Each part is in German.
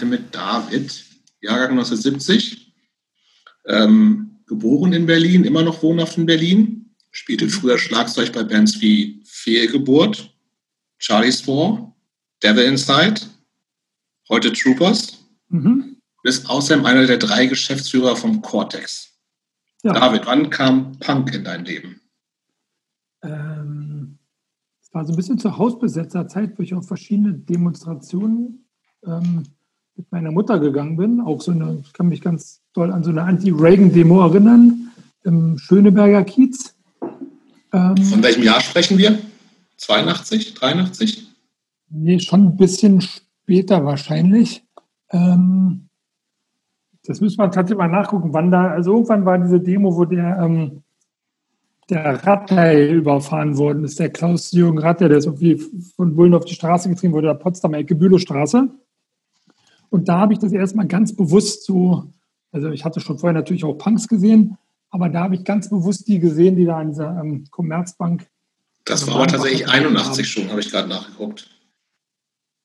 Heute mit David, Jahrgang 1970, ähm, geboren in Berlin, immer noch wohnhaft in Berlin, spielte früher Schlagzeug bei Bands wie Fehlgeburt, Charlie's War, Devil Inside, heute Troopers. Mhm. Ist außerdem einer der drei Geschäftsführer vom Cortex. Ja. David, wann kam Punk in dein Leben? Ähm, es war so ein bisschen zur Hausbesetzerzeit, wo ich auf verschiedene Demonstrationen ähm, mit meiner Mutter gegangen bin. Auch so eine, ich kann mich ganz doll an so eine Anti-Reagan-Demo erinnern, im Schöneberger Kiez. Ähm, Von welchem Jahr sprechen wir? 82, 83? Nee, schon ein bisschen später wahrscheinlich. Ähm, das müssen wir tatsächlich mal nachgucken, wann da, also irgendwann war diese Demo, wo der, ähm, der Rattay überfahren worden ist, der Klaus-Jürgen Rattay, der ist irgendwie von Bullen auf die Straße getrieben wurde, der Potsdamer Ecke Bülowstraße. Und da habe ich das erstmal ganz bewusst so, also ich hatte schon vorher natürlich auch Punks gesehen, aber da habe ich ganz bewusst die gesehen, die da an dieser ähm, Commerzbank. Das war aber tatsächlich 81 schon, habe ich gerade nachgeguckt.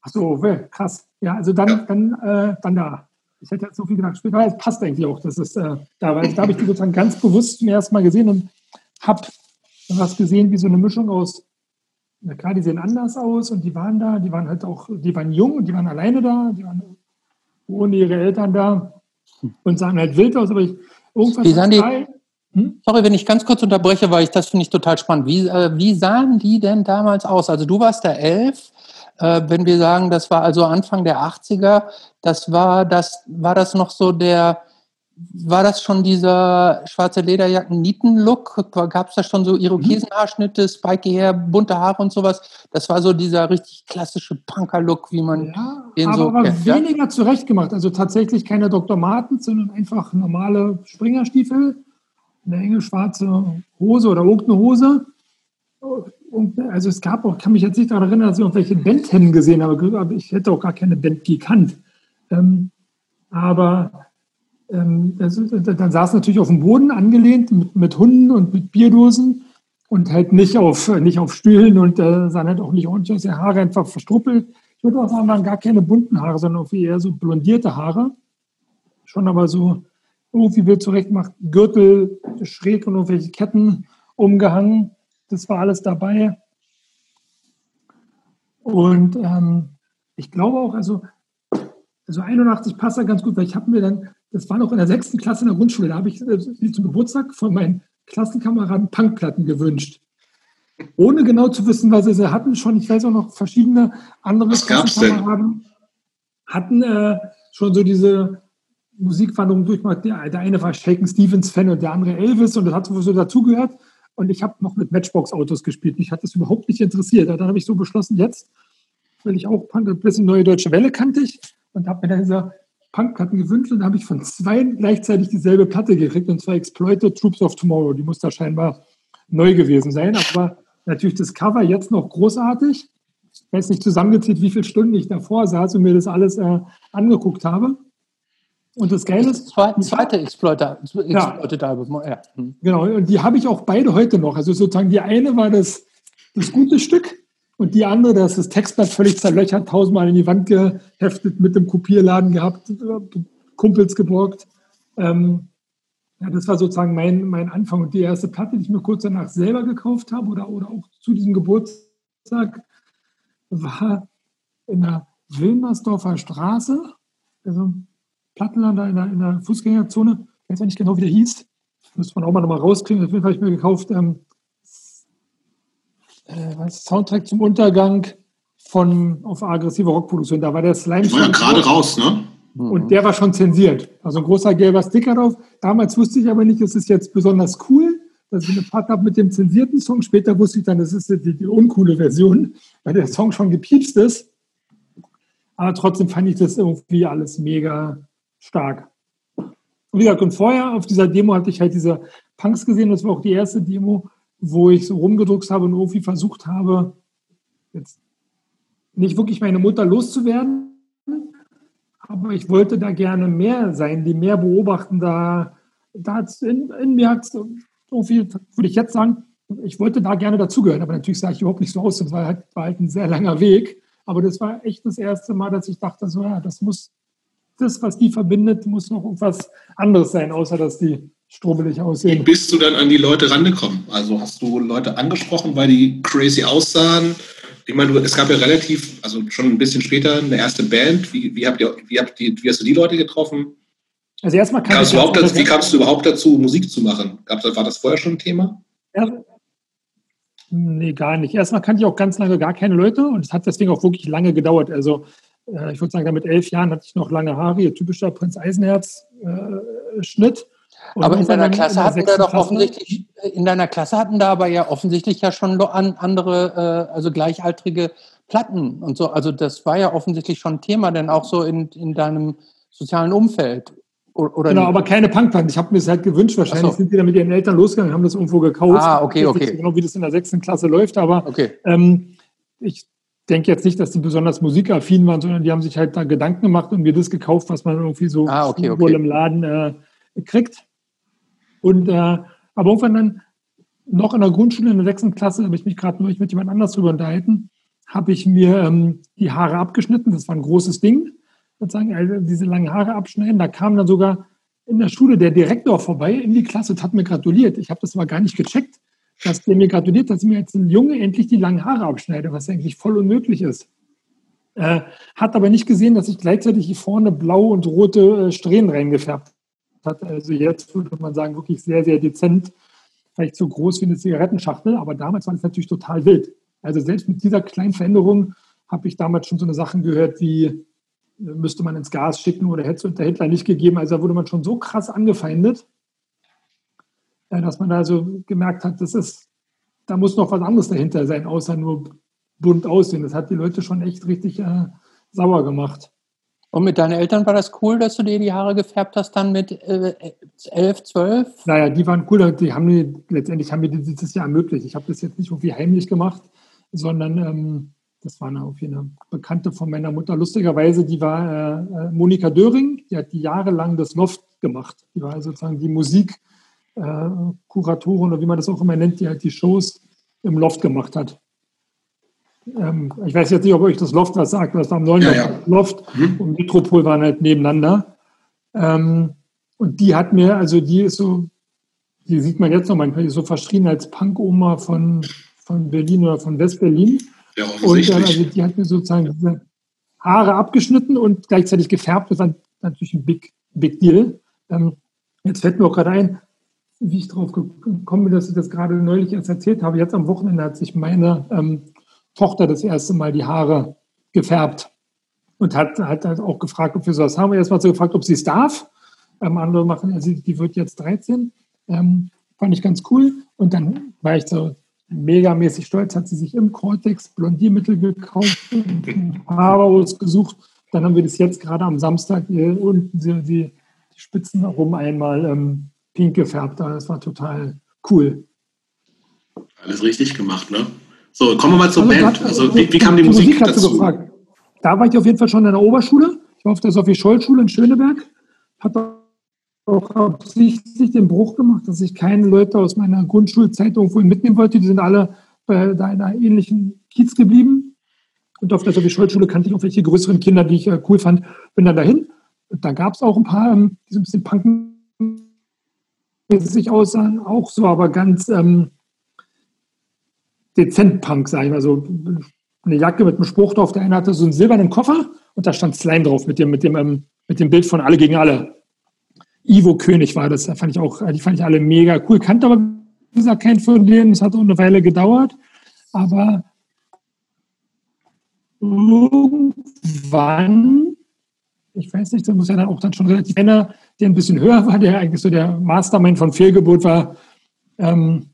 Ach so, krass. Ja, also dann, ja. dann, äh, dann da. Ich hätte jetzt so viel gedacht, später, es passt eigentlich auch, dass es äh, da war. Also da habe ich die sozusagen ganz bewusst zum ersten Mal gesehen und habe was gesehen wie so eine Mischung aus, na klar, die sehen anders aus und die waren da, die waren halt auch, die waren jung und die waren alleine da, die waren ohne ihre Eltern da und sahen halt wild aus, aber ich irgendwas. Wie sahen die, hm? Sorry, wenn ich ganz kurz unterbreche, weil ich das finde ich total spannend. Wie, äh, wie sahen die denn damals aus? Also du warst da elf. Äh, wenn wir sagen, das war also Anfang der 80er, das war das, war das noch so der, war das schon dieser schwarze Lederjacken-Nieten-Look? Gab es da schon so Irokesenhaarschnitte, spiky Hair, bunte Haare und sowas? Das war so dieser richtig klassische Punker-Look, wie man ja, den aber so aber kennt. weniger ja? zurechtgemacht. Also tatsächlich keine Dr. Martens, sondern einfach normale Springerstiefel, eine enge schwarze Hose oder irgendeine Hose. Und, also es gab auch, kann mich jetzt nicht daran erinnern, dass ich irgendwelche Bandhemden gesehen habe, aber ich hätte auch gar keine Band gekannt. Ähm, aber ähm, dann saß natürlich auf dem Boden angelehnt mit, mit, Hunden und mit Bierdosen und halt nicht auf, nicht auf Stühlen und äh, sahen halt auch nicht ordentlich aus. Die Haare einfach verstruppelt. Ich würde auch sagen, waren gar keine bunten Haare, sondern eher so blondierte Haare. Schon aber so irgendwie wild zurechtmacht, Gürtel schräg und irgendwelche Ketten umgehangen. Das war alles dabei. Und ähm, ich glaube auch, also, also 81 passt da ganz gut, weil ich habe mir dann das war noch in der sechsten Klasse in der Grundschule, da habe ich äh, zum Geburtstag von meinen Klassenkameraden Punkplatten gewünscht. Ohne genau zu wissen, was sie hatten, schon, ich weiß auch noch, verschiedene andere was Klassenkameraden hatten äh, schon so diese Musikwanderung durchgemacht. Der, der eine war Shaken Stevens Fan und der andere Elvis und das hat so dazugehört. Und ich habe noch mit Matchbox-Autos gespielt. Mich hat das überhaupt nicht interessiert. Dann habe ich so beschlossen, jetzt will ich auch ein bisschen neue deutsche Welle kannte ich und habe mir dann gesagt, Punkplatten gewünscht und habe ich von zwei gleichzeitig dieselbe Platte gekriegt, und zwar Exploited Troops of Tomorrow. Die muss da scheinbar neu gewesen sein, aber natürlich das Cover jetzt noch großartig. Ich weiß nicht zusammengezählt, wie viele Stunden ich davor saß und mir das alles äh, angeguckt habe. Und das Geile ist. Zweite, zweite Exploiter, Exploited ja, Album, ja. Hm. Genau, und die habe ich auch beide heute noch. Also sozusagen die eine war das, das gute Stück und die andere, da ist das Textblatt völlig zerlöchert, tausendmal in die Wand geheftet, mit dem Kopierladen gehabt, Kumpels geborgt. Ähm, ja, das war sozusagen mein, mein Anfang. Und die erste Platte, die ich mir kurz danach selber gekauft habe oder, oder auch zu diesem Geburtstag, war in der Wilmersdorfer Straße, also Plattenland in der, in der Fußgängerzone. Ich weiß ja nicht genau, wie der hieß. Müsste man auch mal nochmal rauskriegen. Auf jeden Fall habe ich mir gekauft ähm, äh, Soundtrack zum Untergang von auf aggressive Rockproduktion. Da war der Slime. war ja gerade raus, ne? Und der war schon zensiert. Also ein großer gelber Sticker drauf. Damals wusste ich aber nicht, es ist jetzt besonders cool, dass ich eine Part habe mit dem zensierten Song. Später wusste ich dann, das ist die, die uncoole Version, weil der Song schon gepiepst ist. Aber trotzdem fand ich das irgendwie alles mega stark. Und wie gesagt, und vorher auf dieser Demo hatte ich halt diese Punks gesehen. Das war auch die erste Demo, wo ich so rumgedruckt habe und irgendwie versucht habe, jetzt nicht wirklich meine Mutter loszuwerden, aber ich wollte da gerne mehr sein, die mehr beobachten. Da, da in, in mir hat irgendwie, würde ich jetzt sagen, ich wollte da gerne dazugehören, aber natürlich sah ich überhaupt nicht so aus. Das war halt, war halt ein sehr langer Weg, Aber das war echt das erste Mal, dass ich dachte, so, ja, das muss, das, was die verbindet, muss noch irgendwas anderes sein, außer dass die strobelig aussehen. Wie bist du dann an die Leute rangekommen? Also hast du Leute angesprochen, weil die crazy aussahen? Ich meine, es gab ja relativ, also schon ein bisschen später eine erste Band. Wie, wie, habt ihr, wie, habt die, wie hast du die Leute getroffen? Also erstmal kam kamst dazu, Wie kamst du überhaupt dazu, Musik zu machen? war das vorher schon ein Thema? Ja, nee, gar nicht. Erstmal kannte ich auch ganz lange gar keine Leute und es hat deswegen auch wirklich lange gedauert. Also äh, ich würde sagen, mit elf Jahren hatte ich noch lange Haare, typischer Prinz Eisenherz-Schnitt. Äh, aber in deiner Klasse hatten da doch offensichtlich, in deiner Klasse hatten da aber ja offensichtlich ja schon andere, äh, also gleichaltrige Platten und so. Also das war ja offensichtlich schon ein Thema, denn auch so in, in deinem sozialen Umfeld. Oder genau, nicht? aber keine Punkplatten. Ich habe mir das halt gewünscht. Wahrscheinlich so. sind die dann mit ihren Eltern losgegangen, haben das irgendwo gekauft. Ah, okay, okay. Nicht genau, wie das in der sechsten Klasse läuft, aber okay. ähm, ich denke jetzt nicht, dass die besonders musikaffin waren, sondern die haben sich halt da Gedanken gemacht und mir das gekauft, was man irgendwie so ah, okay, okay. im Laden äh, kriegt. Und äh, aber irgendwann dann noch in der Grundschule in der sechsten Klasse habe ich mich gerade neulich mit jemand anders drüber unterhalten, habe ich mir ähm, die Haare abgeschnitten. Das war ein großes Ding sozusagen, also diese langen Haare abschneiden. Da kam dann sogar in der Schule der Direktor vorbei in die Klasse und hat mir gratuliert. Ich habe das aber gar nicht gecheckt, dass der mir gratuliert, dass ich mir jetzt ein Junge endlich die langen Haare abschneide, was eigentlich voll unmöglich ist. Äh, hat aber nicht gesehen, dass ich gleichzeitig hier vorne blau und rote äh, Strähnen reingefärbt hat. Also jetzt würde man sagen, wirklich sehr, sehr dezent, vielleicht so groß wie eine Zigarettenschachtel, aber damals war das natürlich total wild. Also selbst mit dieser kleinen Veränderung habe ich damals schon so eine Sachen gehört wie müsste man ins Gas schicken oder hätte es der Hitler nicht gegeben. Also da wurde man schon so krass angefeindet, äh, dass man da so gemerkt hat, das ist, da muss noch was anderes dahinter sein, außer nur bunt aussehen. Das hat die Leute schon echt richtig äh, sauer gemacht. Und mit deinen Eltern war das cool, dass du dir die Haare gefärbt hast dann mit äh, 11, 12? Naja, die waren cool. Die haben mir, letztendlich haben mir dieses Jahr ermöglicht. Ich habe das jetzt nicht irgendwie heimlich gemacht, sondern ähm, das war eine, eine Bekannte von meiner Mutter. Lustigerweise, die war äh, äh, Monika Döring, die hat die jahrelang das Loft gemacht. Die war sozusagen die Musikkuratorin äh, oder wie man das auch immer nennt, die halt die Shows im Loft gemacht hat. Ähm, ich weiß jetzt nicht, ob euch das Loft was sagt, das war am neuen ja, ja. Loft mhm. und Metropol waren halt nebeneinander. Ähm, und die hat mir, also die ist so, die sieht man jetzt noch manchmal, so verschrien als Punk-Oma von, von Berlin oder von West-Berlin. Ja, und dann, also die hat mir sozusagen diese Haare abgeschnitten und gleichzeitig gefärbt. Das war natürlich ein Big, Big Deal. Ähm, jetzt fällt mir auch gerade ein, wie ich drauf gekommen bin, dass ich das gerade neulich erst erzählt habe. Jetzt am Wochenende hat sich meine ähm, Tochter das erste Mal die Haare gefärbt und hat, hat halt auch gefragt, ob wir sowas haben. Erstmal so gefragt, ob sie es darf. Ähm, andere machen, also die wird jetzt 13. Ähm, fand ich ganz cool. Und dann war ich so, megamäßig stolz, hat sie sich im Cortex Blondiermittel gekauft, Haare ausgesucht. Dann haben wir das jetzt gerade am Samstag hier unten die, die Spitzen herum einmal ähm, pink gefärbt. Das war total cool. Alles richtig gemacht, ne? So, kommen wir mal zur also Band. Also, wie, wie, kam die, die Musik, Musik dazu? Gefragt. Da war ich auf jeden Fall schon in der Oberschule. Ich war auf der Sophie-Scholl-Schule in Schöneberg. Hat auch absichtlich den Bruch gemacht, dass ich keine Leute aus meiner Grundschulzeit irgendwo mitnehmen wollte. Die sind alle bei einer ähnlichen Kiez geblieben. Und auf der Sophie-Scholl-Schule kannte ich auch welche größeren Kinder, die ich äh, cool fand. Bin dann dahin. Und da gab es auch ein paar, ähm, die so ein bisschen punken sich aussahen, auch so, aber ganz ähm, dezent Punk, sage ich mal. So eine Jacke mit einem Spruch drauf. Der eine hatte so einen silbernen Koffer und da stand Slime drauf mit dem, mit dem, ähm, mit dem Bild von Alle gegen Alle. Ivo König war das. Da fand ich auch, die fand ich alle mega cool. Kannte aber, wie gesagt, kein von denen. Es hat auch eine Weile gedauert. Aber irgendwann, ich weiß nicht, da muss ja dann auch dann schon relativ einer, der ein bisschen höher war, der eigentlich so der Mastermind von Fehlgeburt war, ähm,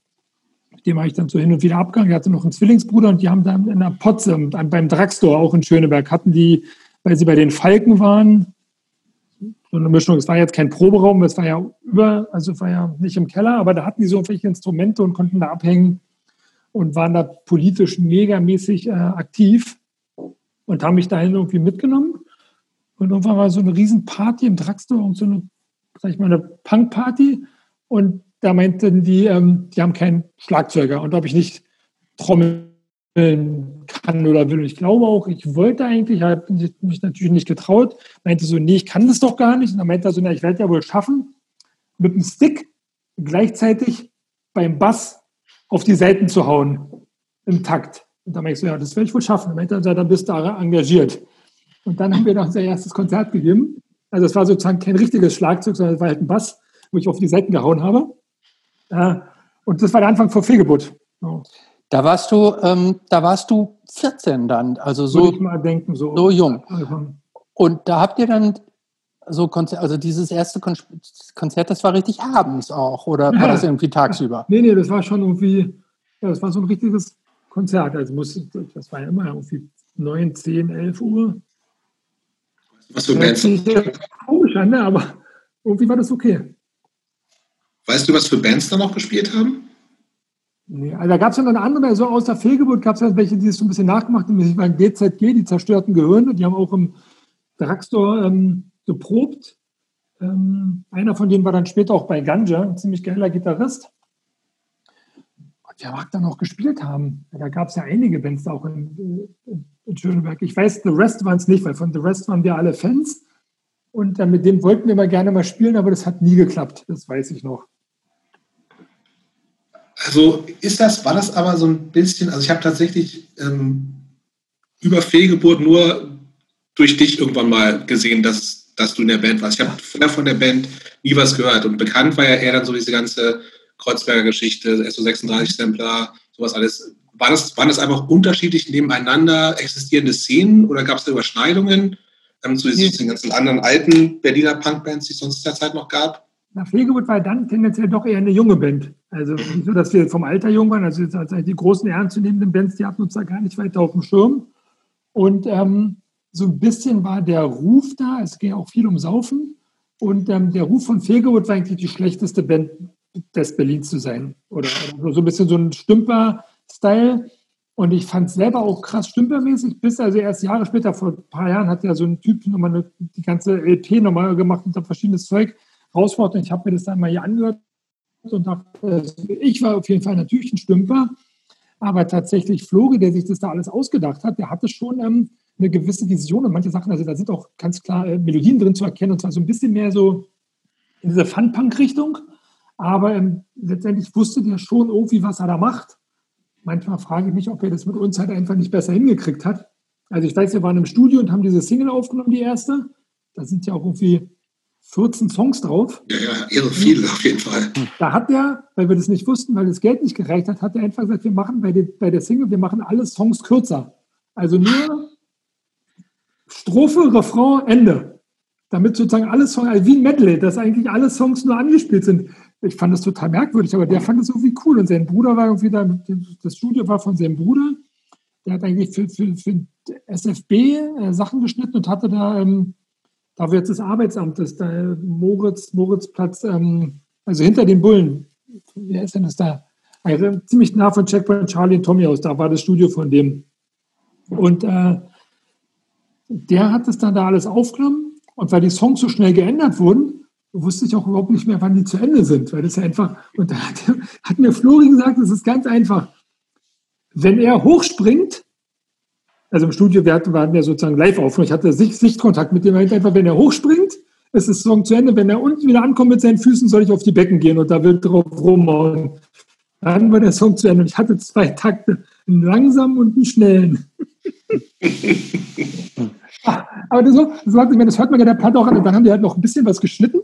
dem habe ich dann so hin und wieder abgegangen. Er hatte noch einen Zwillingsbruder und die haben dann in der Potze, beim Drugstore auch in Schöneberg, hatten die, weil sie bei den Falken waren, so eine Mischung. Es war jetzt kein Proberaum, es war ja über, also war ja nicht im Keller, aber da hatten die so irgendwelche Instrumente und konnten da abhängen und waren da politisch megamäßig äh, aktiv und haben mich dahin irgendwie mitgenommen. Und irgendwann war so eine Riesenparty im Drugstore und so eine, sag ich mal, eine Punkparty. Und da meinten die, ähm, die haben keinen Schlagzeuger und ob ich nicht Trommel kann oder will. Ich glaube auch, ich wollte eigentlich, habe mich natürlich nicht getraut. Meinte so, nee, ich kann das doch gar nicht. Und dann meinte er so, na, ich werde ja wohl schaffen, mit dem Stick gleichzeitig beim Bass auf die Seiten zu hauen im Takt. Und dann meinte ich so, ja, das werde ich wohl schaffen. Dann meinte er, dann bist du engagiert. Und dann haben wir noch unser erstes Konzert gegeben. Also es war sozusagen kein richtiges Schlagzeug, sondern es war halt ein Bass, wo ich auf die Seiten gehauen habe. Und das war der Anfang vor Fehlgeburt. Da warst du, ähm, da warst du 14 dann, also so, denken, so, so jung. Und da habt ihr dann so Konzert, also dieses erste Konzert, das war richtig abends auch, oder war das irgendwie tagsüber? Nee, nee, das war schon irgendwie, ja, das war so ein richtiges Konzert. Also muss, das war immer irgendwie 9, 10, 11 Uhr. Was für Bands? Komisch ne? aber irgendwie war das okay. Weißt du, was für Bands da noch gespielt haben? Nee, also da gab es ja noch eine andere, so aus der Fehlgeburt gab es ja welche, die es so ein bisschen nachgemacht haben. Das waren GZG, die zerstörten Gehirne. Die haben auch im Drugstore ähm, geprobt. Ähm, einer von denen war dann später auch bei Ganja, ein ziemlich geiler Gitarrist. Und wer mag da noch gespielt haben? Da gab es ja einige Bands auch in, in Schöneberg. Ich weiß, The Rest waren es nicht, weil von The Rest waren wir alle Fans. Und äh, mit dem wollten wir mal gerne mal spielen, aber das hat nie geklappt. Das weiß ich noch. Also ist das, war das aber so ein bisschen, also ich habe tatsächlich ähm, über Fehlgeburt nur durch dich irgendwann mal gesehen, dass, dass du in der Band warst. Ich habe vorher von der Band nie was gehört und bekannt war ja eher dann so diese ganze Kreuzberger Geschichte, SO36-Sampler, sowas alles. War das, waren das einfach unterschiedlich nebeneinander existierende Szenen oder gab es da Überschneidungen ähm, zu diesen ganzen anderen alten Berliner Punkbands, die es sonst in der Zeit noch gab? Na, Pflegewood war dann tendenziell doch eher eine junge Band. Also nicht so, dass wir vom Alter jung waren, also die großen ernstzunehmenden Bands, die hatten uns da gar nicht weiter auf dem Schirm. Und ähm, so ein bisschen war der Ruf da, es ging auch viel um Saufen. Und ähm, der Ruf von Fegewood war eigentlich die schlechteste Band des Berlins zu sein. Oder, oder so ein bisschen so ein Stümper-Style. Und ich fand es selber auch krass stümpermäßig, bis also erst Jahre später, vor ein paar Jahren, hat ja so ein Typ nochmal eine, die ganze LP nochmal gemacht und verschiedenes Zeug rausfordert. Und ich habe mir das dann mal hier angehört und dachte, ich war auf jeden Fall natürlich ein Stümper. Aber tatsächlich Floge, der sich das da alles ausgedacht hat, der hatte schon ähm, eine gewisse Vision und manche Sachen, also da sind auch ganz klar äh, Melodien drin zu erkennen und zwar so ein bisschen mehr so in diese Fun-Punk-Richtung. Aber ähm, letztendlich wusste der schon irgendwie, was er da macht. Manchmal frage ich mich, ob er das mit uns halt einfach nicht besser hingekriegt hat. Also ich weiß, wir waren im Studio und haben diese Single aufgenommen, die erste. Da sind ja auch irgendwie 14 Songs drauf. Ja, ja, irre viele auf jeden Fall. Da hat er, weil wir das nicht wussten, weil das Geld nicht gereicht hat, hat er einfach gesagt, wir machen bei, den, bei der Single, wir machen alle Songs kürzer. Also nur Strophe, Refrain, Ende. Damit sozusagen alle Songs, also wie ein Medley, dass eigentlich alle Songs nur angespielt sind. Ich fand das total merkwürdig, aber der fand das irgendwie cool. Und sein Bruder war irgendwie da, das Studio war von seinem Bruder. Der hat eigentlich für, für, für SFB äh, Sachen geschnitten und hatte da ähm, da wo jetzt das Arbeitsamt ist, da Moritz, Moritzplatz, ähm, also hinter den Bullen, wer ist denn das da? Also ziemlich nah von Checkpoint Charlie und Tommy aus, da war das Studio von dem. Und äh, der hat das dann da alles aufgenommen und weil die Songs so schnell geändert wurden, wusste ich auch überhaupt nicht mehr, wann die zu Ende sind, weil das ja einfach, und da hat, hat mir Flori gesagt, das ist ganz einfach. Wenn er hochspringt, also im Studio, wir hatten, waren ja sozusagen live auf und ich hatte Sicht, Sichtkontakt mit dem, einfach, wenn er hochspringt, ist das Song zu Ende. Wenn er unten wieder ankommt mit seinen Füßen, soll ich auf die Becken gehen und da wird drauf rumhauen. Dann war der Song zu Ende und ich hatte zwei Takte, einen langsamen und einen schnellen. Ah, aber das, so, so hat, das hört man ja der Platte auch an. Und dann haben die halt noch ein bisschen was geschnitten.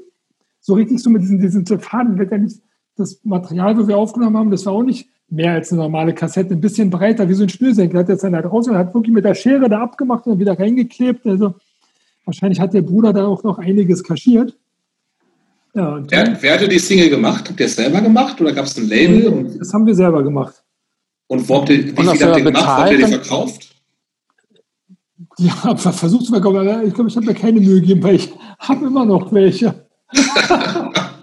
So richtig so mit diesen, diesen Faden. Letztendlich das Material, was wir aufgenommen haben, das war auch nicht mehr als eine normale Kassette, ein bisschen breiter, wie so ein Schnürsenkel. Hat jetzt dann da draußen und hat wirklich mit der Schere da abgemacht und wieder reingeklebt. Also wahrscheinlich hat der Bruder da auch noch einiges kaschiert. Ja, wer, wer hatte die Single gemacht? Habt ihr es selber gemacht oder gab es ein Label? Das haben wir selber gemacht. Und wo habt ihr, wie viel habt ihr gemacht? Habt ihr die verkauft? Ja, versucht zu verkaufen. Ich glaube, ich habe mir keine Mühe gegeben, weil ich habe immer noch welche.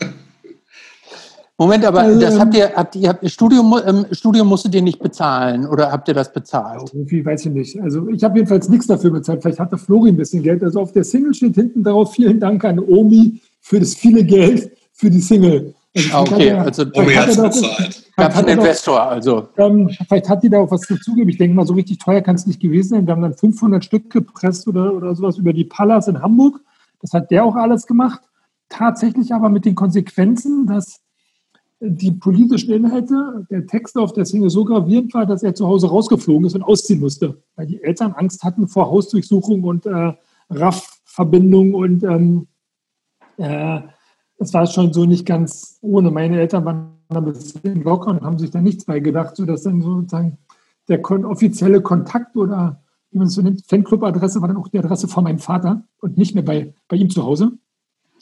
Moment, aber also, das habt ihr, habt ihr, habt, Studium, ähm, Studium musstet ihr nicht bezahlen oder habt ihr das bezahlt? So viel weiß ich nicht. Also ich habe jedenfalls nichts dafür bezahlt. Vielleicht hatte Flori ein bisschen Geld. Also auf der Single steht hinten darauf, vielen Dank an Omi für das viele Geld für die Single. Also ah, okay, der, also Omi hat es bezahlt. Gab einen Investor, also. Ähm, vielleicht hat die da auch was dazugegeben. Ich denke mal, so richtig teuer kann es nicht gewesen sein. Wir haben dann 500 Stück gepresst oder, oder sowas über die Pallas in Hamburg. Das hat der auch alles gemacht. Tatsächlich aber mit den Konsequenzen, dass die politischen Inhalte, der Text auf der Single so gravierend war, dass er zu Hause rausgeflogen ist und ausziehen musste, weil die Eltern Angst hatten vor Hausdurchsuchung und äh, RAF-Verbindung und ähm, äh, das war schon so nicht ganz ohne. Meine Eltern waren ein bisschen locker und haben sich da nichts bei gedacht, sodass dann sozusagen der offizielle Kontakt oder wie man es so nennt, Fanclub-Adresse war dann auch die Adresse von meinem Vater und nicht mehr bei, bei ihm zu Hause.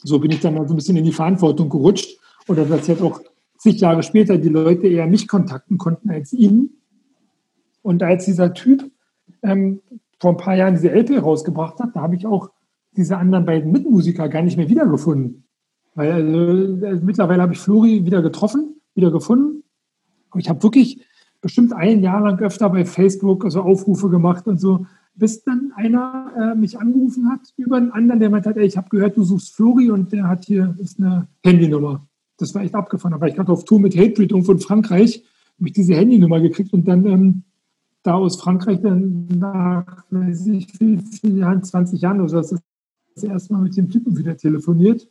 So bin ich dann also ein bisschen in die Verantwortung gerutscht. Oder dass jetzt auch zig Jahre später die Leute eher mich kontakten konnten als ihn. Und als dieser Typ ähm, vor ein paar Jahren diese LP rausgebracht hat, da habe ich auch diese anderen beiden Mitmusiker gar nicht mehr wiedergefunden. Weil also, äh, mittlerweile habe ich Flori wieder getroffen, wieder gefunden. Aber ich habe wirklich bestimmt ein Jahr lang öfter bei Facebook also Aufrufe gemacht und so, bis dann einer äh, mich angerufen hat über einen anderen, der meinte, ey, ich habe gehört, du suchst Flori und der hat hier ist eine Handynummer das war echt abgefahren. Aber ich gerade auf Tour mit Hatebreed irgendwo in Frankreich, habe ich diese Handynummer gekriegt und dann ähm, da aus Frankreich dann nach, weiß ich, wie viele Jahren, 20 Jahren oder so, das, das erste Mal mit dem Typen wieder telefoniert.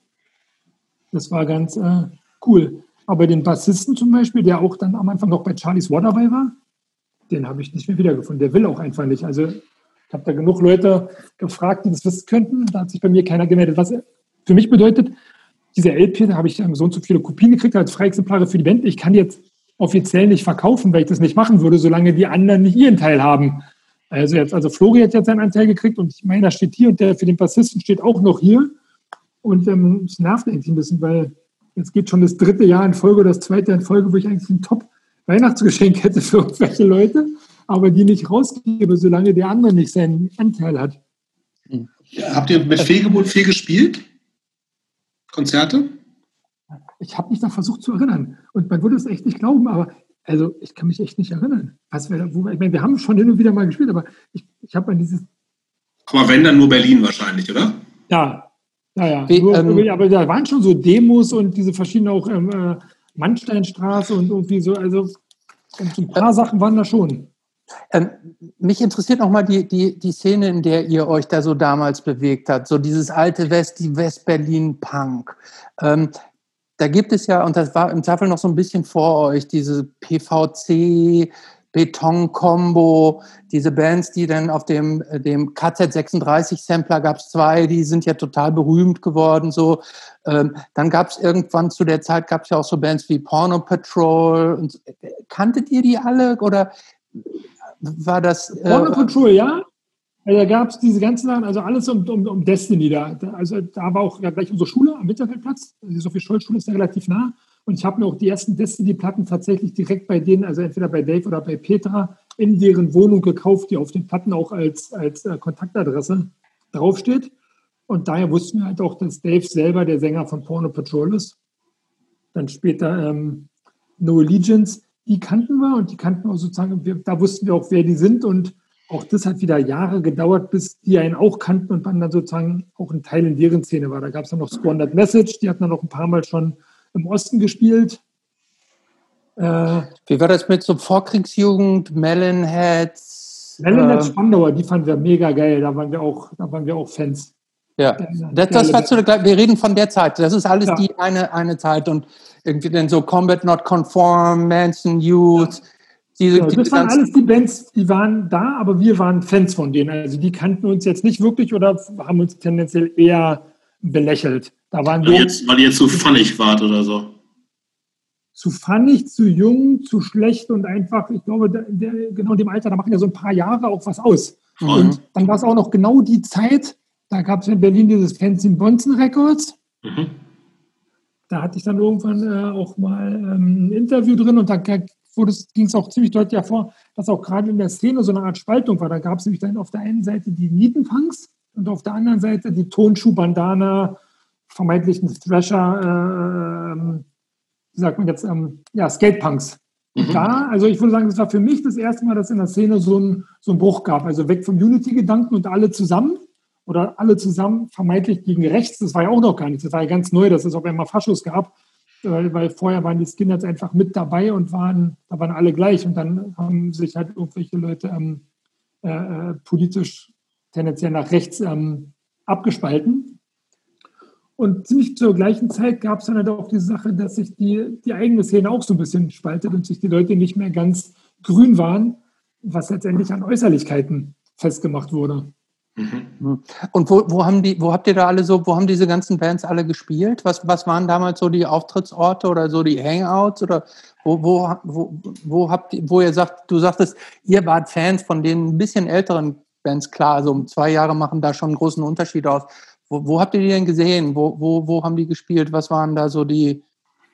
Das war ganz äh, cool. Aber den Bassisten zum Beispiel, der auch dann am Anfang noch bei Charlie's War dabei war, den habe ich nicht mehr wiedergefunden. Der will auch einfach nicht. Also ich habe da genug Leute gefragt, die das wissen könnten. Da hat sich bei mir keiner gemeldet. Was für mich bedeutet, diese LP, da habe ich so und so viele Kopien gekriegt als Freiexemplare für die Band. Ich kann jetzt offiziell nicht verkaufen, weil ich das nicht machen würde, solange die anderen nicht ihren Teil haben. Also jetzt, also Flori hat jetzt seinen Anteil gekriegt und meiner steht hier und der für den Bassisten steht auch noch hier. Und ähm, es nervt eigentlich ein bisschen, weil jetzt geht schon das dritte Jahr in Folge oder das zweite Jahr in Folge, wo ich eigentlich ein Top-Weihnachtsgeschenk hätte für irgendwelche Leute, aber die nicht rausgebe, solange der andere nicht seinen Anteil hat. Ja, habt ihr mit Fehlgeburt viel gespielt? Konzerte? Ich habe mich da versucht zu erinnern. Und man würde es echt nicht glauben, aber also ich kann mich echt nicht erinnern. Was wir, wo, ich meine, wir haben schon hin und wieder mal gespielt, aber ich, ich habe an dieses. Aber wenn dann nur Berlin wahrscheinlich, oder? Ja, ja, ja. Wie, nur, ähm, aber da waren schon so Demos und diese verschiedenen auch ähm, äh, Mannsteinstraße und irgendwie so, also so ein paar äh, Sachen waren da schon. Ähm, mich interessiert nochmal die, die, die Szene, in der ihr euch da so damals bewegt habt, so dieses alte West, die West-Berlin-Punk. Ähm, da gibt es ja, und das war im Zweifel noch so ein bisschen vor euch, diese PVC, Beton-Kombo, diese Bands, die dann auf dem, dem KZ36-Sampler gab es zwei, die sind ja total berühmt geworden. So. Ähm, dann gab es irgendwann zu der Zeit gab es ja auch so Bands wie Porno Patrol. Und, kanntet ihr die alle? Oder war das. Äh, Border Control, ja. Also da gab es diese ganzen Sachen, also alles um, um, um Destiny da. Also da war auch ja, gleich unsere Schule am Winterfeldplatz. Also die Sophie Scholl Schule ist da relativ nah. Und ich habe mir auch die ersten Destiny-Platten tatsächlich direkt bei denen, also entweder bei Dave oder bei Petra, in deren Wohnung gekauft, die auf den Platten auch als, als äh, Kontaktadresse draufsteht. Und daher wussten wir halt auch, dass Dave selber der Sänger von Porno Patrol ist. Dann später ähm, No Allegiance die kannten wir und die kannten auch sozusagen, wir, da wussten wir auch, wer die sind und auch das hat wieder Jahre gedauert, bis die einen auch kannten und man dann sozusagen auch ein Teil in deren Szene war. Da gab es dann noch Squandered Message, die hatten dann noch ein paar Mal schon im Osten gespielt. Äh, Wie war das mit so Vorkriegsjugend, Melonheads? Melonheads äh, Spandauer, die fanden wir mega geil, da waren wir auch, da waren wir auch Fans. Ja, das, das war zu der, wir reden von der Zeit. Das ist alles ja. die eine, eine Zeit und irgendwie dann so Combat Not Conform, Manson Youth. Ja. Diese, ja, das waren alles die Bands, die waren da, aber wir waren Fans von denen. Also die kannten uns jetzt nicht wirklich oder haben uns tendenziell eher belächelt. Da waren weil, jetzt, weil ihr jetzt zu funnig wart oder so. Zu funnig, zu jung, zu schlecht und einfach, ich glaube, der, der, genau in dem Alter, da machen ja so ein paar Jahre auch was aus. Mhm. Und dann war es auch noch genau die Zeit, da gab es in Berlin dieses Fancy Bonzen Records. Mhm. Da hatte ich dann irgendwann äh, auch mal ähm, ein Interview drin und da ging es auch ziemlich deutlich hervor, dass auch gerade in der Szene so eine Art Spaltung war. Da gab es nämlich dann auf der einen Seite die Nietenpunks und auf der anderen Seite die Tonschuh-Bandana, vermeintlichen Thrasher, äh, wie sagt man jetzt, ähm, ja, Skatepunks. Mhm. Da, also ich würde sagen, das war für mich das erste Mal, dass in der Szene so ein, so ein Bruch gab. Also weg vom Unity-Gedanken und alle zusammen oder alle zusammen vermeintlich gegen rechts. Das war ja auch noch gar nichts. Das war ja ganz neu, dass es auf einmal Faschos gab. weil, weil vorher waren die Skinheads einfach mit dabei und waren, da waren alle gleich und dann haben sich halt irgendwelche Leute ähm, äh, äh politisch tendenziell nach rechts ähm, abgespalten. Und ziemlich zur gleichen Zeit gab es dann halt auch die Sache, dass sich die, die eigene Szene auch so ein bisschen spaltet und sich die Leute nicht mehr ganz grün waren, was letztendlich an Äußerlichkeiten festgemacht wurde. Mhm. Und wo, wo, haben die, wo habt ihr da alle so, wo haben diese ganzen Bands alle gespielt? Was, was waren damals so die Auftrittsorte oder so die Hangouts oder wo, wo, wo, wo habt ihr, wo ihr sagt, du sagtest, ihr wart Fans von den ein bisschen älteren Bands, klar, also um zwei Jahre machen da schon einen großen Unterschied aus. Wo, wo habt ihr die denn gesehen? Wo, wo, wo haben die gespielt? Was waren da so die,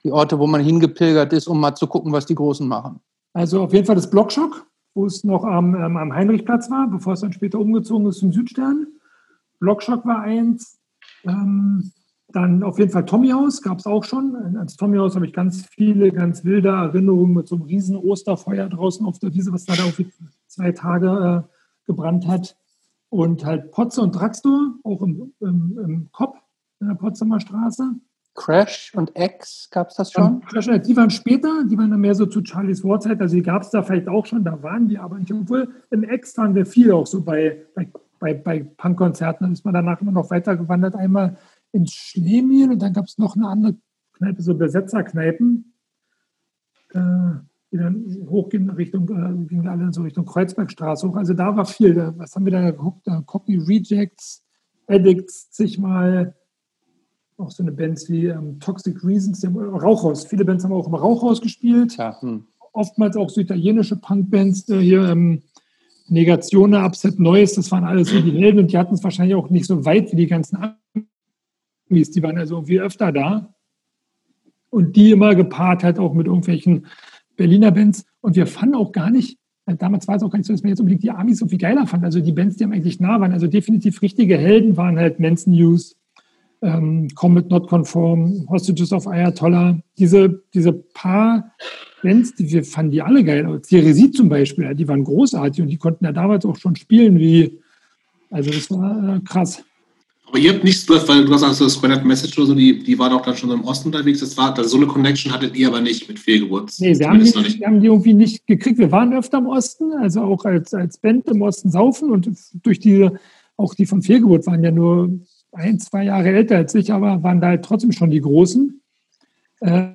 die Orte, wo man hingepilgert ist, um mal zu gucken, was die Großen machen? Also auf jeden Fall das Blockschock, wo es noch am, ähm, am Heinrichplatz war, bevor es dann später umgezogen ist zum Südstern. Blockschock war eins. Ähm, dann auf jeden Fall Tommyhaus gab es auch schon. Als Tommyhaus habe ich ganz viele, ganz wilde Erinnerungen mit so einem riesen Osterfeuer draußen auf der Wiese, was da, da auf zwei Tage äh, gebrannt hat. Und halt Potze und Draxtor, auch im, im, im Kopf in der Potsdamer Straße. Crash und X, gab es das schon? Crash, die waren später, die waren dann mehr so zu Charlies Warzeit, also die gab es da vielleicht auch schon, da waren die aber nicht. Obwohl im X waren wir viel auch so bei, bei, bei, bei Punkkonzerten, dann ist man danach immer noch weitergewandert, einmal ins Schneemiel und dann gab es noch eine andere Kneipe, so Besetzerkneipen. Äh, die dann hochgehen Richtung, äh, gingen alle so Richtung Kreuzbergstraße hoch. Also da war viel. Was haben wir da geguckt? Da Copy Rejects, Addicts, zigmal auch so eine Bands wie ähm, Toxic Reasons, Rauchhaus. Viele Bands haben auch im Rauchhaus gespielt. Ja, hm. Oftmals auch so italienische Punkbands, äh, hier ähm, Negatione, Upset Neues, das waren alles so die Helden und die hatten es wahrscheinlich auch nicht so weit wie die ganzen Amis. Die waren also irgendwie öfter da. Und die immer gepaart halt auch mit irgendwelchen Berliner Bands. Und wir fanden auch gar nicht, also damals war es auch gar nicht so, dass man jetzt unbedingt die Amis so viel geiler fand. Also die Bands, die haben eigentlich nah waren. Also definitiv richtige Helden waren halt Manson News, ähm, Comet Not Conform, Hostages of Ayatollah, diese, diese paar Bands, die wir fanden die alle geil. Theresie zum Beispiel, die waren großartig und die konnten ja damals auch schon spielen wie, also das war äh, krass. Aber ihr habt nichts, weil du hast also das Square Message oder so, die, die war doch dann schon im Osten unterwegs. Das war, also so eine Connection hattet ihr aber nicht mit Fehlgeburt. Nee, wir haben, die, wir haben die irgendwie nicht gekriegt. Wir waren öfter im Osten, also auch als, als Band im Osten saufen und durch die, auch die von Fehlgeburt waren ja nur ein, zwei Jahre älter als ich, aber waren da halt trotzdem schon die Großen. Äh,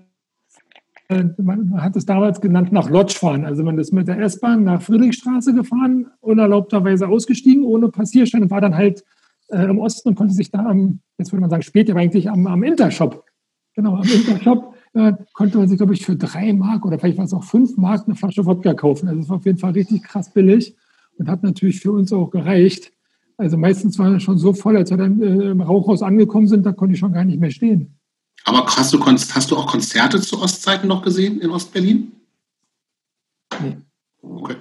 man hat es damals genannt nach Lodge fahren. Also man ist mit der S-Bahn nach Friedrichstraße gefahren, unerlaubterweise ausgestiegen, ohne Passierschein war dann halt äh, im Osten und konnte sich da am, jetzt würde man sagen später, aber eigentlich am, am Intershop, genau, am Intershop äh, konnte man sich, glaube ich, für drei Mark oder vielleicht war es auch fünf Mark eine Flasche Wodka kaufen. Also es war auf jeden Fall richtig krass billig und hat natürlich für uns auch gereicht. Also meistens war es schon so voll, als wir dann äh, im Rauchhaus angekommen sind, da konnte ich schon gar nicht mehr stehen. Aber hast du, hast du auch Konzerte zu Ostzeiten noch gesehen in Ostberlin? Nee. Okay.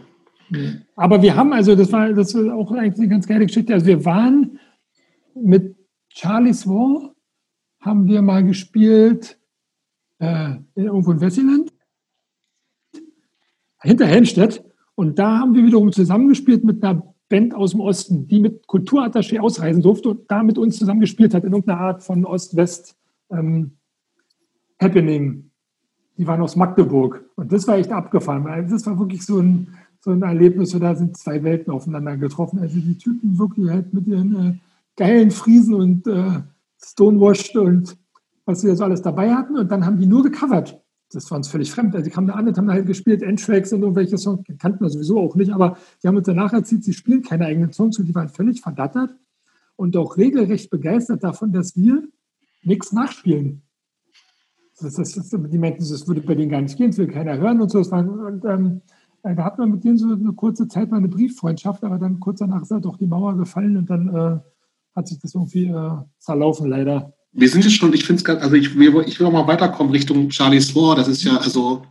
Nee. Aber wir haben, also das war, das war auch eigentlich eine ganz geile Geschichte. Also wir waren mit Charlie's War, haben wir mal gespielt äh, irgendwo in Wessiland, hinter Helmstedt. Und da haben wir wiederum zusammengespielt mit einer Band aus dem Osten, die mit Kulturattaché ausreisen durfte und da mit uns zusammengespielt hat in irgendeiner Art von Ost-West ähm. Die waren aus Magdeburg. Und das war echt abgefahren, weil das war wirklich so ein, so ein Erlebnis, da sind zwei Welten aufeinander getroffen. Also die Typen wirklich halt mit ihren äh, geilen Friesen und äh, Stonewashed und was sie so alles dabei hatten. Und dann haben die nur gecovert das war uns völlig fremd. Also die kamen da an und haben halt gespielt, Endtracks und irgendwelche Songs, kannten wir sowieso auch nicht, aber die haben uns danach erzählt, sie spielen keine eigenen Songs und die waren völlig verdattert und auch regelrecht begeistert davon, dass wir nichts nachspielen. Das, das, das, die meinten, das würde bei denen gar nicht gehen, das will keiner hören und so. Und, ähm, da hatten wir mit denen so eine kurze Zeit mal eine Brieffreundschaft, aber dann kurz danach ist halt auch die Mauer gefallen und dann äh, hat sich das irgendwie äh, zerlaufen, leider wir sind jetzt schon, ich finde es ganz, also ich, ich will auch mal weiterkommen Richtung Charlie's War. Das ist ja also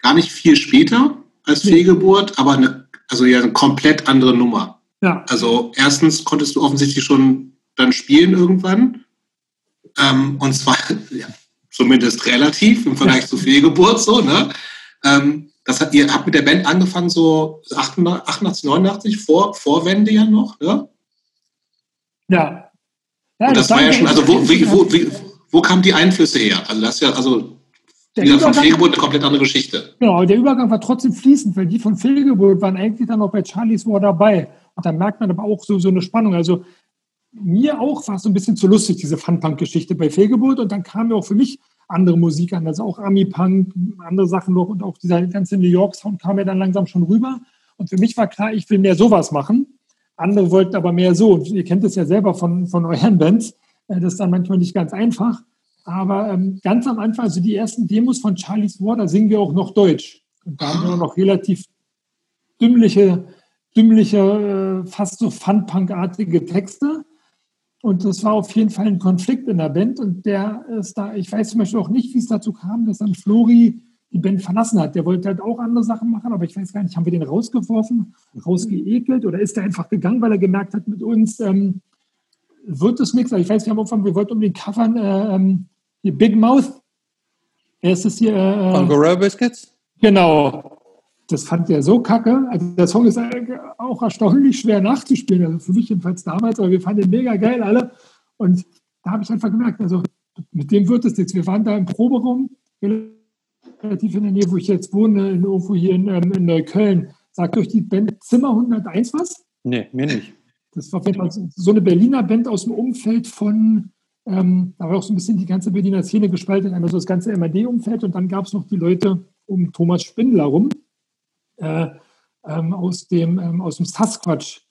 gar nicht viel später als Fehlgeburt, aber eine, also ja eine komplett andere Nummer. Ja. Also erstens konntest du offensichtlich schon dann spielen irgendwann. Ähm, und zwar ja, zumindest relativ im Vergleich ja. zu Fehlgeburt so, ne? Ähm, das hat, ihr habt mit der Band angefangen so 88, 89, vor, Vorwände ja noch, ne? Ja, ja, und das, das war ja schon, also wo, wie, wo, wie, wo kamen die Einflüsse her? Also das ist ja, also der von Fehlgeburt eine komplett andere Geschichte. Genau, der Übergang war trotzdem fließend, weil die von Fehlgeburt waren eigentlich dann auch bei Charlie's War dabei. Und da merkt man aber auch so, so eine Spannung. Also mir auch war es so ein bisschen zu lustig, diese Fun-Punk-Geschichte bei Fehlgeburt. Und dann kam ja auch für mich andere Musik an, also auch Ami-Punk, andere Sachen noch und auch dieser ganze New York-Sound kam ja dann langsam schon rüber. Und für mich war klar, ich will mehr sowas machen. Andere wollten aber mehr so. Und ihr kennt es ja selber von, von euren Bands. Äh, das ist dann manchmal nicht ganz einfach. Aber ähm, ganz am Anfang, also die ersten Demos von Charlie's War, da singen wir auch noch Deutsch. Und da haben wir noch relativ dümmliche, dümmliche, äh, fast so Fun-Punk-artige Texte. Und das war auf jeden Fall ein Konflikt in der Band. Und der ist da, ich weiß zum Beispiel auch nicht, wie es dazu kam, dass dann Flori die Band verlassen hat. Der wollte halt auch andere Sachen machen, aber ich weiß gar nicht, haben wir den rausgeworfen, rausgeekelt oder ist er einfach gegangen, weil er gemerkt hat, mit uns ähm, wird es nichts. Ich weiß, wir haben Anfang, wir wollten um den Covern äh, ähm, hier Big Mouth. Das hier? Äh, Von Gorilla Biscuits? Genau das fand er so kacke. Also der Song ist auch erstaunlich schwer nachzuspielen, also für mich jedenfalls damals, aber wir fanden ihn mega geil alle. Und da habe ich einfach gemerkt, also mit dem wird es nichts. Wir waren da im Proberaum, relativ in der Nähe, wo ich jetzt wohne, irgendwo hier in, ähm, in Neukölln. Sagt euch die Band Zimmer 101 was? Nee, mir nicht. Das war auf jeden Fall so eine Berliner Band aus dem Umfeld von, ähm, da war auch so ein bisschen die ganze Berliner Szene gespalten, einmal so das ganze MAD-Umfeld und dann gab es noch die Leute um Thomas Spindler rum äh, ähm, aus, dem, ähm, aus dem Sasquatch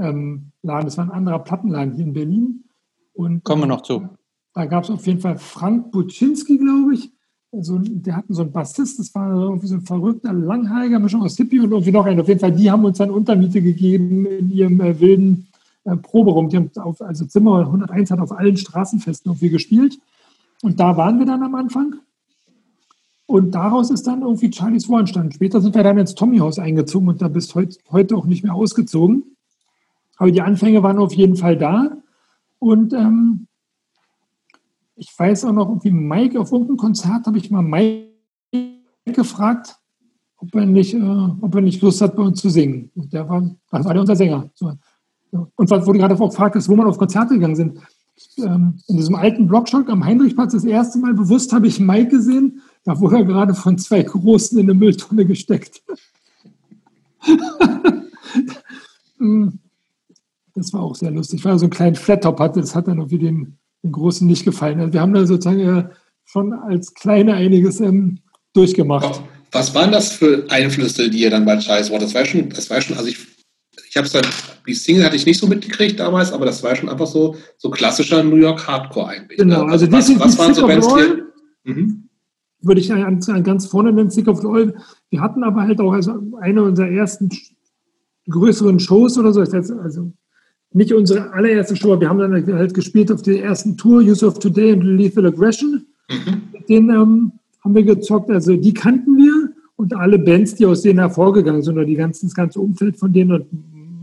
ähm. Das war ein anderer Plattenladen hier in Berlin. Und, Kommen wir noch zu. Da gab es auf jeden Fall Frank Buczynski, glaube ich. Also, der hatten so einen Bassist, das war irgendwie so ein verrückter Langhaariger, Mischung aus Hippie und irgendwie noch einen. Auf jeden Fall, die haben uns dann Untermiete gegeben in ihrem äh, wilden äh, Proberaum. Die haben auf, also Zimmer 101 hat auf allen Straßenfesten irgendwie gespielt. Und da waren wir dann am Anfang. Und daraus ist dann irgendwie Charlie's War entstanden. Später sind wir dann ins Tommy-Haus eingezogen und da bist heut, heute auch nicht mehr ausgezogen. Aber die Anfänge waren auf jeden Fall da. Und ähm, ich weiß auch noch, irgendwie Mike, auf irgendeinem Konzert habe ich mal Mike gefragt, ob er nicht, äh, ob er nicht Lust hat, bei uns zu singen. Und der war, das war der unser Sänger. So. Und wo du gerade auch gefragt hast, wo man auf Konzerte gegangen sind. Ähm, in diesem alten Blockshop am Heinrichplatz das erste Mal bewusst habe ich Mike gesehen da wurde er gerade von zwei Großen in eine Mülltonne gesteckt. Hm. das war auch sehr lustig. Weil er so einen kleinen Flattop hatte, das hat dann irgendwie den, den Großen nicht gefallen. Also wir haben da sozusagen äh, schon als Kleine einiges ähm, durchgemacht. Was waren das für Einflüsse, die ihr dann bei Scheiß war? Das war schon, das war schon, also ich, ich habe es dann, die Single hatte ich nicht so mitgekriegt damals, aber das war schon einfach so, so klassischer New York Hardcore eigentlich. Genau, ne? also, also was, was waren so Bands, die, mhm würde ich an, ganz vorne nennen, Sick of the Oil. Wir hatten aber halt auch also eine unserer ersten größeren Shows oder so, also nicht unsere allererste Show, aber wir haben dann halt gespielt auf der ersten Tour, Use of Today und Lethal Aggression. Mhm. Den ähm, haben wir gezockt, also die kannten wir und alle Bands, die aus denen hervorgegangen sind, oder die ganzen, das ganze Umfeld von denen und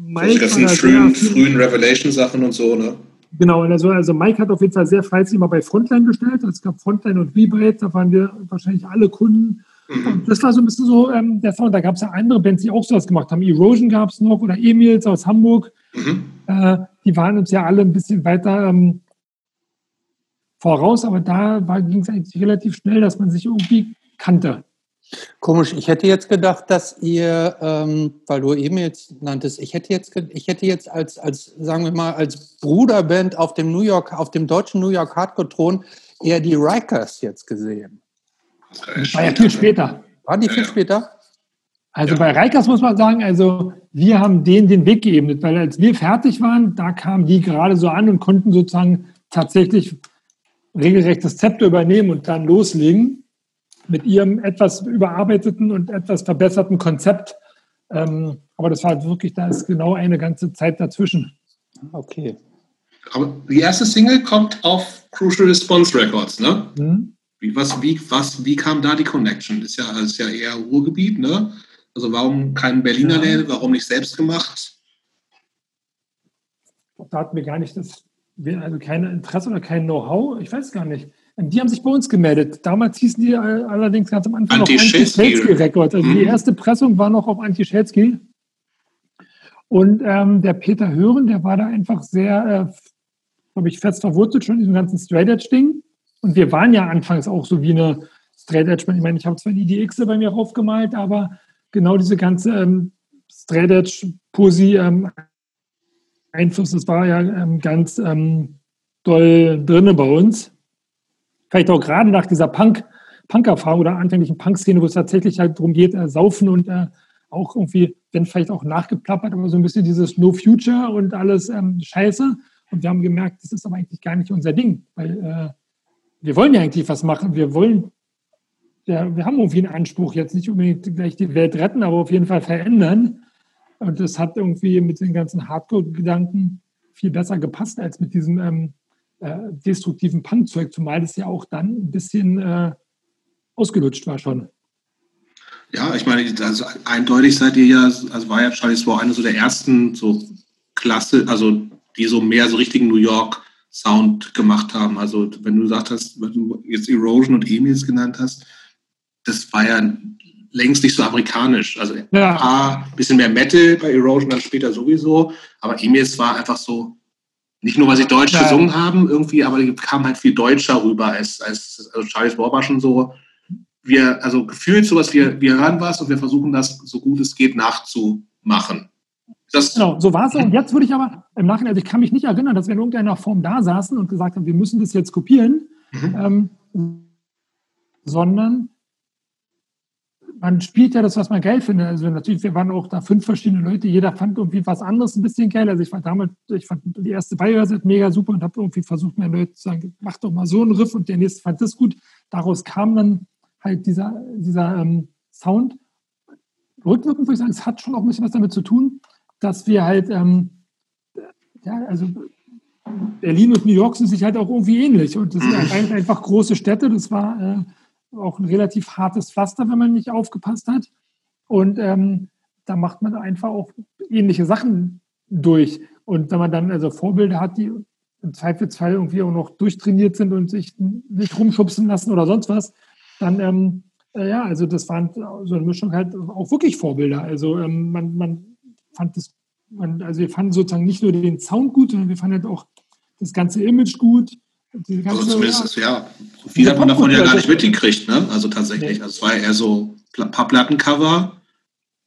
Mike. Die ganzen frühen, frühen Revelation-Sachen und so, ne? Genau, also, also Mike hat auf jeden Fall sehr fleißig immer bei Frontline bestellt. Also es gab Frontline und Rebate, da waren wir wahrscheinlich alle Kunden. Mhm. Das war so ein bisschen so ähm, der Sound. Da gab es ja andere Bands, die auch sowas gemacht haben. Erosion gab es noch oder Emils aus Hamburg. Mhm. Äh, die waren uns ja alle ein bisschen weiter ähm, voraus, aber da ging es eigentlich relativ schnell, dass man sich irgendwie kannte. Komisch, ich hätte jetzt gedacht, dass ihr, ähm, weil du eben jetzt nanntest, ich hätte jetzt, ich hätte jetzt als, als, sagen wir mal, als Bruderband auf dem New York, auf dem deutschen New York Hardcore-Thron eher die Rikers jetzt gesehen. Das war ja viel später. Waren die viel ja. später? Also ja. bei Rikers muss man sagen, also wir haben denen den Weg geebnet, weil als wir fertig waren, da kamen die gerade so an und konnten sozusagen tatsächlich regelrecht das Zepter übernehmen und dann loslegen mit ihrem etwas überarbeiteten und etwas verbesserten Konzept. Ähm, aber das war halt wirklich, da ist genau eine ganze Zeit dazwischen. Okay. Aber die erste Single kommt auf Crucial Response Records, ne? Mhm. Wie, was, wie, was, wie kam da die Connection? Das ist ja, ist ja eher Ruhrgebiet, ne? Also warum kein Berliner ja. Warum nicht selbst gemacht? Da hatten wir gar nicht das, also kein Interesse oder kein Know-how, ich weiß gar nicht. Die haben sich bei uns gemeldet. Damals hießen die allerdings ganz am Anfang Anti noch Anti-Schelsky Records. Also mhm. die erste Pressung war noch auf Anti-Schelsky. Und ähm, der Peter Hören, der war da einfach sehr, äh, glaube ich, fest verwurzelt schon in diesem ganzen Straight Edge-Ding. Und wir waren ja anfangs auch so wie eine Straight Edge. Ich meine, ich habe zwar die DX bei mir raufgemalt, aber genau diese ganze ähm, Straight Edge Posi ähm, Einfluss, das war ja ähm, ganz ähm, doll drinne bei uns. Vielleicht auch gerade nach dieser Punk, Punk-Erfahrung oder anfänglichen Punk-Szene, wo es tatsächlich halt darum geht, äh, saufen und äh, auch irgendwie, wenn vielleicht auch nachgeplappert, aber so ein bisschen dieses No Future und alles ähm, Scheiße. Und wir haben gemerkt, das ist aber eigentlich gar nicht unser Ding, weil äh, wir wollen ja eigentlich was machen. Wir wollen, ja, wir haben irgendwie einen Anspruch, jetzt nicht unbedingt gleich die Welt retten, aber auf jeden Fall verändern. Und das hat irgendwie mit den ganzen Hardcore-Gedanken viel besser gepasst als mit diesem ähm, äh, destruktiven Punkzeug, zumal das ja auch dann ein bisschen äh, ausgelutscht war schon. Ja, ich meine, also eindeutig seid ihr ja, also war ja Charlie's War eine so der ersten so Klasse, also die so mehr so richtigen New York Sound gemacht haben. Also wenn du gesagt hast, wenn du jetzt Erosion und Emils genannt hast, das war ja längst nicht so amerikanisch. Also ja. ein bisschen mehr Metal bei Erosion dann später sowieso, aber Emils war einfach so, nicht nur weil sie Deutsch ja. gesungen haben irgendwie, aber die kam halt viel deutscher rüber als, als also Charlie's War war schon so wir, also gefühlt sowas, wir, wir hören was und wir versuchen das so gut es geht nachzumachen. Das genau, so war es. Und jetzt würde ich aber im Nachhinein, also ich kann mich nicht erinnern, dass wir in irgendeiner Form da saßen und gesagt haben, wir müssen das jetzt kopieren, mhm. ähm, sondern man spielt ja das, was man geil findet. Also natürlich, wir waren auch da fünf verschiedene Leute, jeder fand irgendwie was anderes ein bisschen geil. Also ich fand damals, ich fand die erste Biosat mega super und habe irgendwie versucht, meinen Leuten zu sagen, mach doch mal so einen Riff und der nächste fand das gut. Daraus kam dann halt dieser, dieser ähm, Sound. Rückwirkend würde ich sagen, es hat schon auch ein bisschen was damit zu tun, dass wir halt, ähm, ja, also Berlin und New York sind sich halt auch irgendwie ähnlich. Und das sind halt einfach große Städte. Das war äh, auch ein relativ hartes Pflaster, wenn man nicht aufgepasst hat. Und ähm, da macht man einfach auch ähnliche Sachen durch. Und wenn man dann also Vorbilder hat, die im Zweifelsfall irgendwie auch noch durchtrainiert sind und sich nicht rumschubsen lassen oder sonst was, dann, ähm, äh, ja, also das waren so eine Mischung halt auch wirklich Vorbilder. Also ähm, man, man fand das, also wir fanden sozusagen nicht nur den Sound gut, sondern wir fanden halt auch das ganze Image gut. Ganze, also zumindest, ja, ja viel hat man davon ja gar nicht mitgekriegt, ne? Also tatsächlich. Nee. Also es war eher so ein paar Plattencover.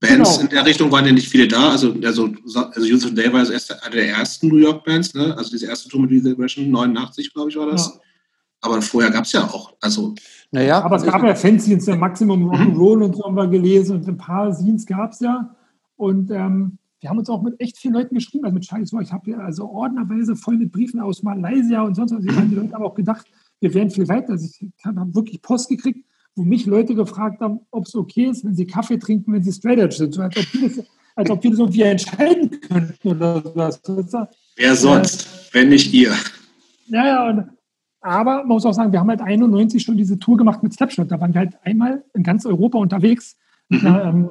Bands genau. in der Richtung waren ja nicht viele da. Also, also, also Youth of Day war das erste, eine der ersten New York Bands, ne? Also diese erste Tour mit Lethal Aggression, 89, glaube ich, war das. Ja. Aber vorher gab es ja auch, also naja, aber es gab ja Fanzines, der Maximum Rock'n'Roll und so haben wir gelesen und ein paar Scenes gab es ja. Und ähm, wir haben uns auch mit echt vielen Leuten geschrieben, also mit Scheiß, ich habe ja also ordnerweise voll mit Briefen aus Malaysia und sonst was. Die Leute haben auch gedacht, wir wären viel weiter. Also ich habe wirklich Post gekriegt, wo mich Leute gefragt haben, ob es okay ist, wenn sie Kaffee trinken, wenn sie straight edge sind. So, als, ob wir das, als ob wir das irgendwie entscheiden könnten oder sowas. Wer sonst, äh, wenn nicht ihr? Ja, ja, und aber man muss auch sagen, wir haben halt 91 schon diese Tour gemacht mit Slapshot. Da waren wir halt einmal in ganz Europa unterwegs mhm. einer, ähm,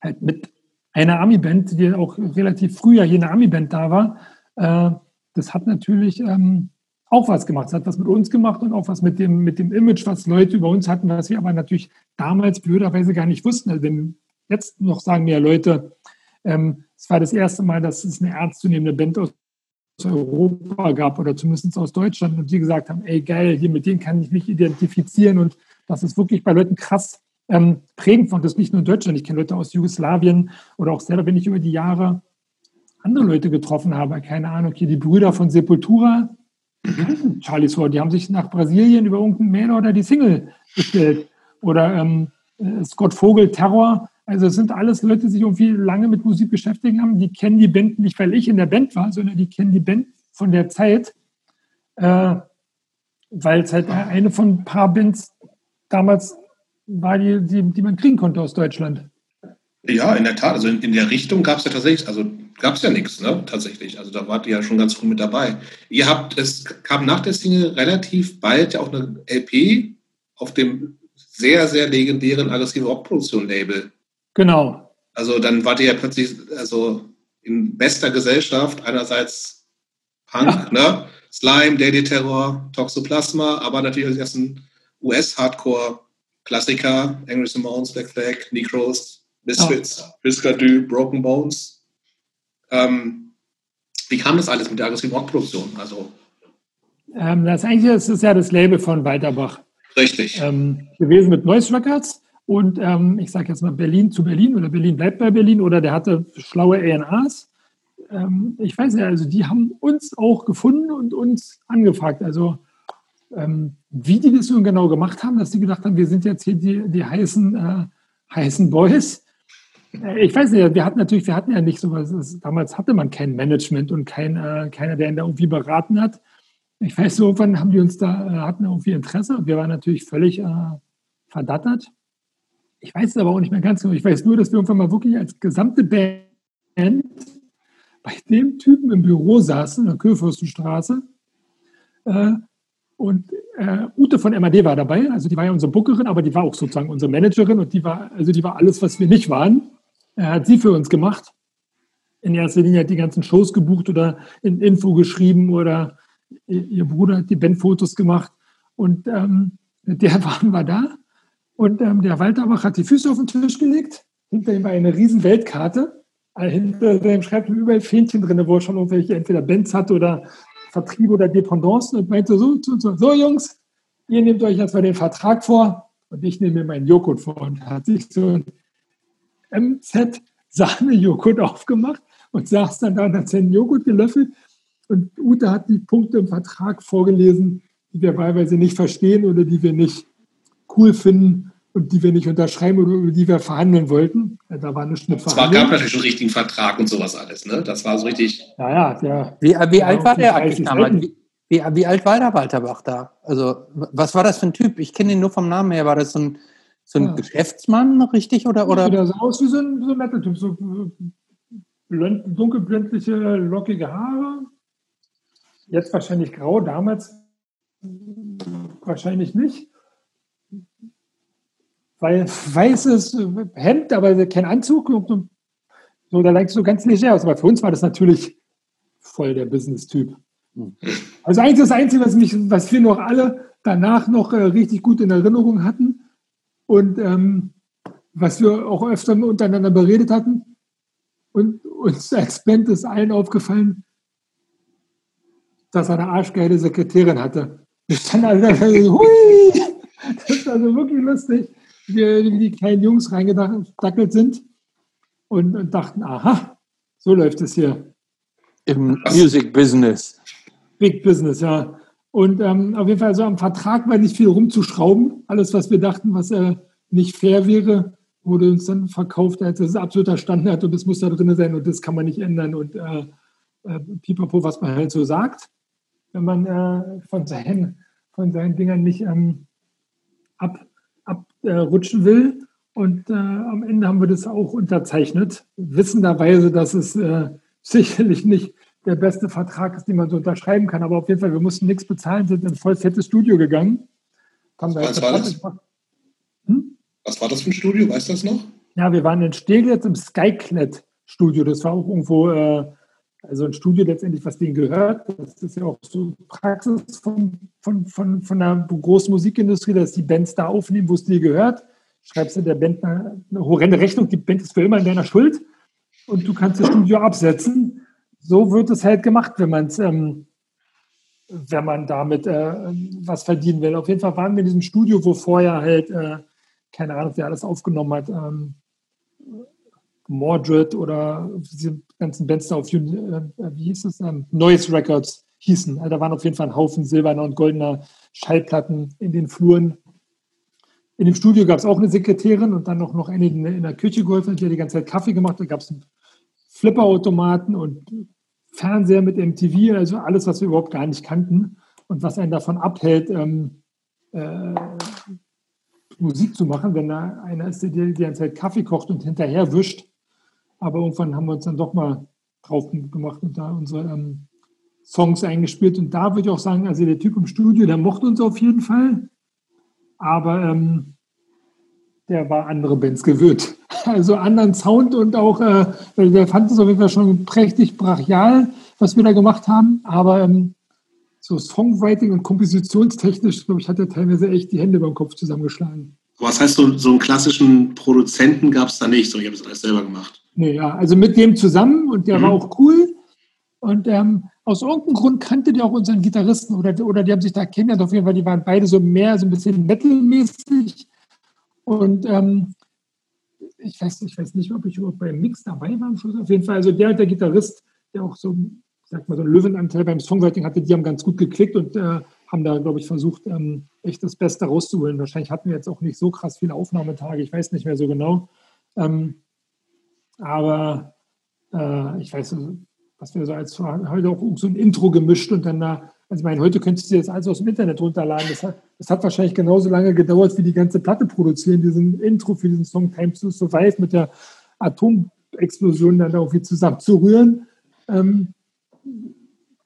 halt mit einer Ami-Band, die auch relativ früh ja hier eine Ami-Band da war. Äh, das hat natürlich ähm, auch was gemacht. Das hat was mit uns gemacht und auch was mit dem, mit dem Image, was Leute über uns hatten, was wir aber natürlich damals blöderweise gar nicht wussten. Also wenn jetzt noch sagen mir Leute, ähm, es war das erste Mal, dass es eine ernstzunehmende Band aus Europa gab oder zumindest aus Deutschland und die gesagt haben, ey geil, hier mit denen kann ich mich identifizieren und das ist wirklich bei Leuten krass ähm, prägend und das nicht nur in Deutschland. Ich kenne Leute aus Jugoslawien oder auch selber, wenn ich über die Jahre andere Leute getroffen habe, keine Ahnung, hier die Brüder von Sepultura, Charlie's Ford, die haben sich nach Brasilien über irgendeinen Mail oder die Single gestellt oder ähm, äh, Scott Vogel, Terror, also es sind alles Leute, die sich irgendwie lange mit Musik beschäftigt haben. Die kennen die Band nicht, weil ich in der Band war, sondern die kennen die Band von der Zeit, äh, weil es halt eine von ein paar Bands damals war, die, die, die man kriegen konnte aus Deutschland. Ja, in der Tat. Also in, in der Richtung gab es ja tatsächlich, also gab es ja nichts, ne? Tatsächlich. Also da wart ihr ja schon ganz früh mit dabei. Ihr habt, es kam nach der Single relativ bald ja auch eine LP auf dem sehr, sehr legendären aggressive Rockproduktion-Label Genau. Also dann wart ihr ja plötzlich also in bester Gesellschaft, einerseits Punk, ja. ne? Slime, Daily Terror, Toxoplasma, aber natürlich als ersten US-Hardcore-Klassiker, Angry Simones, Black Flag, Necros, Misfits, Du, Broken Bones. Ähm, wie kam das alles mit der aggressiven Rockproduktion? Also Ähm, das eigentlich ist, ist ja das Label von Walterbach. Richtig. Ähm, gewesen mit Noise Records und ähm, ich sage jetzt mal Berlin zu Berlin oder Berlin bleibt bei Berlin oder der hatte schlaue ANAs. Ähm, ich weiß ja, also die haben uns auch gefunden und uns angefragt. Also ähm, wie die das nun genau gemacht haben, dass die gedacht haben, wir sind jetzt hier die, die heißen, äh, heißen Boys. Äh, ich weiß nicht, wir hatten natürlich, wir hatten ja nicht so was, damals hatte man kein Management und kein, äh, keiner, der ihn da irgendwie beraten hat. Ich weiß, so irgendwann haben die uns da, äh, hatten irgendwie Interesse und wir waren natürlich völlig äh, verdattert. Ich weiß es aber auch nicht mehr ganz genau. Ich weiß nur, dass wir irgendwann mal wirklich als gesamte Band bei dem Typen im Büro saßen, in der Kurfürstenstraße. Und äh, Ute von MAD war dabei, also die war ja unsere Bookerin, aber die war auch sozusagen unsere Managerin und die war, also die war alles, was wir nicht waren, äh, hat sie für uns gemacht. In erster Linie hat die ganzen Shows gebucht oder in Info geschrieben oder ihr Bruder hat die Bandfotos gemacht und ähm, der waren wir da. Und ähm, der Walterbach hat die Füße auf den Tisch gelegt. Hinter ihm war eine riesen Weltkarte. Äh, hinter dem Schreibtisch überall Fähnchen drin, wo er schon irgendwelche entweder Bands hatte oder Vertrieb oder Dependance und meinte so, so, so, so Jungs, ihr nehmt euch erstmal den Vertrag vor und ich nehme mir meinen Joghurt vor. Und hat sich so ein MZ Sahne-Joghurt aufgemacht und saß dann da und hat seinen Joghurt gelöffelt. Und Ute hat die Punkte im Vertrag vorgelesen, die wir wahlweise nicht verstehen oder die wir nicht cool finden und die wir nicht unterschreiben oder über die wir verhandeln wollten. Da war eine Schnitt Es gab natürlich einen richtigen Vertrag und sowas alles. Ne? Das war so richtig. Ja, ja. Der, wie, wie alt war der eigentlich damals? Wie, wie, wie, alt war der Walterbach da? Also, was war das für ein Typ? Ich kenne ihn nur vom Namen her. War das so ein, so ein ja. Geschäftsmann, richtig? Oder, oder? Ja, der sah aus wie so ein, so ein netter Typ. So blond, dunkelblendliche, lockige Haare. Jetzt wahrscheinlich grau, damals wahrscheinlich nicht weil weißes Hemd, aber kein Anzug. So, da leicht so ganz leger aus. Aber für uns war das natürlich voll der Business-Typ. Hm. Also eigentlich das Einzige, was, mich, was wir noch alle danach noch äh, richtig gut in Erinnerung hatten und ähm, was wir auch öfter untereinander beredet hatten. Und uns als Band ist allen aufgefallen, dass er eine arschgeile Sekretärin hatte. Wir standen alle da, hui! Das ist also wirklich lustig wie die kleinen Jungs reingedackelt sind und, und dachten, aha, so läuft es hier. Im Music Business. Big Business, ja. Und ähm, auf jeden Fall, so am Vertrag war nicht viel rumzuschrauben. Alles, was wir dachten, was äh, nicht fair wäre, wurde uns dann verkauft, als es absoluter Standard und das muss da drin sein und das kann man nicht ändern und äh, äh, pipapo, was man halt so sagt, wenn man äh, von, seinen, von seinen Dingern nicht ähm, ab, abrutschen will. Und äh, am Ende haben wir das auch unterzeichnet, wissenderweise, dass es äh, sicherlich nicht der beste Vertrag ist, den man so unterschreiben kann. Aber auf jeden Fall, wir mussten nichts bezahlen, sind in ein voll fettes Studio gegangen. Was war, das? Hm? Was war das für ein Studio? Weißt du das noch? Ja, wir waren in Steglitz im Skyclad-Studio. Das war auch irgendwo äh, also ein Studio letztendlich, was denen gehört. Das ist ja auch so Praxis von, von, von, von einer großen Musikindustrie, dass die Bands da aufnehmen, wo es dir gehört. Schreibst du der Band eine, eine horrende Rechnung, die Band ist für immer in deiner Schuld und du kannst das Studio absetzen. So wird es halt gemacht, wenn man es ähm, wenn man damit äh, was verdienen will. Auf jeden Fall waren wir in diesem Studio, wo vorher halt, äh, keine Ahnung, wer alles aufgenommen hat, ähm, Mordred oder diese ganzen Bands da auf, äh, wie hieß es, ähm, Noise Records hießen. Also da waren auf jeden Fall ein Haufen silberner und goldener Schallplatten in den Fluren. In dem Studio gab es auch eine Sekretärin und dann noch, noch eine, die in der Küche geholfen die hat die ganze Zeit Kaffee gemacht. Da gab es Flipperautomaten und Fernseher mit MTV, also alles, was wir überhaupt gar nicht kannten und was einen davon abhält, ähm, äh, Musik zu machen, wenn da einer ist, der die ganze Zeit Kaffee kocht und hinterher wischt. Aber irgendwann haben wir uns dann doch mal drauf gemacht und da unsere ähm, Songs eingespielt. Und da würde ich auch sagen, also der Typ im Studio, der mochte uns auf jeden Fall. Aber ähm, der war andere Bands gewöhnt. Also anderen Sound und auch, äh, der fand es auf jeden Fall schon prächtig brachial, was wir da gemacht haben. Aber ähm, so Songwriting und kompositionstechnisch, glaube ich, hat er teilweise echt die Hände beim Kopf zusammengeschlagen. Was heißt, so, so einen klassischen Produzenten gab es da nicht, so ich habe es alles selber gemacht. Nee, ja, also mit dem zusammen und der mhm. war auch cool. Und ähm, aus irgendeinem Grund kannte die auch unseren Gitarristen oder, oder die haben sich da kennengelernt. Auf jeden Fall, die waren beide so mehr, so ein bisschen metalmäßig. Und ähm, ich, weiß, ich weiß nicht, ob ich überhaupt beim Mix dabei war. Auf jeden Fall, also der, der Gitarrist, der auch so, sag mal, so einen Löwenanteil beim Songwriting hatte, die haben ganz gut geklickt und äh, haben da, glaube ich, versucht, ähm, echt das Beste rauszuholen. Wahrscheinlich hatten wir jetzt auch nicht so krass viele Aufnahmetage, ich weiß nicht mehr so genau. Ähm, aber äh, ich weiß, was wir so als heute auch so ein Intro gemischt und dann da, also ich meine, heute könntest du das alles aus dem Internet runterladen. Das hat, das hat wahrscheinlich genauso lange gedauert, wie die ganze Platte produzieren, diesen Intro für diesen Song Time to Survive mit der Atomexplosion dann irgendwie zusammenzurühren. Ähm,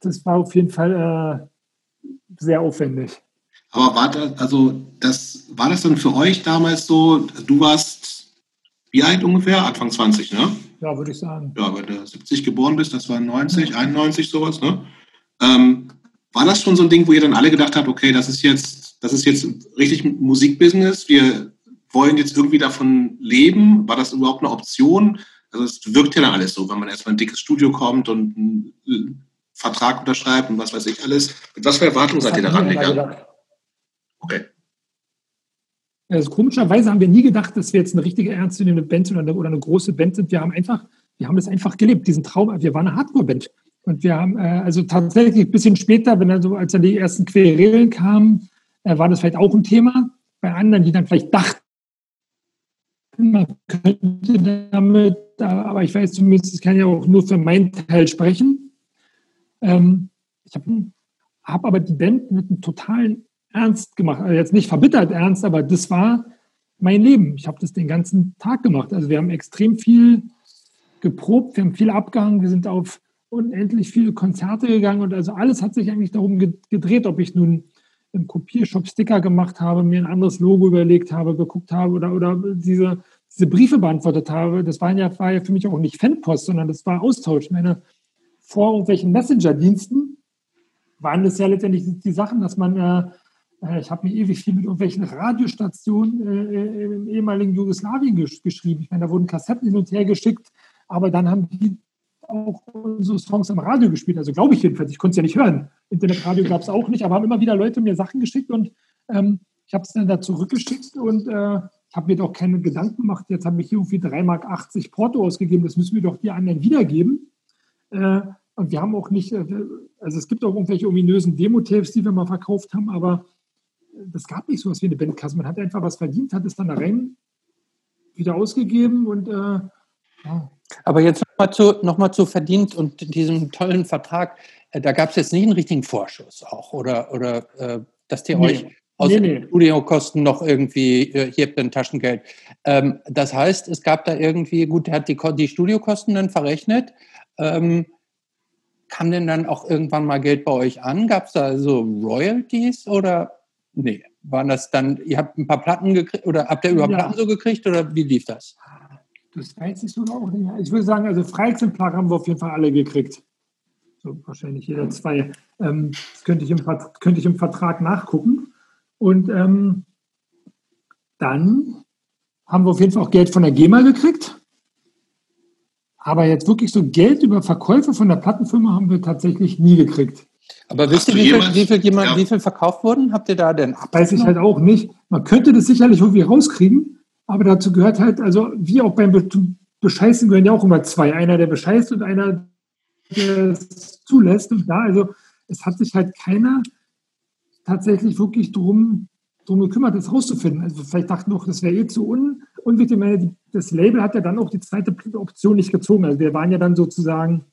das war auf jeden Fall äh, sehr aufwendig. Aber war das, also das, war das dann für euch damals so, du warst wie alt ungefähr? Anfang 20, ne? Ja, würde ich sagen. Ja, wenn du 70 geboren bist, das war 90, ja. 91 sowas, ne? Ähm, war das schon so ein Ding, wo ihr dann alle gedacht habt, okay, das ist jetzt, das ist jetzt richtig Musikbusiness, wir wollen jetzt irgendwie davon leben? War das überhaupt eine Option? Also es wirkt ja dann alles so, wenn man erstmal in ein dickes Studio kommt und einen Vertrag unterschreibt und was weiß ich alles. Mit was für Erwartungen seid ihr da rangegangen? Okay. Also komischerweise haben wir nie gedacht, dass wir jetzt eine richtige ernstzunehmende Band sind oder eine große Band sind. Wir haben einfach, wir haben das einfach gelebt, diesen Traum. Wir waren eine Hardcore-Band. Und wir haben, äh, also tatsächlich ein bisschen später, wenn dann so, als dann die ersten Querelen kamen, äh, war das vielleicht auch ein Thema. Bei anderen, die dann vielleicht dachten, man könnte damit, aber ich weiß zumindest, ich kann ja auch nur für meinen Teil sprechen. Ähm, ich habe hab aber die Band mit einem totalen ernst gemacht. Also jetzt nicht verbittert ernst, aber das war mein Leben. Ich habe das den ganzen Tag gemacht. Also wir haben extrem viel geprobt, wir haben viel abgehangen, wir sind auf unendlich viele Konzerte gegangen und also alles hat sich eigentlich darum gedreht, ob ich nun im Kopiershop Sticker gemacht habe, mir ein anderes Logo überlegt habe, geguckt habe oder, oder diese, diese Briefe beantwortet habe. Das war ja, war ja für mich auch nicht Fanpost, sondern das war Austausch. Meine, vor irgendwelchen Messenger-Diensten waren das ja letztendlich die Sachen, dass man äh, ich habe mir ewig viel mit irgendwelchen Radiostationen äh, äh, im ehemaligen Jugoslawien gesch geschrieben. Ich meine, da wurden Kassetten hin und her geschickt, aber dann haben die auch unsere Songs am Radio gespielt. Also glaube ich jedenfalls. Ich konnte es ja nicht hören. Internetradio gab es auch nicht, aber haben immer wieder Leute mir Sachen geschickt und ähm, ich habe es dann da zurückgeschickt und äh, habe mir doch keine Gedanken gemacht. Jetzt habe ich irgendwie 3,80 Mark Porto ausgegeben. Das müssen wir doch die anderen wiedergeben. Äh, und wir haben auch nicht, äh, also es gibt auch irgendwelche ominösen Demo-Tapes, die wir mal verkauft haben, aber das gab nicht so was wie eine Bandkasse. Man hat einfach was verdient, hat es dann da rein wieder ausgegeben und äh, ja. Aber jetzt nochmal zu, noch zu verdient und diesem tollen Vertrag, äh, da gab es jetzt nicht einen richtigen Vorschuss auch, oder, oder äh, dass die nee. euch aus nee, nee. Studiokosten noch irgendwie, äh, hier habt ihr ein Taschengeld. Ähm, das heißt, es gab da irgendwie, gut, er hat die, die Studiokosten dann verrechnet. Ähm, kam denn dann auch irgendwann mal Geld bei euch an? Gab es da so Royalties oder Nee, waren das dann, ihr habt ein paar Platten gekriegt oder habt ihr überhaupt ja. Platten so gekriegt oder wie lief das? Das weiß ich sogar auch nicht. Ich würde sagen, also Freiexemplare haben wir auf jeden Fall alle gekriegt. So wahrscheinlich jeder zwei. Ähm, das könnte ich, im, könnte ich im Vertrag nachgucken. Und ähm, dann haben wir auf jeden Fall auch Geld von der GEMA gekriegt. Aber jetzt wirklich so Geld über Verkäufe von der Plattenfirma haben wir tatsächlich nie gekriegt. Aber wisst ihr, wie viel, wie, viel jemand, ja. wie viel verkauft wurden? Habt ihr da denn Weiß ich halt auch nicht. Man könnte das sicherlich irgendwie rauskriegen, aber dazu gehört halt, also wie auch beim Be Bescheißen gehören ja auch immer zwei. Einer, der bescheißt und einer, der es zulässt. Und da, also es hat sich halt keiner tatsächlich wirklich drum, drum gekümmert, das rauszufinden. Also vielleicht dachten noch, das wäre eh zu un unwichtig. Das Label hat ja dann auch die zweite Option nicht gezogen. Also wir waren ja dann sozusagen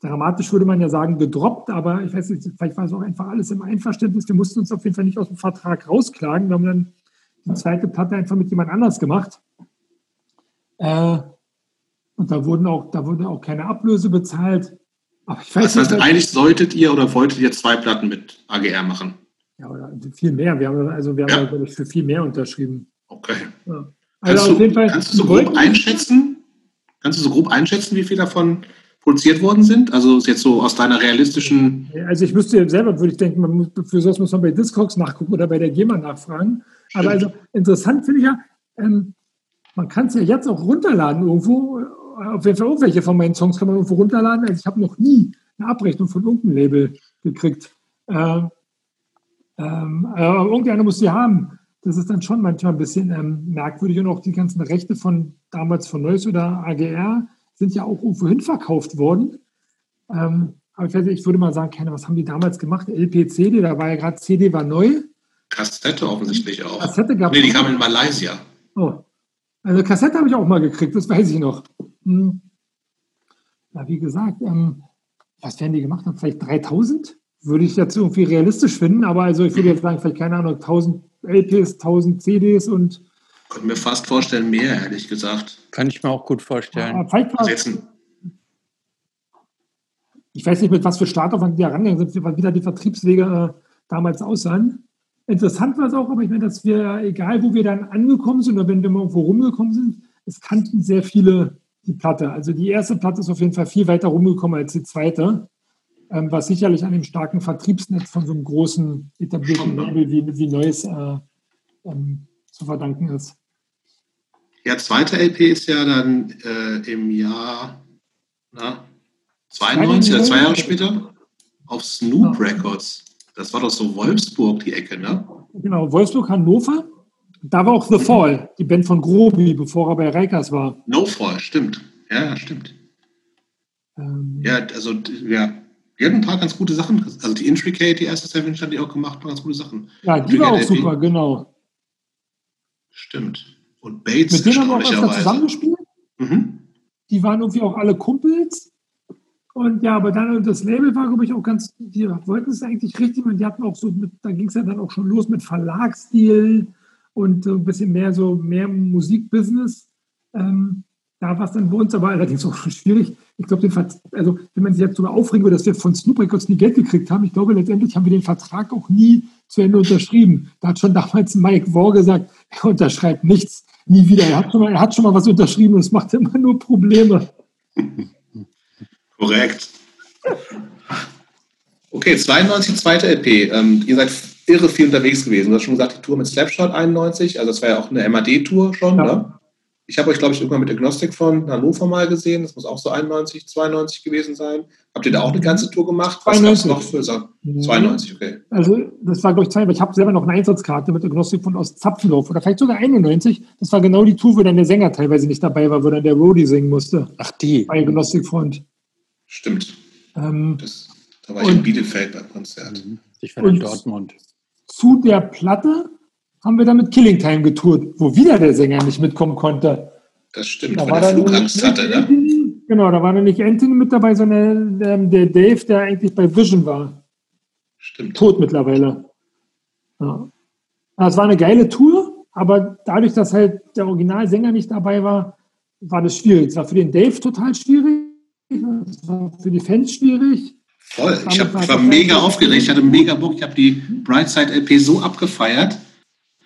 dramatisch würde man ja sagen, gedroppt, aber ich weiß nicht, vielleicht war es auch einfach alles im Einverständnis. Wir mussten uns auf jeden Fall nicht aus dem Vertrag rausklagen. Wir haben dann die zweite Platte einfach mit jemand anders gemacht. Äh, und da wurden auch, da wurde auch keine Ablöse bezahlt. Aber ich weiß das heißt, nicht, eigentlich solltet ihr oder wolltet ihr zwei Platten mit AGR machen? Ja, oder viel mehr. Wir haben also wir haben, ja. für viel mehr unterschrieben. Okay. Ja. Also kannst, du, Fall, kannst du so grob einschätzen? Kannst du so grob einschätzen, wie viel davon produziert worden sind? Also jetzt so aus deiner realistischen. Also ich müsste selber, würde ich denken, man muss, für sowas muss man bei Discogs nachgucken oder bei der GEMA nachfragen. Stimmt. Aber also interessant finde ich ja, ähm, man kann es ja jetzt auch runterladen irgendwo. Auf jeden Fall irgendwelche von meinen Songs kann man irgendwo runterladen. Also ich habe noch nie eine Abrechnung von irgendeinem Label gekriegt. Ähm, ähm, aber irgendeiner muss sie haben. Das ist dann schon manchmal ein bisschen ähm, merkwürdig und auch die ganzen Rechte von damals von Neuss oder AGR sind ja auch irgendwo hin verkauft worden. Ähm, aber ich, ich würde mal sagen, keine, was haben die damals gemacht? LP, CD, da war ja gerade CD war neu. Kassette offensichtlich auch. Kassette gab Nee, die kam in Malaysia. Oh. Also Kassette habe ich auch mal gekriegt, das weiß ich noch. Hm. Ja, wie gesagt, ähm, was werden die gemacht haben? Vielleicht 3000? Würde ich jetzt irgendwie realistisch finden, aber also ich würde jetzt sagen, vielleicht keine Ahnung, 1000 LPs, 1000 CDs und. Könnte mir fast vorstellen, mehr, ehrlich gesagt. Kann ich mir auch gut vorstellen. Ja, ich weiß nicht, mit was für Startaufwand die herangegangen sind, wie da die Vertriebswege äh, damals aussahen. Interessant war es auch, aber ich meine, dass wir, egal wo wir dann angekommen sind oder wenn wir mal irgendwo rumgekommen sind, es kannten sehr viele die Platte. Also die erste Platte ist auf jeden Fall viel weiter rumgekommen als die zweite, ähm, was sicherlich an dem starken Vertriebsnetz von so einem großen etablierten Label wie, wie Neues äh, ähm, zu verdanken ist. ja, zweite LP ist ja dann äh, im Jahr na, 92 oder zwei Jahre später auf Snoop Ja. Records. Das war doch so Wolfsburg, die Ecke, ne? Genau, Wolfsburg, Hannover. Da war auch The Fall, die Band von Grobi, bevor er bei Reikers war. No Fall, stimmt. Ja, stimmt. Ähm, Ja, also, ja. Die hatten ein paar ganz gute Sachen. Also die Intricate, die erste Seven hat die auch gemacht, paar ganz gute Sachen. ja, die war auch LP. super, genau. Stimmt. Und Bates Mit denen haben wir auch öfter zusammengespielt. Mhm. Die waren irgendwie auch alle Kumpels. Und ja, aber dann das Label war, glaube ich, auch ganz, die wollten es eigentlich richtig und die hatten auch so, mit, da ging es ja dann auch schon los mit Verlagsstil und so ein bisschen mehr so, mehr Musikbusiness. Ähm, da war es dann bei uns aber allerdings auch schon schwierig. Ich glaube, also wenn man sich jetzt darüber aufregen würde, dass wir von Snoop Records nie Geld gekriegt haben, ich glaube, letztendlich haben wir den Vertrag auch nie zu Ende unterschrieben. Da hat schon damals Mike Waugh gesagt, er unterschreibt nichts, nie wieder. Er hat schon mal, er hat schon mal was unterschrieben und es macht immer nur Probleme. Korrekt. Okay, 92, zweite LP. Ähm, ihr seid irre viel unterwegs gewesen. Du hast schon gesagt, die Tour mit Slapshot 91, also das war ja auch eine MAD-Tour schon, Ja. ne? Ich habe euch, glaube ich, irgendwann mit Agnostic von Hannover mal gesehen. Das muss auch so 91, 92 gewesen sein. Habt ihr da auch eine ganze Tour gemacht? Was gab's 92. noch für Sa- 92, okay. Also das war, glaube ich, zwei, aber ich habe selber noch eine Einsatzkarte mit Agnostik von aus Zapfendorf oder vielleicht sogar 91. Das war genau die Tour, wo dann der Sänger teilweise nicht dabei war, wo dann der Roadie singen musste Ach, die. bei Agnostic Front. Stimmt. Ähm, Das, da war ich Und- in Bielefeld beim Konzert. Ich war in Und- Dortmund. zu der Platte haben wir dann mit Killing Time getourt, wo wieder der Sänger nicht mitkommen konnte. Das stimmt, Da weil dann Flugangst nicht hatte, ne? Genau, da war dann nicht Anthony mit dabei, sondern ähm, der Dave, der eigentlich bei Vision war. Stimmt. tot mittlerweile. Ja. Ja, Es war eine geile Tour, aber dadurch, dass halt der Originalsänger nicht dabei war, war das schwierig. Es war für den Dave total schwierig, es war für die Fans schwierig. Voll. Ich, hab, ich war mega aufgeregt, ich hatte mega Bock. Ich habe die Brightside LP so abgefeiert.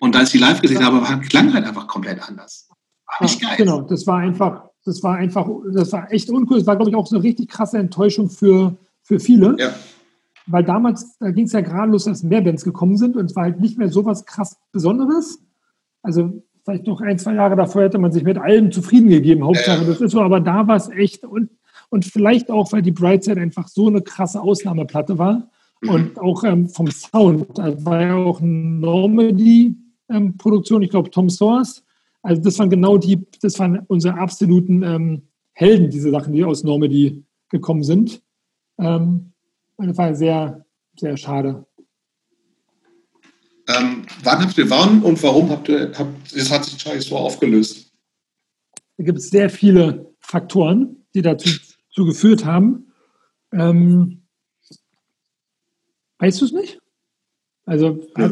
Und als ich die live gesehen habe, war- klang halt einfach komplett anders. War nicht geil. Genau, das war einfach, das war einfach, das war echt uncool. Das war, glaube ich, auch so eine richtig krasse Enttäuschung für, für viele. Ja, Weil damals, da ging es ja gerade los, dass mehr Bands gekommen sind und es war halt nicht mehr so was krass Besonderes. Also vielleicht noch ein, zwei Jahre davor hätte man sich mit allem zufrieden gegeben. Hauptsache, Ja. das ist so, aber da war es echt und, und vielleicht auch, weil die Brightside einfach so eine krasse Ausnahmeplatte war und auch ähm, vom Sound. Da war ja auch eine Normandy-Produktion, ich glaube Tom Source. Also das waren genau die, das waren unsere absoluten ähm, Helden, diese Sachen, die aus Normandy gekommen sind. Ähm, das war sehr, sehr schade. Ähm, wann habt ihr wann und warum habt ihr, habt, das hat sich so aufgelöst? Da gibt es sehr viele Faktoren, die dazu, dazu geführt haben. Ähm, weißt du es nicht? Also, Ja.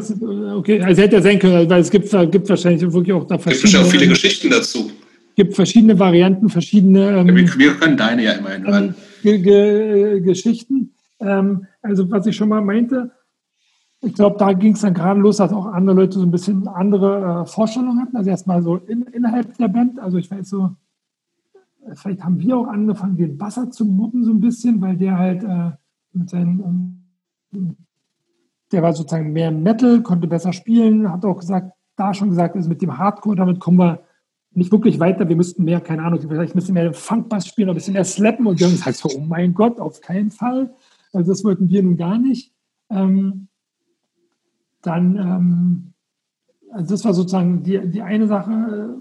okay, also hätte ja sein können, weil es gibt, gibt wahrscheinlich wirklich auch da Es gibt verschiedene, auch viele Geschichten dazu. gibt verschiedene Varianten, verschiedene ähm, Wir, wir können deine ja immerhin ähm, hören. Ge Geschichten. Ähm, also was ich schon mal meinte, ich glaube, da ging es dann gerade los, dass auch andere Leute so ein bisschen andere äh, Vorstellungen hatten. Also erstmal so in, innerhalb der Band. Also ich weiß so, vielleicht haben wir auch angefangen, den Basser zu mobben so ein bisschen, weil der halt äh, mit seinen, ähm, der war sozusagen mehr Metal, konnte besser spielen, hat auch gesagt, da schon gesagt, also mit dem Hardcore, damit kommen wir nicht wirklich weiter, wir müssten mehr, keine Ahnung, vielleicht müssen wir mehr Funkbass spielen, ein bisschen mehr slappen und dann sagt so, oh mein Gott, auf keinen Fall. Also das wollten wir nun gar nicht. Ähm, dann, ähm, also das war sozusagen die, die eine Sache.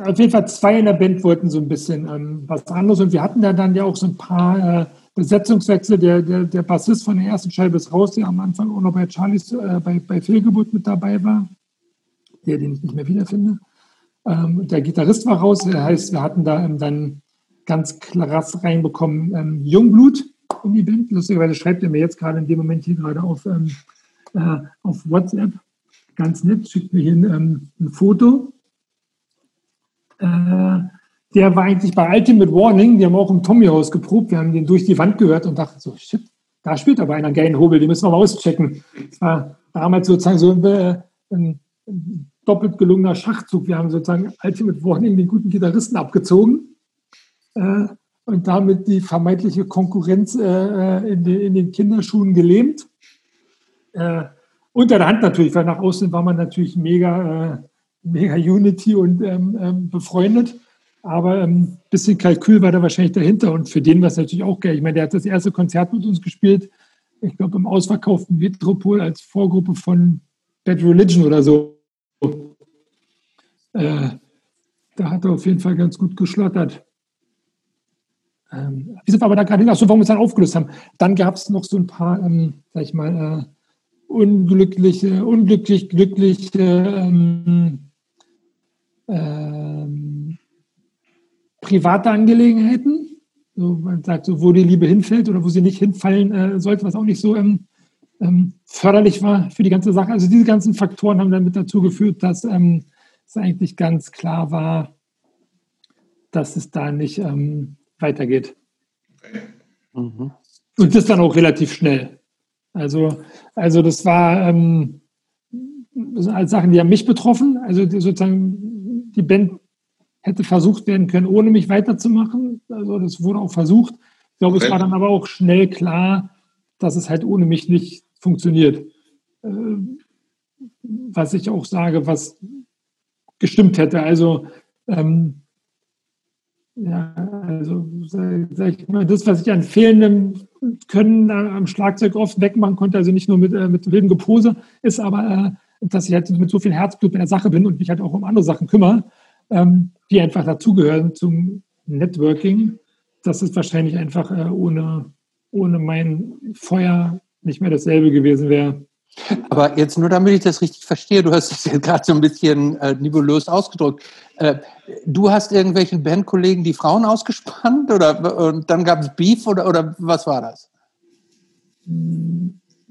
Auf jeden Fall zwei in der Band wollten so ein bisschen ähm, was anderes und wir hatten da dann ja auch so ein paar äh, Besetzungswechsel. Der, der, der Bassist von der ersten Scheibe ist raus, der am Anfang auch noch bei Charlies, äh, bei, bei Fehlgeburt mit dabei war, der, den ich nicht mehr wiederfinde. Ähm, der Gitarrist war raus, das heißt, wir hatten da ähm, dann ganz krass reinbekommen ähm, Jungblut in die Band. Lustigerweise schreibt er mir jetzt gerade in dem Moment hier gerade auf, ähm, äh, auf WhatsApp. Ganz nett, schickt mir hier ein, ähm, ein Foto. Äh, der war eigentlich bei Ultimate Warning, die haben auch im Tommy-Haus geprobt. Wir haben den durch die Wand gehört und dachten so, shit, da spielt aber einer geilen Hobel, den müssen wir mal auschecken. Das war damals sozusagen so äh, ein, ein doppelt gelungener Schachzug. Wir haben sozusagen Ultimate Warning den guten Gitarristen abgezogen äh, und damit die vermeintliche Konkurrenz äh, äh in, den, in, den Kinderschuhen gelähmt. Äh, unter der Hand natürlich, weil nach außen war man natürlich mega, äh, mega Unity und ähm, ähm, befreundet. Aber ein ähm, bisschen Kalkül war da wahrscheinlich dahinter. Und für den war es natürlich auch geil. Ich meine, der hat das erste Konzert mit uns gespielt, ich glaube, im ausverkauften Metropol als Vorgruppe von Bad Religion oder so. Äh, da hat er auf jeden Fall ganz gut geschlottert. Ähm, wie sind aber da gerade hin? Achso, warum wir es dann aufgelöst haben. Dann gab es noch so ein paar, ähm, sag ich mal, äh, unglückliche, unglücklich glückliche ähm, ähm, private Angelegenheiten. So, man sagt so, wo die Liebe hinfällt oder wo sie nicht hinfallen äh, sollte, was auch nicht so ähm, ähm, förderlich war für die ganze Sache. Also diese ganzen Faktoren haben dann mit dazu geführt, dass ähm, es eigentlich ganz klar war, dass es da nicht ähm, weitergeht. Mhm. Und das dann auch relativ schnell. Also, also das war ähm, das sind alles Sachen, die haben mich betroffen. Also die, sozusagen die Band hätte versucht werden können, ohne mich weiterzumachen. Also das wurde auch versucht. Ich glaube, es war dann aber auch schnell klar, dass es halt ohne mich nicht funktioniert. Äh, was ich auch sage, was gestimmt hätte. Also, ähm, ja, also sag ich mal, das, was ich an fehlendem Können am Schlagzeug oft wegmachen konnte, also nicht nur mit, äh, mit wildem Gepose, ist aber, äh, dass ich halt mit so viel Herzblut bei der Sache bin und mich halt auch um andere Sachen kümmere, ähm, die einfach dazugehören zum Networking, dass es wahrscheinlich einfach äh, ohne, ohne mein Feuer nicht mehr dasselbe gewesen wäre. Aber jetzt nur damit ich das richtig verstehe, du hast es jetzt gerade so ein bisschen äh, niveaulos ausgedrückt. Äh, du hast irgendwelchen Bandkollegen die Frauen ausgespannt oder und dann gab es Beef oder, oder was war das?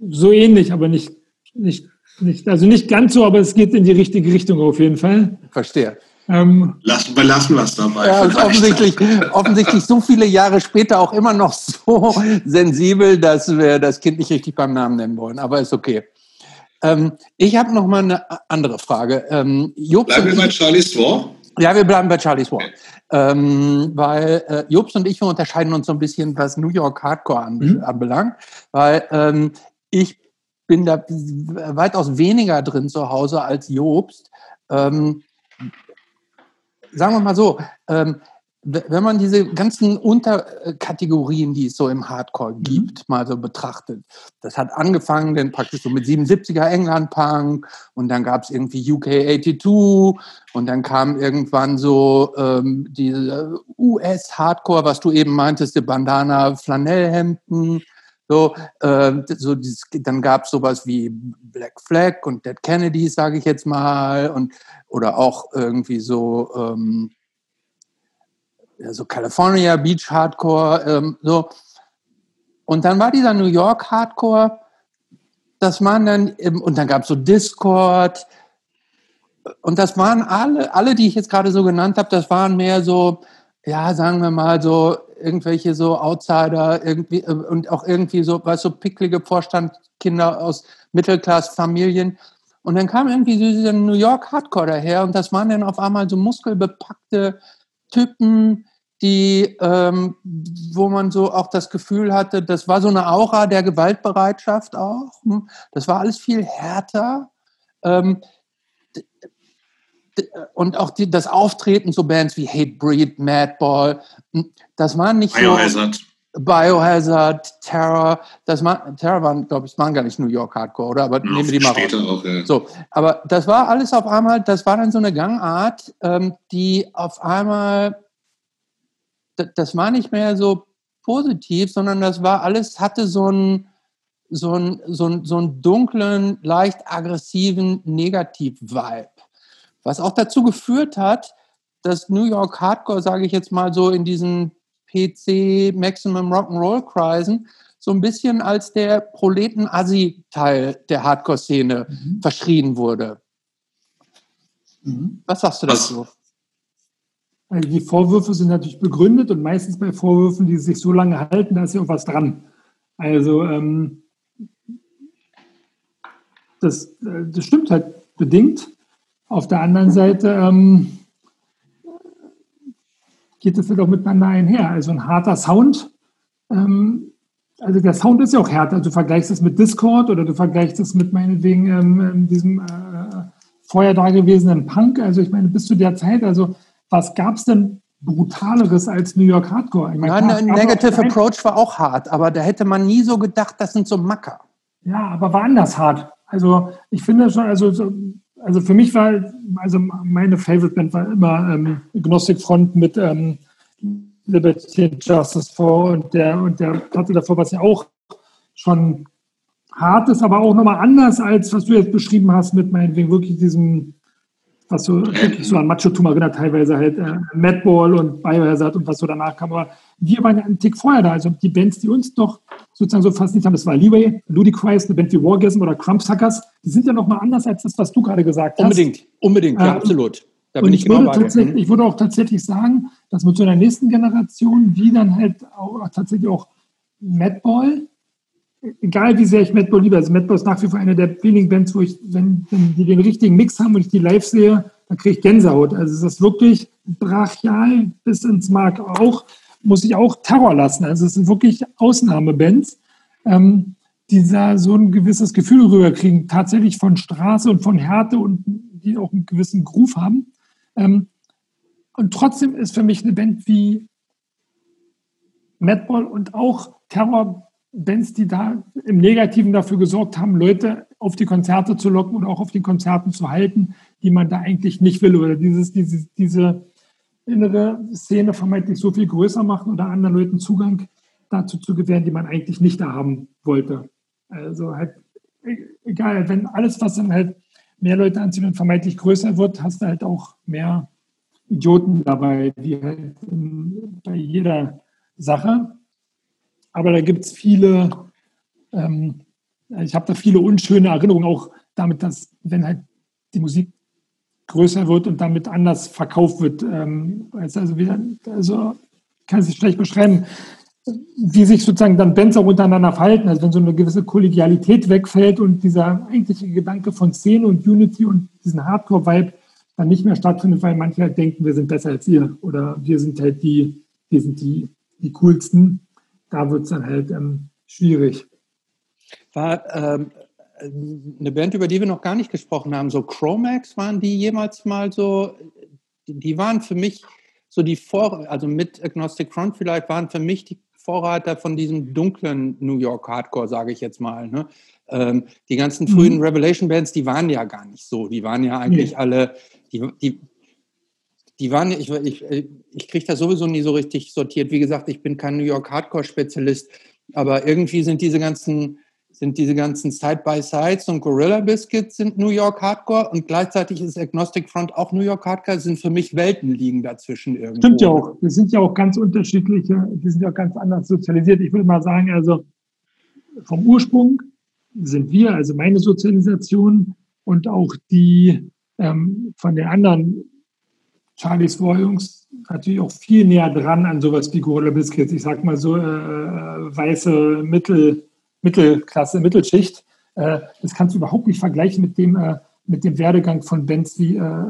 So ähnlich, aber nicht, nicht, nicht, also nicht ganz so, aber es geht in die richtige Richtung auf jeden Fall. Verstehe. Ähm, Lass, belassen wir es dabei. Ja, ist offensichtlich, offensichtlich so viele Jahre später auch immer noch so sensibel, dass wir das Kind nicht richtig beim Namen nennen wollen. Aber ist okay. Ähm, ich habe noch mal eine andere Frage. Ähm, Jobs bleiben wir bei Charlie's War? Ja, wir bleiben bei Charlie's War. Okay. Ähm, weil äh, Jobs und ich wir unterscheiden uns so ein bisschen, was New York Hardcore an, mhm. anbelangt. Weil ähm, ich bin da weitaus weniger drin zu Hause als Jobst. Ähm, sagen wir mal so, ähm, wenn man diese ganzen Unterkategorien, die es so im Hardcore mhm. gibt, mhm. mal so betrachtet, das hat angefangen dann praktisch so mit 77er England-Punk und dann gab es irgendwie UK 82 und dann kam irgendwann so ähm, diese US-Hardcore, was du eben meintest, die Bandana-Flanellhemden. So, äh, so dieses, dann gab es sowas wie Black Flag und Dead Kennedys, sage ich jetzt mal, und oder auch irgendwie so ähm, so California Beach Hardcore, ähm, so. Und dann war dieser New York Hardcore, das waren dann, eben, und dann gab es so Discord, und das waren alle, alle, die ich jetzt gerade so genannt habe, das waren mehr so, ja, sagen wir mal so, irgendwelche so Outsider, irgendwie, äh, und auch irgendwie so, weißt du, so picklige Vorstandkinder aus Mittelklassfamilien. Und dann kam irgendwie dieser New York Hardcore daher und das waren dann auf einmal so muskelbepackte Typen, die, ähm, wo man so auch das Gefühl hatte, das war so eine Aura der Gewaltbereitschaft auch. Hm? Das war alles viel härter. Ähm, und auch die, das Auftreten so Bands wie Hatebreed, Madball, hm, das waren nicht Biohazard. so... Biohazard, Terror, das Terror waren, glaube ich, waren gar nicht New York Hardcore, oder? Aber nehmen wir die mal Später raus. Auch, ja. So, aber das war alles auf einmal, das war dann so eine Gangart, ähm, die auf einmal, das war nicht mehr so positiv, sondern das war alles, hatte so einen, so einen, so einen, so einen dunklen, leicht aggressiven Negativ-Vibe. Was auch dazu geführt hat, dass New York Hardcore, sage ich jetzt mal so, in diesen PC Maximum Rock'n'Roll Kreisen so ein bisschen als der Proleten-Assi-Teil der Hardcore-Szene mhm. verschrien wurde. Mhm. Was sagst du dazu? Also die Vorwürfe sind natürlich begründet und meistens bei Vorwürfen, die sich so lange halten, da ist ja auch was dran. Also ähm, das, äh, das stimmt halt bedingt. Auf der anderen Seite ähm, geht das halt auch miteinander einher. Also ein harter Sound, ähm, also der Sound ist ja auch härter. Du vergleichst es mit Discord oder du vergleichst es mit meinetwegen ähm, ähm diesem äh, vorher dagewesenen Punk. Also ich meine, bis zu der Zeit, also was gab es denn brutaleres als New York Hardcore? Ich meine, ja, Negative Approach war auch hart, aber da hätte man nie so gedacht, das sind so Macker. Ja, aber war anders hart. Also ich finde schon, also, also für mich war, also meine Favorite Band war immer ähm, Gnostic Front mit ähm, Liberty and Justice vor und der und der Platte davor, was ja auch schon hart ist, aber auch nochmal anders als was du jetzt beschrieben hast mit meinetwegen wirklich diesem was so wirklich so an Macho-Tum erinnert, teilweise halt äh, Madball und Biohazard und was so danach kam. Aber wir waren ja einen Tick vorher da. Also die Bands, die uns doch sozusagen so fasziniert haben, das war Leeway, Ludicrous, eine Band wie Wargasm oder Crumpsuckers, die sind ja nochmal anders als das, was du gerade gesagt hast. Unbedingt, unbedingt, ja, ähm, absolut. Da bin und ich, ich würde tatsächlich, ich würde auch tatsächlich sagen, dass mit so einer nächsten Generation, die dann halt auch, tatsächlich auch Madball egal wie sehr ich Madball liebe, also Madball ist nach wie vor eine der wenigen Bands, wo ich, wenn, wenn die den richtigen Mix haben und ich die live sehe, dann kriege ich Gänsehaut. Also es ist wirklich brachial bis ins Mark. Auch muss ich auch Terror lassen. Also es sind wirklich Ausnahmebands, ähm, die da so ein gewisses Gefühl rüberkriegen, tatsächlich von Straße und von Härte und die auch einen gewissen Groove haben. Ähm, und trotzdem ist für mich eine Band wie Madball und auch Terror Bands, die da im Negativen dafür gesorgt haben, Leute auf die Konzerte zu locken oder auch auf den Konzerten zu halten, die man da eigentlich nicht will oder dieses, diese, diese innere Szene vermeintlich so viel größer machen oder anderen Leuten Zugang dazu zu gewähren, die man eigentlich nicht da haben wollte. Also halt, egal, wenn alles, was dann halt mehr Leute anziehen und vermeintlich größer wird, hast du halt auch mehr Idioten dabei, die halt bei jeder Sache aber da gibt es viele, ähm, ich habe da viele unschöne Erinnerungen, auch damit, dass, wenn halt die Musik größer wird und damit anders verkauft wird. Ähm, also, wieder, also kann es schlecht beschreiben, wie sich sozusagen dann Bands auch untereinander verhalten. Also wenn so eine gewisse Kollegialität wegfällt und dieser eigentliche Gedanke von Szene und Unity und diesen Hardcore-Vibe dann nicht mehr stattfindet, weil manche halt denken, wir sind besser als ihr oder wir sind halt die, wir sind die, die coolsten da wird es dann halt ähm, schwierig. War ähm, eine Band, über die wir noch gar nicht gesprochen haben, so Chromax, waren die jemals mal so, die waren für mich so die Vor, also mit Agnostic Front vielleicht, waren für mich die Vorreiter von diesem dunklen New York Hardcore, sage ich jetzt mal. Ne? Ähm, die ganzen frühen mhm. Revelation-Bands, die waren ja gar nicht so. Die waren ja eigentlich nee. alle, die, die, die waren, ich, ich, ich kriege das sowieso nie so richtig sortiert. Wie gesagt, ich bin kein New York Hardcore-Spezialist, aber irgendwie sind diese ganzen, sind diese ganzen Side-by-Sides und Gorilla Biscuits sind New York Hardcore und gleichzeitig ist Agnostic Front auch New York Hardcore, sind für mich Welten liegen dazwischen irgendwo. Stimmt ja auch. Wir sind ja auch ganz unterschiedliche, die sind ja auch ganz anders sozialisiert. Ich würde mal sagen, also vom Ursprung sind wir, also meine Sozialisation und auch die ähm, von den anderen Charlies Warjungs natürlich auch viel näher dran an sowas wie Gorilla Biscuits. Ich sag mal so äh, äh, weiße Mittel, Mittelklasse, Mittelschicht. Äh, das kannst du überhaupt nicht vergleichen mit dem, äh, mit dem Werdegang von Bands wie äh,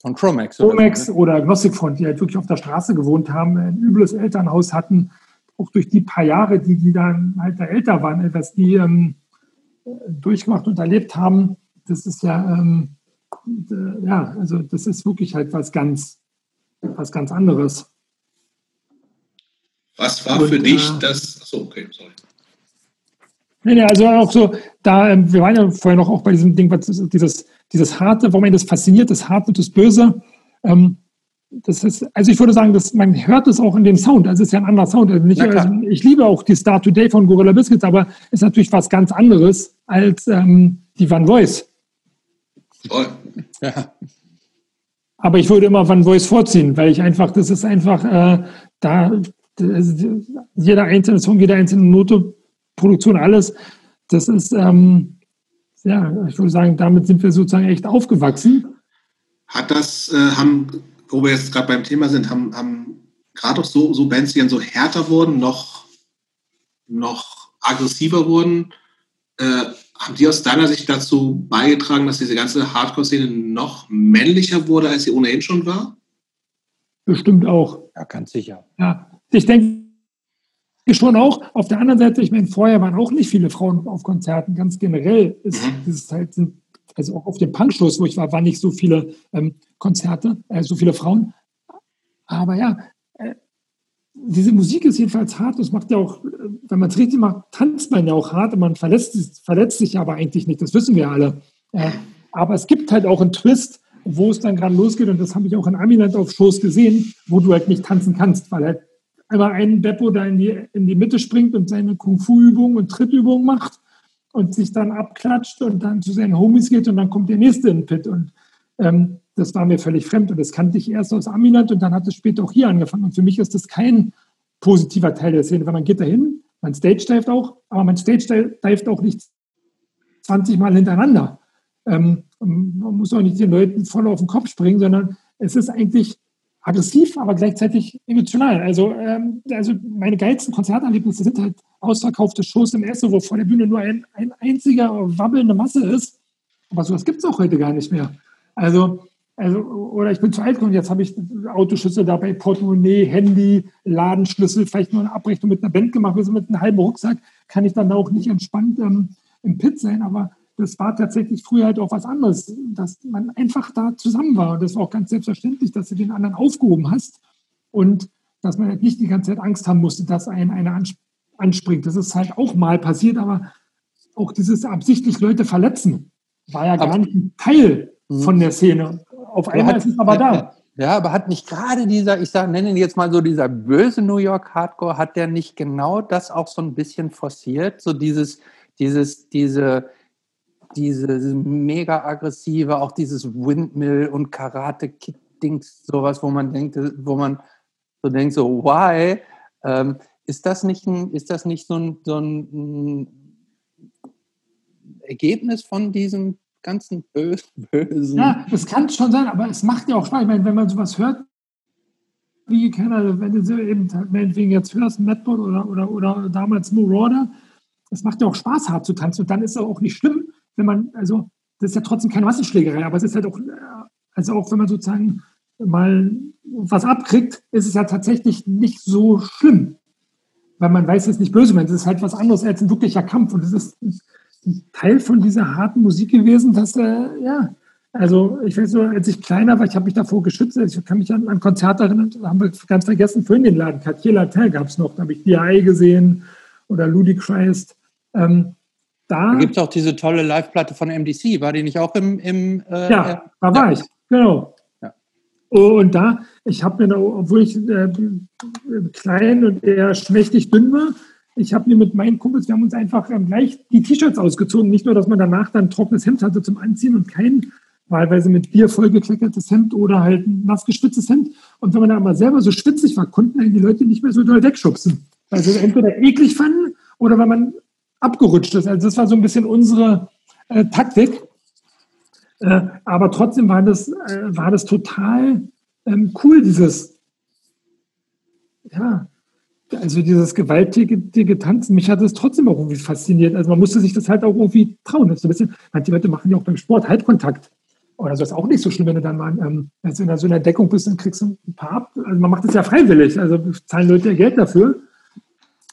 von Chromax, Chromax oder, oder Gnostic Front, die halt wirklich auf der Straße gewohnt haben, ein übles Elternhaus hatten, auch durch die paar Jahre, die die dann halt da älter waren, was die ähm, durchgemacht und erlebt haben. Das ist ja ähm, äh, ja, also das ist wirklich halt was ganz, was ganz anderes. Was war und, für dich äh, das? Achso, okay, sorry. Nee, nee, also auch so, da, ähm, wir waren ja vorher noch auch bei diesem Ding, was, dieses, dieses Harte, warum man das fasziniert, das Harte und das Böse. Ähm, das ist, also ich würde sagen, dass man hört es auch in dem Sound. Also es ist ja ein anderer Sound. Also nicht, also ich liebe auch die Star Today von Gorilla Biscuits, aber es ist natürlich was ganz anderes als ähm, die Van Voice. Toll. Ja. Aber ich würde immer Van Voice vorziehen, weil ich einfach, das ist einfach, äh, da, jeder einzelne Song, jede einzelne Note, Produktion, alles, das ist, ähm, ja, ich würde sagen, damit sind wir sozusagen echt aufgewachsen. Hat das, äh, haben wo wir jetzt gerade beim Thema sind, haben, haben gerade auch so, so Bands, die dann so härter wurden, noch, noch aggressiver wurden, äh, haben die aus deiner Sicht dazu beigetragen, dass diese ganze Hardcore-Szene noch männlicher wurde, als sie ohnehin schon war? Bestimmt auch. Ja, ganz sicher. Ja, ich denke schon auch. Auf der anderen Seite, ich meine, vorher waren auch nicht viele Frauen auf Konzerten. Ganz generell ist, mhm. ist halt, sind also auch auf dem Punkschluss, wo ich war, waren nicht so viele ähm, Konzerte, äh, so viele Frauen. Aber ja, äh, diese Musik ist jedenfalls hart. Das macht ja auch, wenn man es richtig macht, tanzt man ja auch hart und man verletzt, verletzt sich aber eigentlich nicht. Das wissen wir alle. Äh, aber es gibt halt auch einen Twist, wo es dann gerade losgeht. Und das habe ich auch in Amiland auf Shows gesehen, wo du halt nicht tanzen kannst, weil halt einmal ein Beppo da in die, in die Mitte springt und seine Kung-Fu-Übung und Trittübung macht und sich dann abklatscht und dann zu seinen Homies geht und dann kommt der nächste in den Pit. Und ähm, das war mir völlig fremd und das kannte ich erst aus Amiland und dann hat es später auch hier angefangen. Und für mich ist das kein positiver Teil der Szene, weil man geht dahin, man stage-dived auch, aber man stage-dived auch nicht 20 Mal hintereinander. Ähm, man muss auch nicht den Leuten voll auf den Kopf springen, sondern es ist eigentlich aggressiv, aber gleichzeitig emotional. Also, ähm, also meine geilsten Konzerterlebnisse sind halt ausverkaufte Shows im Esso, wo vor der Bühne nur ein, ein einziger wabbelnde Masse ist. Aber sowas gibt es auch heute gar nicht mehr. Also, also, oder ich bin zu alt geworden, jetzt habe ich Autoschlüssel dabei, Portemonnaie, Handy, Ladenschlüssel, vielleicht nur eine Abrechnung mit einer Band gemacht. Sind mit einem halben Rucksack, kann ich dann auch nicht entspannt ähm, im Pit sein, aber das war tatsächlich früher halt auch was anderes, dass man einfach da zusammen war. Und das war auch ganz selbstverständlich, dass du den anderen aufgehoben hast und dass man halt nicht die ganze Zeit Angst haben musste, dass einen einer anspringt. Das ist halt auch mal passiert, aber auch dieses absichtlich Leute verletzen war ja gar nicht ein Teil mhm. von der Szene. Auf einmal hat, ist es aber da. Ja, aber hat nicht gerade dieser, ich sage, nenne ihn jetzt mal so dieser böse New York Hardcore, hat der nicht genau das auch so ein bisschen forciert? So dieses, dieses, diese, diese mega aggressive, auch dieses Windmill und Karate-Kick-Dings, sowas, wo man denkt, wo man so denkt, so, why? Ähm, ist das nicht, ein, ist das nicht so ein, so ein Ergebnis von diesem ganzen Bösen? Ja, das kann schon sein, aber es macht ja auch Spaß. Ich meine, wenn man sowas hört, wie, keine wenn du eben, meinetwegen jetzt hörst, Madbot oder, oder, oder damals Marauder, es macht ja auch Spaß, hart zu tanzen. Und dann ist es auch nicht schlimm, wenn man, also das ist ja trotzdem keine Massenschlägerei, aber es ist halt auch, also auch wenn man sozusagen mal was abkriegt, ist es ja tatsächlich nicht so schlimm. Weil man weiß, es ist nicht böse, es ist halt was anderes als ein wirklicher Kampf. Und es ist ein Teil von dieser harten Musik gewesen, dass, äh, ja, also ich weiß so, als ich kleiner war, ich habe mich davor geschützt, ich kann mich an, an Konzerte erinnern, da haben wir ganz vergessen, vorhin den Laden, Cartier Latin gab es noch, da habe ich DI gesehen oder Ludicrous. Ähm, da, da gibt es auch diese tolle Live-Platte von MDC. War die nicht auch im. im äh, ja, da war ja. ich, genau. Ja. Und da, ich habe mir, obwohl ich äh, klein und eher schmächtig dünn war, ich habe mir mit meinen Kumpels, wir haben uns einfach ähm, gleich die T-Shirts ausgezogen. Nicht nur, dass man danach dann ein trockenes Hemd hatte zum Anziehen und kein wahlweise mit Bier vollgekleckertes Hemd oder halt ein nass geschwitztes Hemd. Und wenn man da aber selber so schwitzig war, konnten die Leute nicht mehr so doll wegschubsen. Also entweder eklig fanden oder wenn man abgerutscht ist. Also das war so ein bisschen unsere äh, Taktik. Äh, aber trotzdem war das, äh, war das total ähm, cool, dieses, ja, also dieses gewalttätige Tanzen. Mich hat es trotzdem auch irgendwie fasziniert. Also man musste sich das halt auch irgendwie trauen. Ist ein bisschen, manche Leute machen ja auch beim Sport Halbkontakt. Oder so ist auch nicht so schlimm, wenn du dann mal ähm, also in so einer Deckung bist, dann kriegst du ein paar ab. Also man macht das ja freiwillig. Also zahlen Leute ja Geld dafür.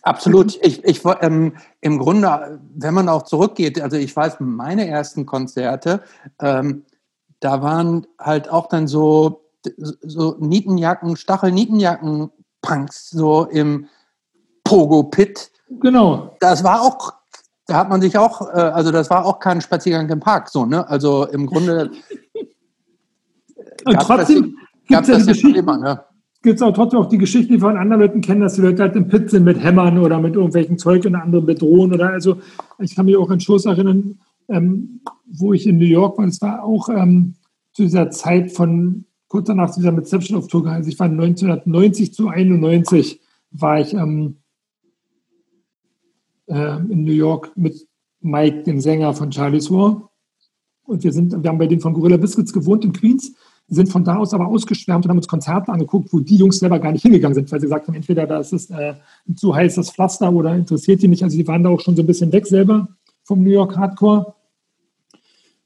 Absolut. Ich, ich ähm, im Grunde, wenn man auch zurückgeht, also ich weiß, meine ersten Konzerte, ähm, da waren halt auch dann so, so Nietenjacken, Stachel-Nietenjacken-Punks, so im Pogo-Pit. Genau. Das war auch, da hat man sich auch, äh, also das war auch kein Spaziergang im Park, so, ne? Also im Grunde. Und trotzdem gibt es ja die Geschichte. Immer, ne? Gibt es auch trotzdem auch die Geschichten, die von anderen Leuten kennen, dass die Leute halt im Pit sind mit Hämmern oder mit irgendwelchen Zeug und andere bedrohen. Oder also ich kann mich auch an Shows erinnern, ähm, wo ich in New York war. Das war auch ähm, zu dieser Zeit von kurz danach zu dieser Metception auf Tour. Also ich war 1990 zu 91 war ich ähm, äh, in New York mit Mike, dem Sänger von Charlie's War. Und wir, sind, wir haben bei denen von Gorilla Biscuits gewohnt in Queens sind von da aus aber ausgeschwärmt und haben uns Konzerte angeguckt, wo die Jungs selber gar nicht hingegangen sind, weil sie gesagt haben, entweder das ist äh, ein zu heißes Pflaster oder interessiert die nicht. Also die waren da auch schon so ein bisschen weg selber vom New York Hardcore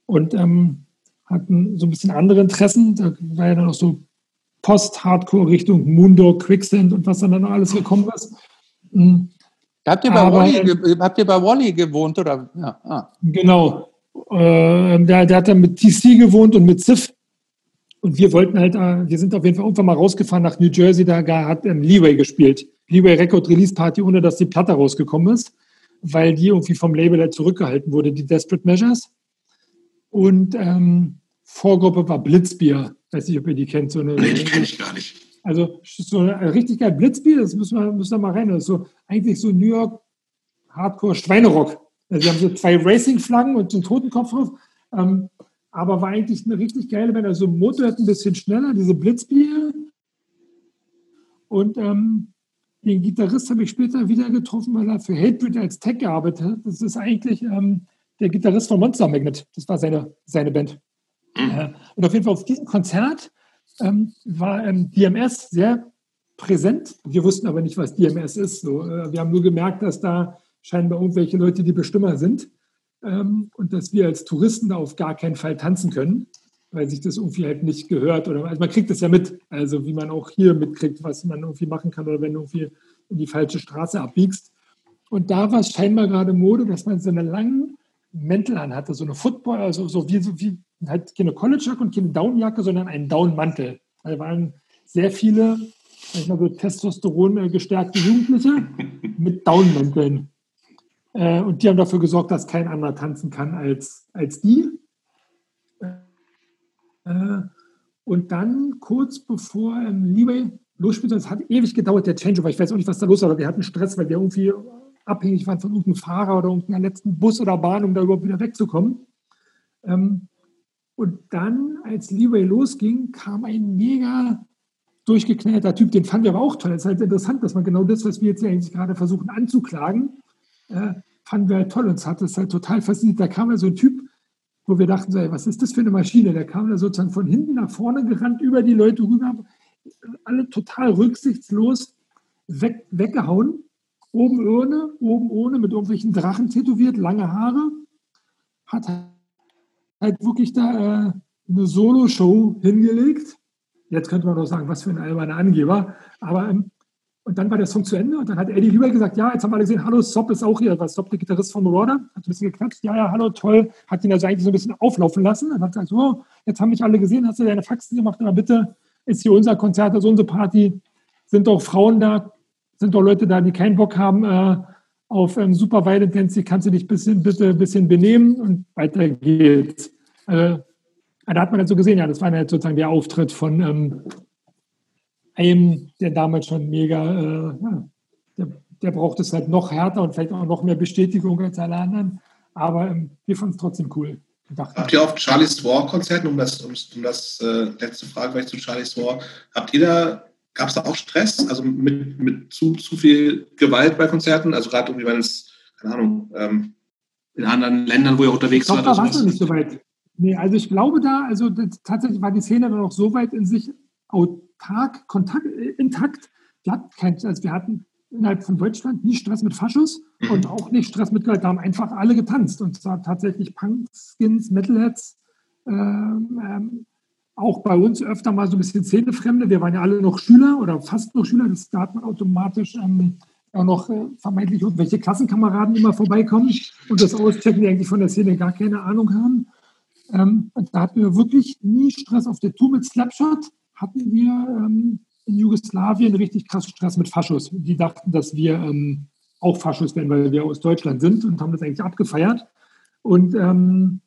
und ähm, hatten so ein bisschen andere Interessen. Da war ja dann auch so Post-Hardcore Richtung Mundo, Quicksand und was dann, dann noch alles gekommen ist. Mhm. Habt ihr, bei Aber, Wally, habt ihr bei Wally gewohnt? Oder? Ja. Ah. Genau. Äh, der, der hat dann mit TC gewohnt und mit Ziff. Und wir wollten halt, äh, wir sind auf jeden Fall irgendwann mal rausgefahren nach New Jersey, da hat ähm, Leeway gespielt. Leeway Record Release Party, ohne dass die Platte rausgekommen ist, weil die irgendwie vom Label halt zurückgehalten wurde, die Desperate Measures. Und ähm, Vorgruppe war Blitzbier. Weiß nicht, ob ihr die kennt. So eine, nee, die kenne ich gar nicht. Also so ein richtig geil Blitzbier, das müssen wir, müssen wir mal rein. Das ist so eigentlich so New York Hardcore Schweinerock. Also haben so zwei Racing-Flaggen und so einen Totenkopf drauf. Ähm, aber war eigentlich eine richtig geile Band. Also Motorhead ein bisschen schneller, diese Blitzbier. Und ähm, den Gitarrist habe ich später wieder getroffen, weil er für Hatebreed als Tech gearbeitet hat. Das ist eigentlich ähm, der Gitarrist von Monster Magnet. Das war seine, seine Band. Mhm. Und auf jeden Fall auf diesem Konzert ähm, war ähm, DMS sehr präsent. Wir wussten aber nicht, was DMS ist. So, äh, wir haben nur gemerkt, dass da scheinbar irgendwelche Leute die Bestimmer sind ähm, und dass wir als Touristen da auf gar keinen Fall tanzen können, weil sich das irgendwie halt nicht gehört. Oder, also man kriegt das ja mit, also wie man auch hier mitkriegt, was man irgendwie machen kann oder wenn du irgendwie in die falsche Straße abbiegst. Und da war es scheinbar gerade Mode, dass man so eine langen Mäntel anhatte, so eine Football, also so wie, so wie halt keine College-Jacke und keine Downjacke, sondern einen Downmantel. Da waren sehr viele, ich mal so Testosteron gestärkte Jugendliche mit Downmänteln. Äh, und die haben dafür gesorgt, dass kein anderer tanzen kann als, als die. Äh, und dann kurz bevor ähm, Leeway losspielte, es hat ewig gedauert, der Changeover. Ich weiß auch nicht, was da los war, aber wir hatten Stress, weil wir irgendwie abhängig waren von irgendeinem Fahrer oder irgendeinem letzten Bus oder Bahn, um da überhaupt wieder wegzukommen. Ähm, und dann, als Leeway losging, kam ein mega durchgeknallter Typ, den fanden wir aber auch toll. Es ist halt interessant, dass man genau das, was wir jetzt eigentlich gerade versuchen anzuklagen, äh, fanden wir halt toll. Uns hat das halt total fasziniert. Da kam ja so ein Typ, wo wir dachten, so, ey, was ist das für eine Maschine? Der kam da sozusagen von hinten nach vorne gerannt, über die Leute rüber, alle total rücksichtslos weg, weggehauen. Oben ohne, oben ohne, mit irgendwelchen Drachen tätowiert, lange Haare. Hat halt wirklich da äh, eine Solo-Show hingelegt. Jetzt könnte man doch sagen, was für ein alberner Angeber. Aber ähm, und dann war der Song zu Ende und dann hat Eddie Lieber gesagt, ja, jetzt haben wir alle gesehen, hallo, Sop ist auch hier, weil Sop der Gitarrist von Marauder, hat ein bisschen gequatscht, ja, ja, hallo, toll, hat ihn also eigentlich so ein bisschen auflaufen lassen und hat gesagt, so, jetzt haben mich alle gesehen, hast du deine Faxen gemacht, aber bitte ist hier unser Konzert, also unsere Party, sind doch Frauen da, sind doch Leute da, die keinen Bock haben äh, auf ähm, Super Violent Dance, kannst du dich bisschen, bitte ein bisschen benehmen und weiter geht's. Äh, da hat man halt so gesehen, ja, das war halt sozusagen der Auftritt von ähm, einem, der damals schon mega, äh, ja, der, der, braucht es halt noch härter und vielleicht auch noch mehr Bestätigung als alle anderen. Aber ähm, wir fanden es trotzdem cool. Habt ihr auf Charlie's War Konzerten, um das, um, um das äh, letzte Frage vielleicht zu Charlie's War, habt ihr da, gab es da auch Stress, also mit, mit zu, zu viel Gewalt bei Konzerten? Also gerade irgendwie, wenn es, keine Ahnung, ähm, in anderen Ländern, wo ihr unterwegs wart? Da war es nicht so weit. Nee, also ich glaube da, also tatsächlich war die Szene dann auch so weit in sich autark, kontakt, intakt. Wir hatten, kein, also wir hatten innerhalb von Deutschland nie Stress mit Faschos mhm. und auch nicht Stress mit Gewalt. Da haben einfach alle getanzt. Und zwar tatsächlich Punkskins, Metalheads, ähm, ähm, auch bei uns öfter mal so ein bisschen Szenefremde. Wir waren ja alle noch Schüler oder fast noch Schüler. Das, da hat man automatisch ähm, auch noch äh, vermeintlich irgendwelche Klassenkameraden immer vorbeikommen und das auschecken, die eigentlich von der Szene gar keine Ahnung haben. Ähm, da hatten wir wirklich nie Stress auf der Tour mit Slapshot. Hatten wir ähm, in Jugoslawien richtig krass Stress mit Faschos. Die dachten, dass wir ähm, auch Faschos werden, weil wir aus Deutschland sind und haben das eigentlich abgefeiert. Und ähm,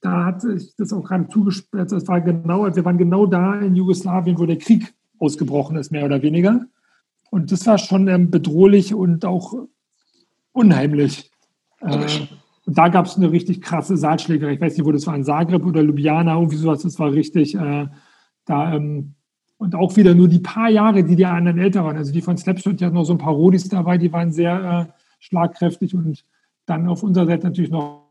da hat sich das auch gerade zugesperrt. Das war genau, wir waren genau da in Jugoslawien, wo der Krieg ausgebrochen ist, mehr oder weniger. Und das war schon ähm, bedrohlich und auch unheimlich. Äh, da gab es eine richtig krasse Saalschlägerei. Ich weiß nicht, wo das war, in Zagreb oder Ljubljana, irgendwie sowas. Das war richtig äh, da. Ähm, und auch wieder nur die paar Jahre, die die anderen älter waren. Also die von Slapshot, die hatten noch so ein paar Rodis dabei, die waren sehr äh, schlagkräftig. Und dann auf unserer Seite natürlich noch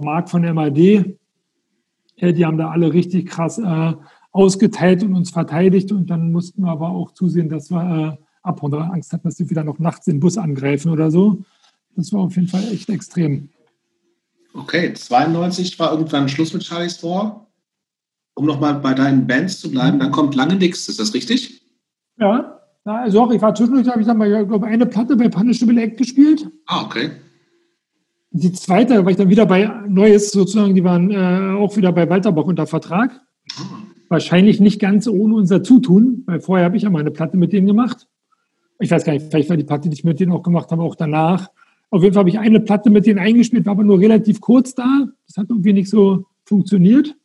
Marc von MAD. Äh, die haben da alle richtig krass äh, ausgeteilt und uns verteidigt. Und dann mussten wir aber auch zusehen, dass wir äh, abhauen, weil wir Angst hatten, dass sie wieder noch nachts den Bus angreifen oder so. Das war auf jeden Fall echt extrem. Okay, 92 war irgendwann Schluss mit Charlie's War. Um nochmal bei deinen Bands zu bleiben, dann kommt lange nichts, ist das richtig? Ja, also auch, ich war zwischendurch, habe ich dann mal, glaube eine Platte bei Punishable Act gespielt. Ah, okay. Die zweite war ich dann wieder bei Neues sozusagen, die waren äh, auch wieder bei Walterbach unter Vertrag. Ah. Wahrscheinlich nicht ganz ohne unser Zutun, weil vorher habe ich ja mal eine Platte mit denen gemacht. Ich weiß gar nicht, vielleicht war die Platte, die ich mit denen auch gemacht habe, auch danach. Auf jeden Fall habe ich eine Platte mit denen eingespielt, war aber nur relativ kurz da. Das hat irgendwie nicht so funktioniert.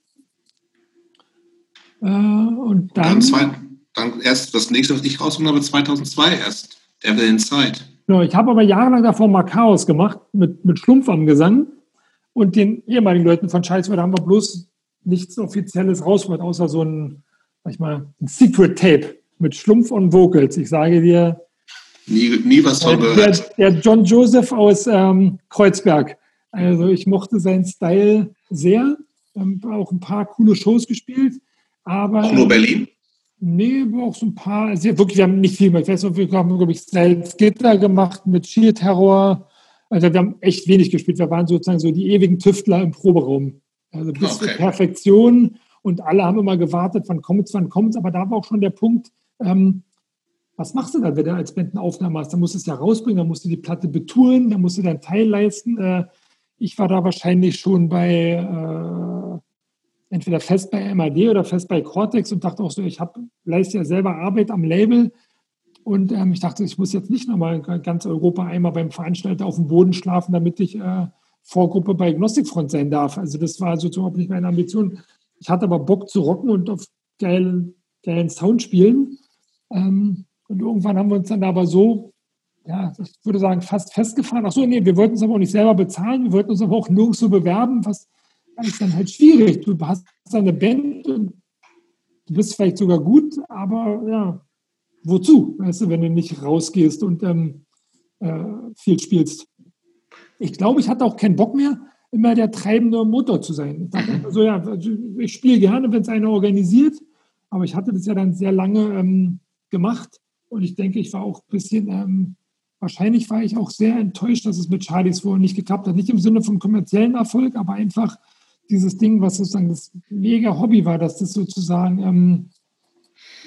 Äh, und dann, dann, zwei, dann erst das nächste, was ich rausgenommen habe, 2002 erst. Devil Inside. Genau, ich habe aber jahrelang davor mal Chaos gemacht mit, mit Schlumpf am Gesang. Und den ehemaligen Leuten von Scheiße, da haben wir bloß nichts Offizielles rausgebracht, außer so ein, sag ich mal, ein Secret Tape mit Schlumpf und Vocals. Ich sage dir, Nie, nie was von gehört. Der, der, John Joseph aus ähm, Kreuzberg. Also ich mochte seinen Style sehr. Ähm, auch ein paar coole Shows gespielt. Aber, auch nur Berlin? Nee, auch so ein paar. Also wirklich, wir haben nicht viel gemacht. Ich weiß noch, wir haben, glaube ich, Styles Gitter gemacht mit Sheer Terror. Also wir haben echt wenig gespielt. Wir waren sozusagen so die ewigen Tüftler im Proberaum. Also bis okay. zur Perfektion. Und alle haben immer gewartet, wann kommt es, wann kommt es. Aber da war auch schon der Punkt, ähm, was machst du dann, wenn du als Band eine Aufnahme hast? Dann musst du es ja rausbringen, dann musst du die Platte betouren, dann musst du deinen Teil leisten. Äh, ich war da wahrscheinlich schon bei äh, entweder fest bei MAD oder fest bei Cortex und dachte auch so, ich habe leiste ja selber Arbeit am Label und ähm, ich dachte, ich muss jetzt nicht nochmal ganz Europa einmal beim Veranstalter auf dem Boden schlafen, damit ich äh, Vorgruppe bei Gnostikfront sein darf. Also das war sozusagen nicht meine Ambition. Ich hatte aber Bock zu rocken und auf geilen, geilen Sound spielen. Ähm, und irgendwann haben wir uns dann aber so, ja, ich würde sagen, fast festgefahren. Ach so, nee, wir wollten es aber auch nicht selber bezahlen. Wir wollten uns aber auch nirgends so bewerben, was ist dann halt schwierig. Du hast eine Band und du bist vielleicht sogar gut, aber ja, wozu? Weißt du, wenn du nicht rausgehst und ähm, äh, viel spielst. Ich glaube, ich hatte auch keinen Bock mehr, immer der treibende Motor zu sein. Ich dachte also, ja, ich spiele gerne, wenn es einer organisiert, aber ich hatte das ja dann sehr lange ähm, gemacht und ich denke, ich war auch ein bisschen, ähm, wahrscheinlich war ich auch sehr enttäuscht, dass es mit Charlies wohl nicht geklappt hat. Nicht im Sinne von kommerziellen Erfolg, aber einfach dieses Ding, was sozusagen das mega Hobby war, dass das sozusagen, ähm,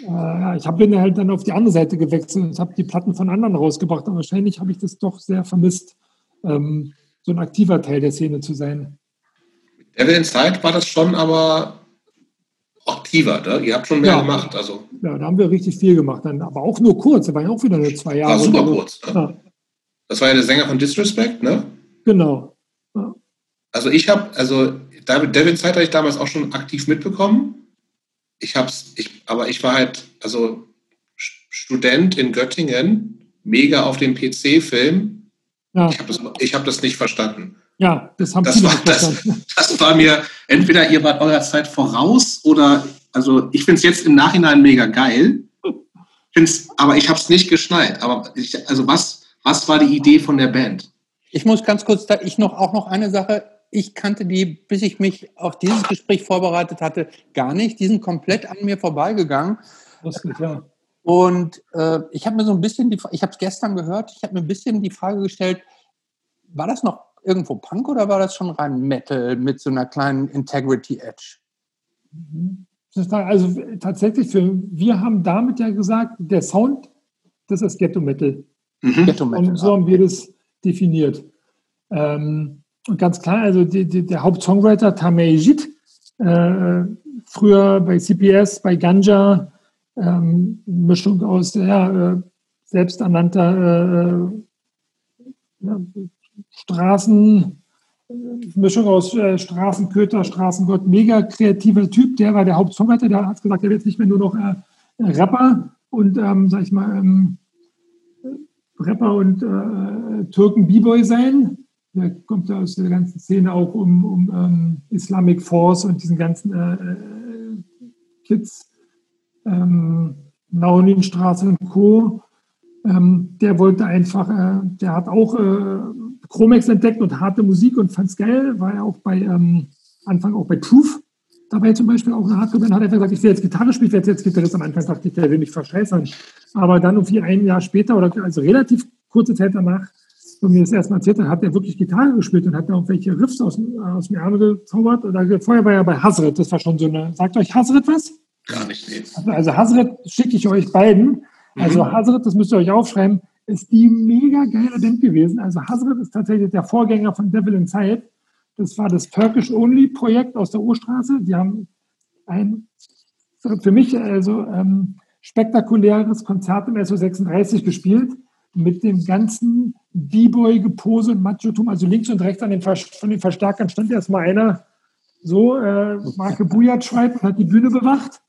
äh, ich habe halt dann auf die andere Seite gewechselt und habe die Platten von anderen rausgebracht. Aber wahrscheinlich habe ich das doch sehr vermisst, ähm, so ein aktiver Teil der Szene zu sein. Devil Inside war das schon, aber aktiver, ne? Ihr habt schon mehr ja. gemacht. Also. Ja, da haben wir richtig viel gemacht. Dann, aber auch nur kurz, da waren ja auch wieder nur zwei Jahre. War super kurz. Ne? Ja. Das war ja der Sänger von Disrespect, ne? Genau. Ja. Also ich habe, also Devin Zeit habe ich damals auch schon aktiv mitbekommen. Ich hab's, ich, aber ich war halt, also Student in Göttingen, mega auf dem PC-Film. Ja. Ich habe das, hab das nicht verstanden. Ja, das haben das war, das, das war mir, entweder ihr wart eurer Zeit voraus oder, also ich finde es jetzt im Nachhinein mega geil, find's, aber ich habe es nicht geschnallt. Aber ich, also was, was war die Idee von der Band? Ich muss ganz kurz, da ich noch auch noch eine Sache, ich kannte die, bis ich mich auf dieses Gespräch vorbereitet hatte, gar nicht. Die sind komplett an mir vorbeigegangen. Ich, ja. Und äh, ich habe mir so ein bisschen, die, ich habe es gestern gehört, ich habe mir ein bisschen die Frage gestellt, war das noch irgendwo Punk oder war das schon rein Metal mit so einer kleinen Integrity Edge? Also tatsächlich, für, wir haben damit ja gesagt, der Sound, das ist Ghetto Metal. Mhm. Ghetto Metal. Und so haben wir das definiert. Ähm, Und ganz klar, also die, die, der Hauptsongwriter Tamei Jit, äh, früher bei CPS, bei Ganja, ähm, Mischung aus ja, äh, selbsternannter äh, ja, Straßen, Mischung aus äh, Straßenköter, Straßengott, mega kreativer Typ. Der war der Hauptsongwriter, der hat gesagt, er wird nicht mehr nur noch äh, Rapper und, ähm, sag ich mal, ähm, Rapper und äh, Türken B-Boy sein. Der kommt ja aus der ganzen Szene auch um, um ähm, Islamic Force und diesen ganzen äh, äh Kids, ähm, Nauninstraße und Co. Ähm, der wollte einfach, äh, der hat auch äh, Chromex entdeckt und harte Musik und fand es geil, war ja auch bei ähm, Anfang auch bei Proof dabei zum Beispiel auch eine Hardcore-Band, hat einfach gesagt, ich will jetzt Gitarre spielen, ich werde jetzt Gitarrist. Am Anfang dachte ich, der will mich verscheißern. Aber dann irgendwie ein Jahr später oder also relativ kurze Zeit danach, wo mir das erstmal erzählt hat, hat er wirklich Gitarre gespielt und hat da auch welche Riffs aus, aus dem Ärmel gezaubert. Oder vorher war er bei Hazret, das war schon so eine, sagt euch Hazret was? Gar nicht, nee. Also, also Hazret schicke ich euch beiden. Also mhm. Hazret, das müsst ihr euch aufschreiben, ist die mega geile Band gewesen. Also Hazret ist tatsächlich der Vorgänger von Devil Inside. Das war das Turkish Only Projekt aus der Urstraße. Die haben ein für mich also ähm, spektakuläres Konzert im SO36 gespielt mit dem ganzen B-Boy-Gepose und Machotum. Also links und rechts an den, von den Verstärkern stand erstmal einer so, äh, Marke Bujat schreibt und hat die Bühne bewacht.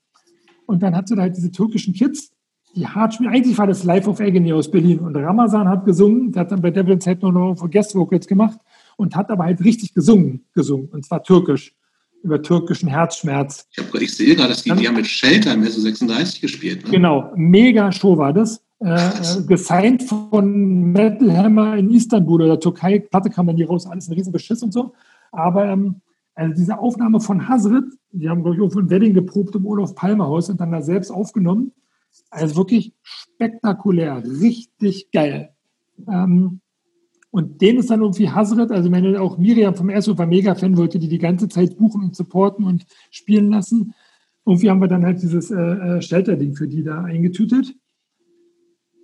Und dann hat sie da halt diese türkischen Kids, die hart spielen. Eigentlich war das Live of Agony aus Berlin. Und Ramazan hat gesungen, der hat dann bei Devil's Head nur noch Guest Vocals gemacht und hat aber halt richtig gesungen, gesungen. Und zwar türkisch, über türkischen Herzschmerz. Ich, hab, ich sehe gerade, dass die, die haben mit Shelter im SO 36 gespielt. Ne? Genau, mega Show war das. Äh, gesigned von Metal Hammer in Istanbul oder Türkei. Platte kam dann hier raus, alles ein Riesenbeschiss und so. Aber ähm, also diese Aufnahme von Hazret, die haben, glaube ich, irgendwo ein Wedding geprobt im Olaf Palmer Haus und dann da selbst aufgenommen. Also wirklich spektakulär, richtig geil. Ähm, und den ist dann irgendwie Hazret, also meine auch Miriam vom SO war Mega-Fan, wollte die die ganze Zeit buchen und supporten und spielen lassen. Irgendwie haben wir dann halt dieses äh, äh Shelter-Ding für die da eingetütet.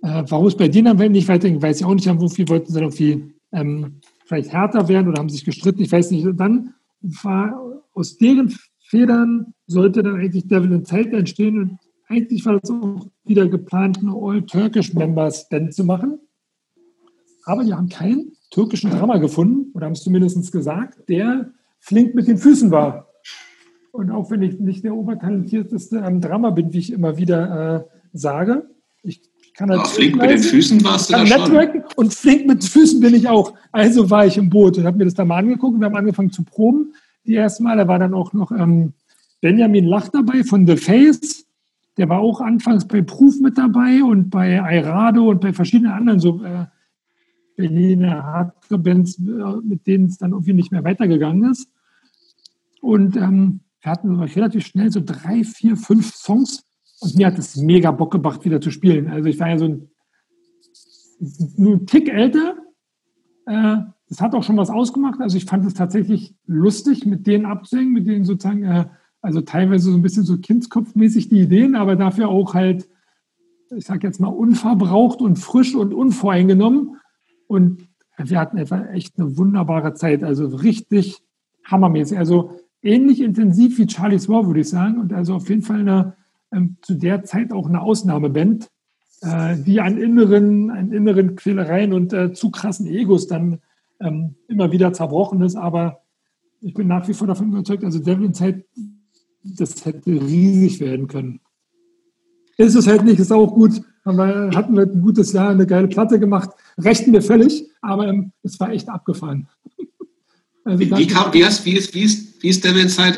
Äh, warum es bei denen dann nicht weiterging, weiß ich auch nicht. Irgendwie wollten sie dann irgendwie ähm, vielleicht härter werden oder haben sich gestritten, ich weiß nicht. Und dann war aus deren Federn sollte dann eigentlich Devil in Zelt entstehen und eigentlich war das auch wieder geplant, eine All-Turkish-Members-Band zu machen. Aber die haben keinen türkischen Drama gefunden, oder haben es zumindest gesagt, der flink mit den Füßen war. Und auch wenn ich nicht der obertalentierteste am Drama bin, wie ich immer wieder äh, sage, ich kann halt. flink mit den Füßen warst du da schon. Und flink mit den Füßen bin ich auch. Also war ich im Boot und habe mir das da mal angeguckt. Wir haben angefangen zu proben. Die ersten Mal, da war dann auch noch ähm, Benjamin Lach dabei von The Face. Der war auch anfangs bei Proof mit dabei und bei Airado und bei verschiedenen anderen so äh, Berliner Hardcore-Bands, äh, mit denen es dann irgendwie nicht mehr weitergegangen ist. Und ähm, wir hatten relativ schnell so drei, vier, fünf Songs und mir hat es mega Bock gemacht, wieder zu spielen. Also ich war ja so ein, ein Tick älter. Äh, das hat auch schon was ausgemacht. Also ich fand es tatsächlich lustig, mit denen abzuhängen, mit denen sozusagen, äh, also teilweise so ein bisschen so kindskopfmäßig die Ideen, aber dafür auch halt, ich sag jetzt mal, unverbraucht und frisch und unvoreingenommen. Und wir hatten etwa echt eine wunderbare Zeit, also richtig hammermäßig. Also ähnlich intensiv wie Charlie's War, würde ich sagen. Und also auf jeden Fall eine ähm, zu der Zeit auch eine Ausnahmeband, äh, die an inneren, an inneren Quälereien und äh, zu krassen Egos dann ähm, immer wieder zerbrochen ist. Aber ich bin nach wie vor davon überzeugt, also Devil Inside, das hätte riesig werden können. Ist es halt nicht, ist auch gut. Aber hatten wir ein gutes Jahr, eine geile Platte gemacht. Rechten wir völlig, aber ähm, es war echt abgefahren. Also wie, wie, kam, wie, ist, wie, ist, wie, ist, wie ist Devil Inside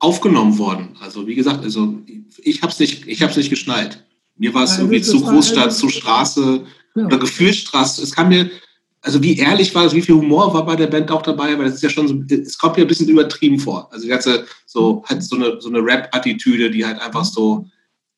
aufgenommen worden. Also wie gesagt, also ich habe es nicht, ich habe nicht geschnallt. Mir war es ja, irgendwie zu Großstadt, zu Straße ja. oder Gefühlsstraße. Es kam mir, also wie ehrlich war es, wie viel Humor war bei der Band auch dabei, weil es ist ja schon so, es kommt mir ein bisschen übertrieben vor. Also die ganze so halt so eine so eine Rap-Attitüde, die halt einfach so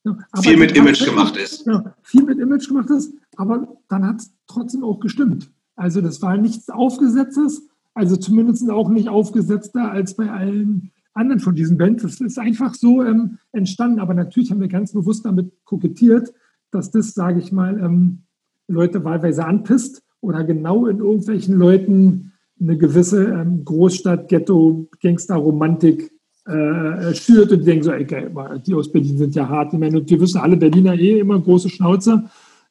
ja, viel mit Image gemacht ist. Ja, viel mit Image gemacht ist, aber dann hat es trotzdem auch gestimmt. Also das war nichts Aufgesetztes, also zumindest auch nicht aufgesetzter als bei allen anderen von diesen Bands. Das ist einfach so ähm, entstanden. Aber natürlich haben wir ganz bewusst damit kokettiert, dass das, sage ich mal, ähm, Leute wahlweise anpisst oder genau in irgendwelchen Leuten eine gewisse ähm, Großstadt-Ghetto-Gangster-Romantik äh, schürt und denken so, ey, geil, die aus Berlin sind ja hart. Ich meine, und wir wissen alle, Berliner eh immer große Schnauze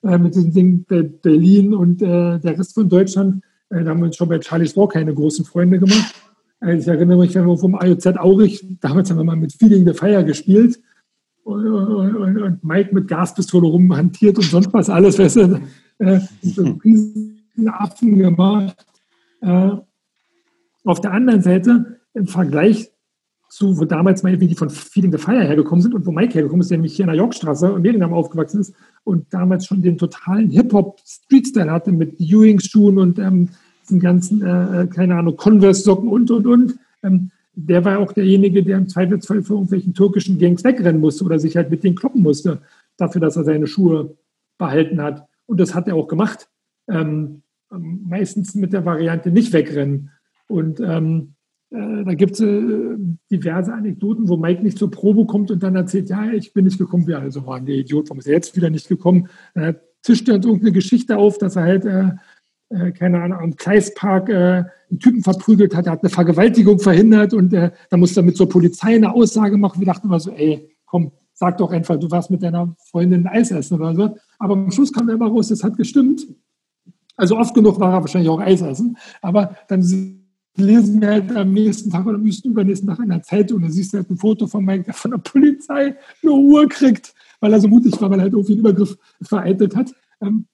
äh, mit diesem Ding Berlin und äh, der Rest von Deutschland. Äh, da haben wir uns schon bei Charlie's War keine großen Freunde gemacht. Äh, ich erinnere mich, wenn wir vom AOZ Aurich, damals haben wir mal mit Feeling the Fire gespielt. Und, und, und Mike mit Gaspistole rumhantiert und sonst was alles, weißt du, äh, so riesen Affen gemacht. Äh, auf der anderen Seite, im Vergleich zu, wo damals meine, wie die von Feeling the Fire hergekommen sind und wo Mike hergekommen ist, der nämlich hier in der Yorkstraße und Miriam aufgewachsen ist und damals schon den totalen Hip-Hop-Street-Style hatte mit Ewing-Schuhen und ähm, diesen ganzen, äh, keine Ahnung, Converse-Socken und, und, und. Ähm, der war auch derjenige, der im Zweifelsfall für irgendwelchen türkischen Gangs wegrennen musste oder sich halt mit denen kloppen musste, dafür, dass er seine Schuhe behalten hat. Und das hat er auch gemacht. Ähm, meistens mit der Variante nicht wegrennen. Und ähm, äh, da gibt es äh, diverse Anekdoten, wo Mike nicht zur Probe kommt und dann erzählt, ja, ich bin nicht gekommen. Wir also waren der Idiot, warum ist er jetzt wieder nicht gekommen? Dann tischt er uns irgendeine Geschichte auf, dass er halt, äh, keine Ahnung, am Kreispark äh, einen Typen verprügelt hat, er hat eine Vergewaltigung verhindert und äh, dann musste er mit zur Polizei eine Aussage machen. Wir dachten immer so, ey, komm, sag doch einfach, du warst mit deiner Freundin Eis essen oder so. Aber am Schluss kam er immer raus, das hat gestimmt. Also oft genug war er wahrscheinlich auch Eis essen. Aber dann lesen wir halt am nächsten Tag oder müssten übernächsten Tag in der Zeitung, da siehst du halt ein Foto von der von der Polizei eine Uhr kriegt, weil er so mutig war, weil er halt irgendwie einen Übergriff vereitelt hat. Ähm,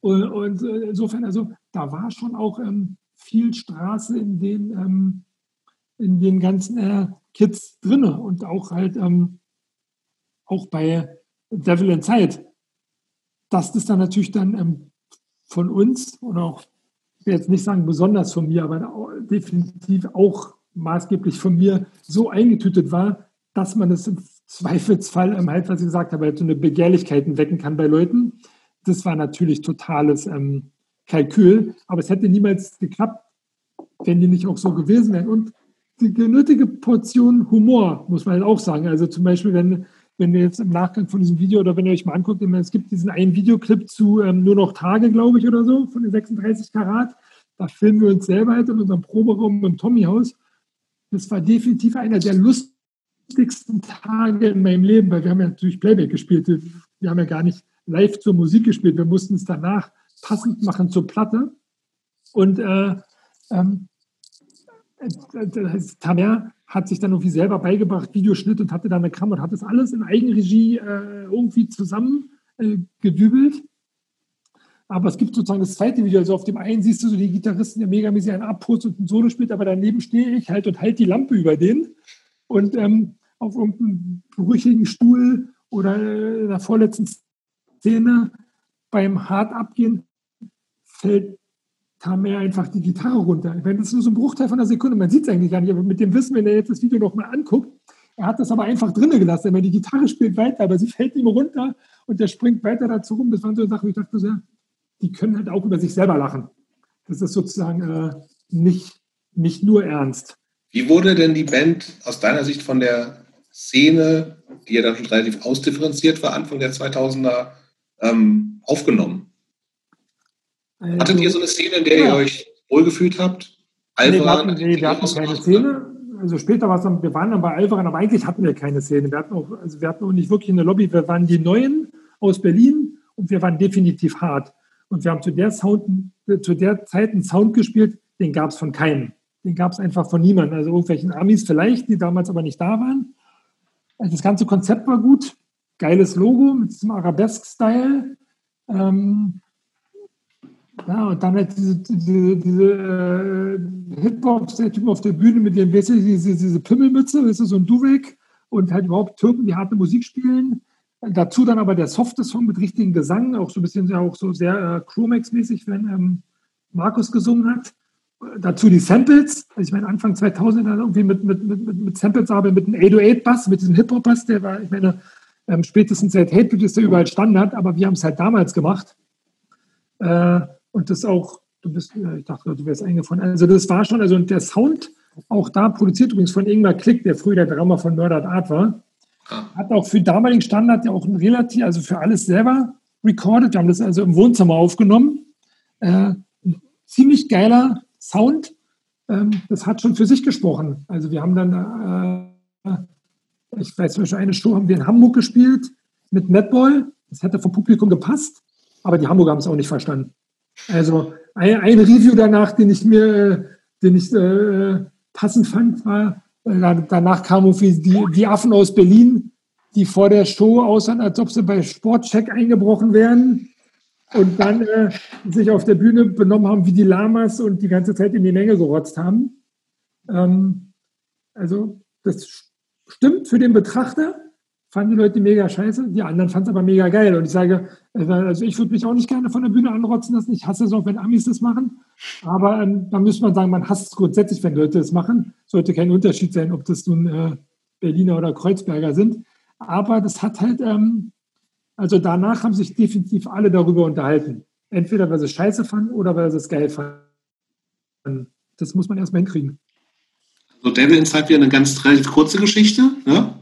und, und äh, insofern, also da war schon auch ähm, viel Straße in den, ähm, in den ganzen äh, Kids drin und auch halt auch bei Devil Inside, dass das dann natürlich dann von uns oder auch ich will jetzt nicht sagen besonders von mir, aber definitiv auch maßgeblich von mir so eingetütet war, dass man es im Zweifelsfall, ähm, halt, was ich gesagt habe, halt so eine Begehrlichkeiten wecken kann bei Leuten. Das war natürlich totales ähm, Kalkül, aber es hätte niemals geklappt, wenn die nicht auch so gewesen wären. Und die genötige Portion Humor, muss man halt auch sagen. Also zum Beispiel, wenn wenn wir jetzt im Nachgang von diesem Video oder wenn ihr euch mal anguckt, es gibt diesen einen Videoclip zu ähm, nur noch Tage, glaube ich, oder so, von den 36 Karat. Da filmen wir uns selber halt in unserem Proberaum im Tommy-Haus. Das war definitiv einer der lustigsten Tage in meinem Leben, weil wir haben ja natürlich Playback gespielt. Wir haben ja gar nicht live zur Musik gespielt. Wir mussten es danach passend machen zur Platte. Und äh, ähm, Tamer hat sich dann irgendwie selber beigebracht, Videoschnitt und hatte dann eine Kamera und hat das alles in Eigenregie äh, irgendwie zusammen äh. Aber es gibt sozusagen das zweite Video. Also auf dem einen siehst du so die Gitarristen, der megamäßig einen abputzt und ein Solo spielt, aber daneben stehe ich halt und halte die Lampe über den. Und ähm, auf irgendeinem brüchigen Stuhl oder in der vorletzten Szene beim Hart abgehen fällt kam mir einfach die Gitarre runter. Ich meine, das ist nur so ein Bruchteil von einer Sekunde, man sieht es eigentlich gar nicht, aber mit dem Wissen, wenn er jetzt das Video nochmal anguckt, er hat das aber einfach drinnen gelassen. Ich meine, die Gitarre spielt weiter, aber sie fällt ihm runter und der springt weiter dazu rum. Das waren so Sachen, wo ich dachte, so, die können halt auch über sich selber lachen. Das ist sozusagen äh, nicht, nicht nur ernst. Wie wurde denn die Band aus deiner Sicht von der Szene, die ja dann schon relativ ausdifferenziert war, Anfang der 2000er, ähm, aufgenommen? Also, Hattet ihr so eine Szene, in der ja. ihr euch wohlgefühlt habt? Alvaran, nee, wir hatten, nee, wir hatten keine Szene. Also später war es dann, wir waren dann bei Alvaran, aber eigentlich hatten wir keine Szene. Wir hatten auch, also wir hatten auch nicht wirklich eine Lobby. Wir waren die Neuen aus Berlin und wir waren definitiv hart. Und wir haben zu der, Sound, zu der Zeit einen Sound gespielt, den gab es von keinem. Den gab es einfach von niemandem. Also irgendwelchen Amis vielleicht, die damals aber nicht da waren. Also das ganze Konzept war gut. Geiles Logo mit diesem Arabesque-Style. Ähm, ja, und dann halt diese, diese, diese äh, Hip-Hop-Typen auf der Bühne mit ihren, weißt du, diese, diese Pimmelmütze, weißt du, so ein Duweg und halt überhaupt Türken, die harte Musik spielen. Dazu dann aber der softe Song mit richtigen Gesang, auch so ein bisschen auch so sehr äh, Chromax-mäßig, wenn ähm, Markus gesungen hat. Dazu die Samples, also ich meine Anfang 2000 dann irgendwie mit, mit, mit, mit Samples, aber mit einem 808-Bass, mit diesem Hip-Hop-Bass, der war, ich meine, ähm, spätestens seit Hatebreed ist der überall Standard, aber wir haben es halt damals gemacht. Äh, und das auch, du bist, ich dachte, du wärst eingefallen. Also das war schon, also der Sound, auch da produziert übrigens von Ingmar Klick, der früher der Drama von Murdered Art war, ah. hat auch für damaligen Standard ja auch ein relativ, also für alles selber recorded. Wir haben das also im Wohnzimmer aufgenommen. Äh, ziemlich geiler Sound ähm, das hat schon für sich gesprochen. Also wir haben dann, äh, ich weiß zum Beispiel, eine Show haben wir in Hamburg gespielt mit Netball. Das hätte vom Publikum gepasst, aber die Hamburger haben es auch nicht verstanden. Also ein, ein Review danach, den ich mir, den ich äh, passend fand, war, äh, danach kamen die, die Affen aus Berlin, die vor der Show aussahen, als ob sie bei Sportcheck eingebrochen wären und dann äh, sich auf der Bühne benommen haben wie die Lamas und die ganze Zeit in die Menge gerotzt haben. Ähm, also das stimmt für den Betrachter, fanden die Leute mega scheiße, die anderen fanden es aber mega geil. Und ich sage, äh, also ich würde mich auch nicht gerne von der Bühne anrotzen lassen. Ich hasse es auch, wenn Amis das machen. Aber ähm, dann müsste man sagen, man hasst es grundsätzlich, wenn Leute das machen. Sollte kein Unterschied sein, ob das nun äh, Berliner oder Kreuzberger sind. Aber das hat halt, ähm, also danach haben sich definitiv alle darüber unterhalten. Entweder weil sie es scheiße fanden oder weil sie es geil fanden. Das muss man erstmal hinkriegen. Also Devil Inside wäre eine ganz relativ kurze Geschichte, ne?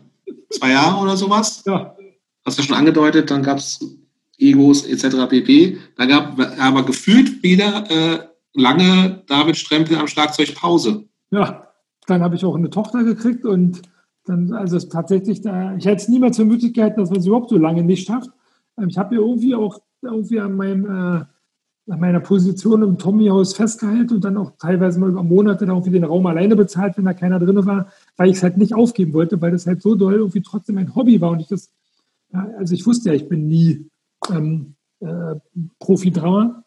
Zwei Jahre oder sowas. Ja. Hast du schon angedeutet, dann gab es Egos etc. pp. Da gab aber gefühlt wieder äh, lange David Strempel am Schlagzeug Pause. Ja, dann habe ich auch eine Tochter gekriegt und dann, also es tatsächlich, da, ich hätte es niemals für Möglichkeit, dass man es überhaupt so lange nicht schafft. Ähm, ich habe ja irgendwie auch irgendwie an, meinem, äh, an meiner Position im Tommy-Haus festgehalten und dann auch teilweise mal über Monate da irgendwie den Raum alleine bezahlt, wenn da keiner drin war, weil ich es halt nicht aufgeben wollte, weil das halt so doll irgendwie trotzdem ein Hobby war und ich das, ja, also ich wusste ja, ich bin nie ähm, äh, Profi-Drama.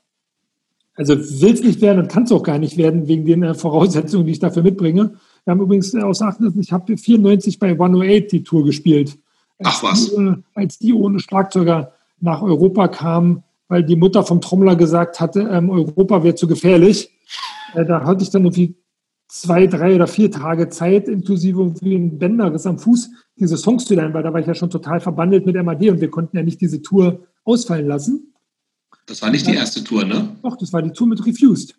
Also will es nicht werden und kann es auch gar nicht werden, wegen den äh, Voraussetzungen, die ich dafür mitbringe. Wir haben übrigens äh, aus 98, ich habe 94 bei 108 die Tour gespielt. Ach was. Die, äh, als die ohne Schlagzeuger nach Europa kamen, weil die Mutter vom Trommler gesagt hatte, ähm, Europa wäre zu gefährlich. Äh, da hatte ich dann irgendwie zwei, drei oder vier Tage Zeit, inklusive irgendwie ein Bänderriss am Fuß, diese Songs zu lernen, weil da war ich ja schon total verbandelt mit MAD und wir konnten ja nicht diese Tour ausfallen lassen. Das war nicht die erste Tour, ne? Doch, das war die Tour mit Refused.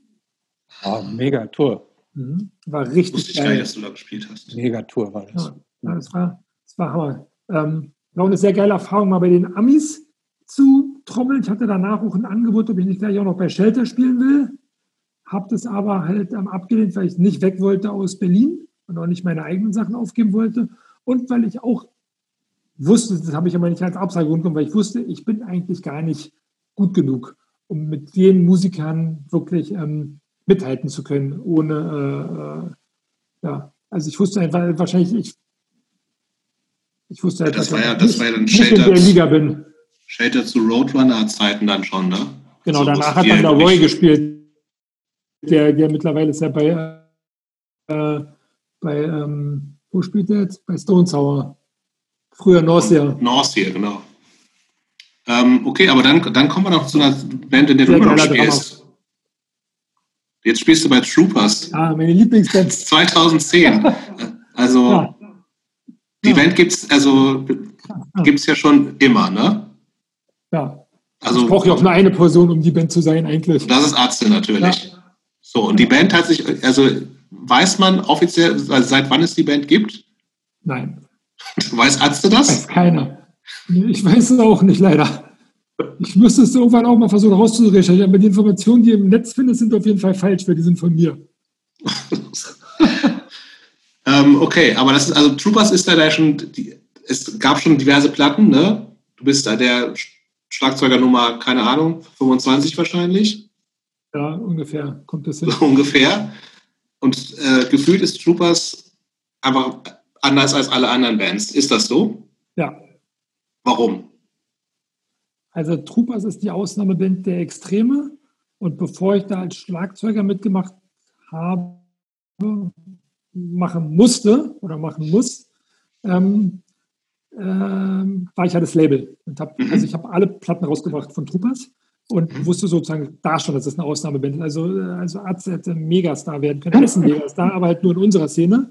Oh, mega Tour. Mhm. War richtig Wusste ich gar geil. nicht, dass du da gespielt hast. Mega Tour war das. Ja, ja, das war, das war Hammer. Ähm, war auch eine sehr geile Erfahrung, mal bei den Amis zu trommeln. Ich hatte danach auch ein Angebot, ob ich nicht gleich auch noch bei Shelter spielen will. Habe das aber halt abgelehnt, weil ich nicht weg wollte aus Berlin und auch nicht meine eigenen Sachen aufgeben wollte. Und weil ich auch wusste, das habe ich aber nicht als Absagegrund genommen, weil ich wusste, ich bin eigentlich gar nicht gut genug, um mit den Musikern wirklich ähm, mithalten zu können, ohne, äh, äh, ja, also ich wusste einfach, wahrscheinlich, ich, ich wusste halt, Ja, das dass war ja- ich das nicht, war ja dann nicht in Shelter- der Liga bin. Shelter zu Roadrunner-Zeiten dann schon, ne? Genau, So danach hat dann der Roy gespielt, der, der mittlerweile ist ja bei, äh, bei ähm, wo spielt der jetzt? Bei Stone Sour. Früher Norcia. North hier, genau. Ähm, okay, aber dann, dann kommen wir noch zu einer Band, in der du immer noch geiler spielst. Jetzt spielst du bei Troopers. Ah, meine Lieblingsband. 2010. Also Ja. die Ja. Band gibt's also gibt's ja schon immer, ne? Ja. Also ich brauche ja auch nur eine Person, um die Band zu sein, eigentlich. das ist Ärzte natürlich. So, und die Band hat sich, also weiß man offiziell, also seit wann es die Band gibt? Nein, Weiß Ärzte das? weiß keiner. Ich weiß es auch nicht, leider. Ich müsste es irgendwann auch mal versuchen rauszurecherchieren, aber die Informationen, die ihr im Netz findet, sind auf jeden Fall falsch, weil die sind von mir. ähm, okay, aber das ist, also Troopers ist da, da schon, die, es gab schon diverse Platten, ne? Du bist da der Schlagzeuger Nummer, keine Ahnung, 25 wahrscheinlich, Ja, ungefähr kommt das hin. so ungefähr. Und äh, gefühlt ist Troopers einfach anders als alle anderen Bands. Ist das so? Ja, Warum? Also Troopers ist die Ausnahmeband der Extreme. Und bevor ich da als Schlagzeuger mitgemacht habe, machen musste oder machen muss, ähm, ähm, war ich ja das Label. Und hab, Mhm. Also ich habe alle Platten rausgebracht von Troopers und Mhm. wusste sozusagen da schon, dass es eine Ausnahmeband ist. Also, äh, also Arzt hätte ein Megastar werden können. Er ist ein Megastar, aber halt nur in unserer Szene.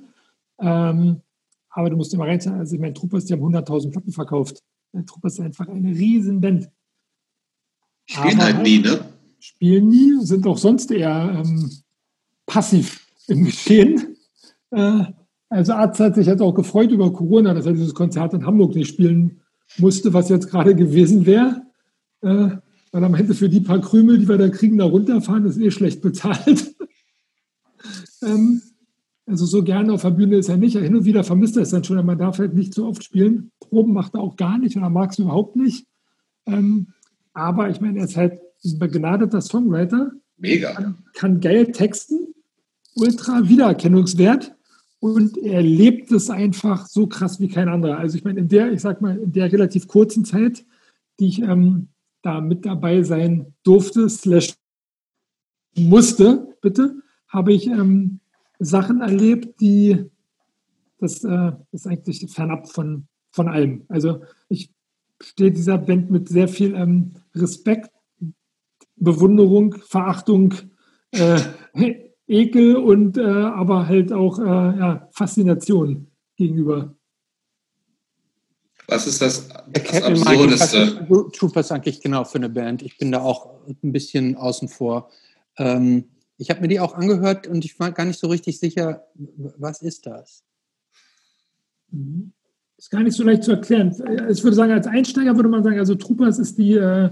Ähm, aber du musst immer reinzahlen, also ich meine, Troopers, die haben 100.000 Platten verkauft. Äh, Troopers ist einfach eine riesen Band. Spielen Aber- halt nie, ne? Spielen nie, sind auch sonst eher ähm, passiv im Geschehen. Äh, also Arzt hat sich jetzt auch gefreut über Corona, dass er dieses Konzert in Hamburg nicht spielen musste, was jetzt gerade gewesen wäre. Äh, weil am Ende für die paar Krümel, die wir da kriegen, da runterfahren, ist eh schlecht bezahlt. Ähm, also so gerne auf der Bühne ist er nicht. Hin und wieder vermisst er es dann schon, aber man darf halt nicht so oft spielen. Proben macht er auch gar nicht oder mag es überhaupt nicht. Ähm, aber ich meine, er ist halt ein begnadeter Songwriter. Mega. Kann, kann geil texten, ultra Wiedererkennungswert und er lebt es einfach so krass wie kein anderer. Also ich meine, in der, ich sag mal, in der relativ kurzen Zeit, die ich ähm, da mit dabei sein durfte, slash musste, bitte, habe ich ähm, Sachen erlebt, die das, äh, ist eigentlich fernab von, von allem. Also ich stehe dieser Band mit sehr viel ähm, Respekt, Bewunderung, Verachtung, äh, Ekel und äh, aber halt auch äh, ja, Faszination gegenüber. Was ist das, das Absurdeste? Troopers eigentlich genau für eine Band. Ich bin da auch ein bisschen außen vor. Ähm, ich habe mir die auch angehört und ich war gar nicht so richtig sicher, was ist das? Mhm. Ist gar nicht so leicht zu erklären. Ich würde sagen, als Einsteiger würde man sagen, also Troopers ist die, äh,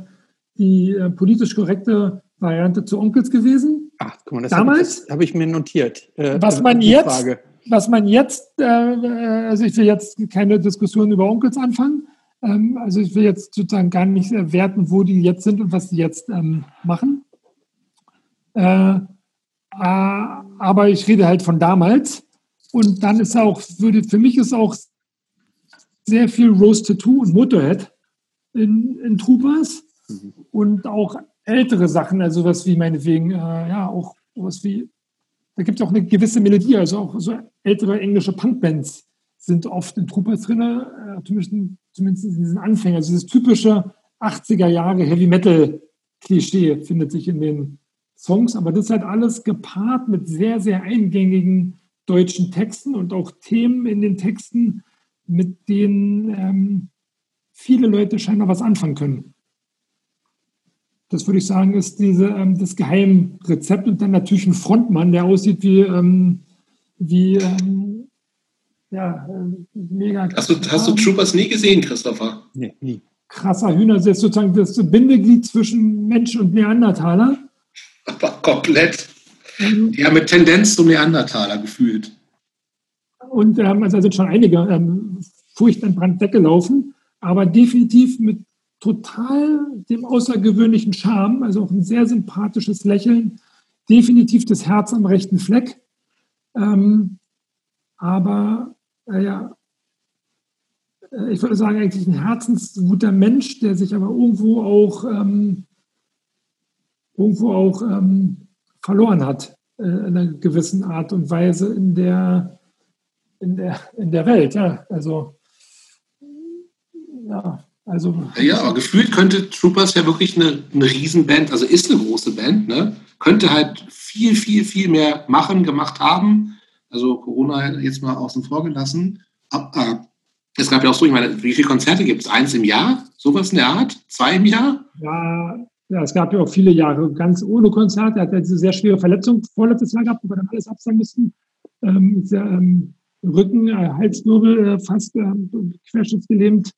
die äh, politisch korrekte Variante zu Onkels gewesen. Ach, guck mal, das Damals habe ich mir notiert. Äh, was man jetzt, Frage. was man jetzt, also ich will jetzt keine Diskussion über Onkels anfangen. Ähm, also ich will jetzt sozusagen gar nicht werten, wo die jetzt sind und was sie jetzt ähm, machen. aber ich rede halt von damals. Und dann ist auch, würde, für mich ist auch sehr viel Rose Tattoo und Motorhead in, in Troopers mhm. und auch ältere Sachen, also was wie meinetwegen, äh, ja, auch was wie, da gibt es auch eine gewisse Melodie, also auch so ältere englische Punkbands sind oft in Troopers drin, äh, zumindest, zumindest in diesen Anfängen. Also dieses typische 80er Jahre Heavy Metal Klischee findet sich in den Songs, aber das ist halt alles gepaart mit sehr, sehr eingängigen deutschen Texten und auch Themen in den Texten, mit denen ähm, viele Leute scheinbar was anfangen können. Das würde ich sagen, ist diese, ähm, das Geheimrezept und dann natürlich ein Frontmann, der aussieht wie, ähm, wie ähm, ja, äh, mega. Hast du, hast du Troopers nie gesehen, Christopher? Nee, nie. Krasser Hühner, das ist sozusagen das Bindeglied zwischen Mensch und Neandertaler. Aber komplett. Ähm, ja, mit Tendenz zum Neandertaler gefühlt. Und ähm, also sind schon einige ähm, furchtentbrannt weggelaufen, aber definitiv mit total dem außergewöhnlichen Charme, also auch ein sehr sympathisches Lächeln, definitiv das Herz am rechten Fleck. Ähm, aber äh, ja, ich würde sagen, eigentlich ein herzensguter Mensch, der sich aber irgendwo auch, ähm, irgendwo auch ähm, verloren hat, äh, in einer gewissen Art und Weise in der in der, in der Welt. Ja. Also, ja, also. Ja, aber gefühlt könnte Troopers ja wirklich eine, eine Riesenband, also ist eine große Band, ne? könnte halt viel, viel, viel mehr machen, gemacht haben. Also Corona jetzt mal außen vor gelassen. Aber, es gab ja auch so, ich meine, wie viele Konzerte gibt es? Eins im Jahr? Sowas in der Art? Zwei im Jahr? Ja, ja, es gab ja auch viele Jahre ganz ohne Konzerte. Er hat diese sehr schwere Verletzung vorletztes Jahr gehabt, wo wir dann alles absagen mussten. Ähm, sehr, ähm, Rücken, äh, Halswirbel äh, fast äh, querschnittsgelähmt,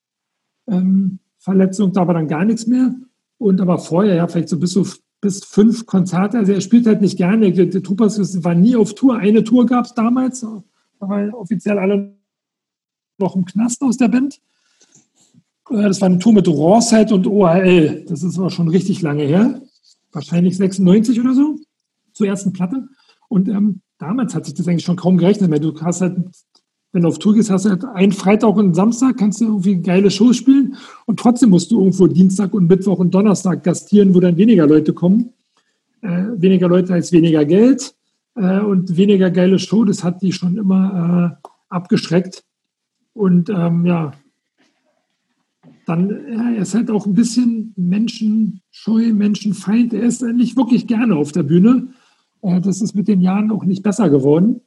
ähm, Verletzung, da war dann gar nichts mehr. Und aber vorher, ja, vielleicht so bis zu bis fünf Konzerte. Also er spielt halt nicht gerne. Die, die Troopers war nie auf Tour. Eine Tour gab es damals. Da waren offiziell alle noch im Knast aus der Band. Äh, das war eine Tour mit Rawset und OHL. Das ist aber schon richtig lange her. Wahrscheinlich 96 oder so. Zur ersten Platte. Und ähm, damals hat sich das eigentlich schon kaum gerechnet, weil du hast halt, wenn du auf Tour gehst, hast du halt einen Freitag und einen Samstag, kannst du irgendwie geile Shows spielen und trotzdem musst du irgendwo Dienstag und Mittwoch und Donnerstag gastieren, wo dann weniger Leute kommen. Äh, weniger Leute heißt weniger Geld äh, und weniger geile Show, das hat die schon immer äh, abgeschreckt. Und ähm, ja, dann ja, er ist halt auch ein bisschen menschenscheu, menschenfeind. Er ist nicht wirklich gerne auf der Bühne. Äh, das ist mit den Jahren auch nicht besser geworden.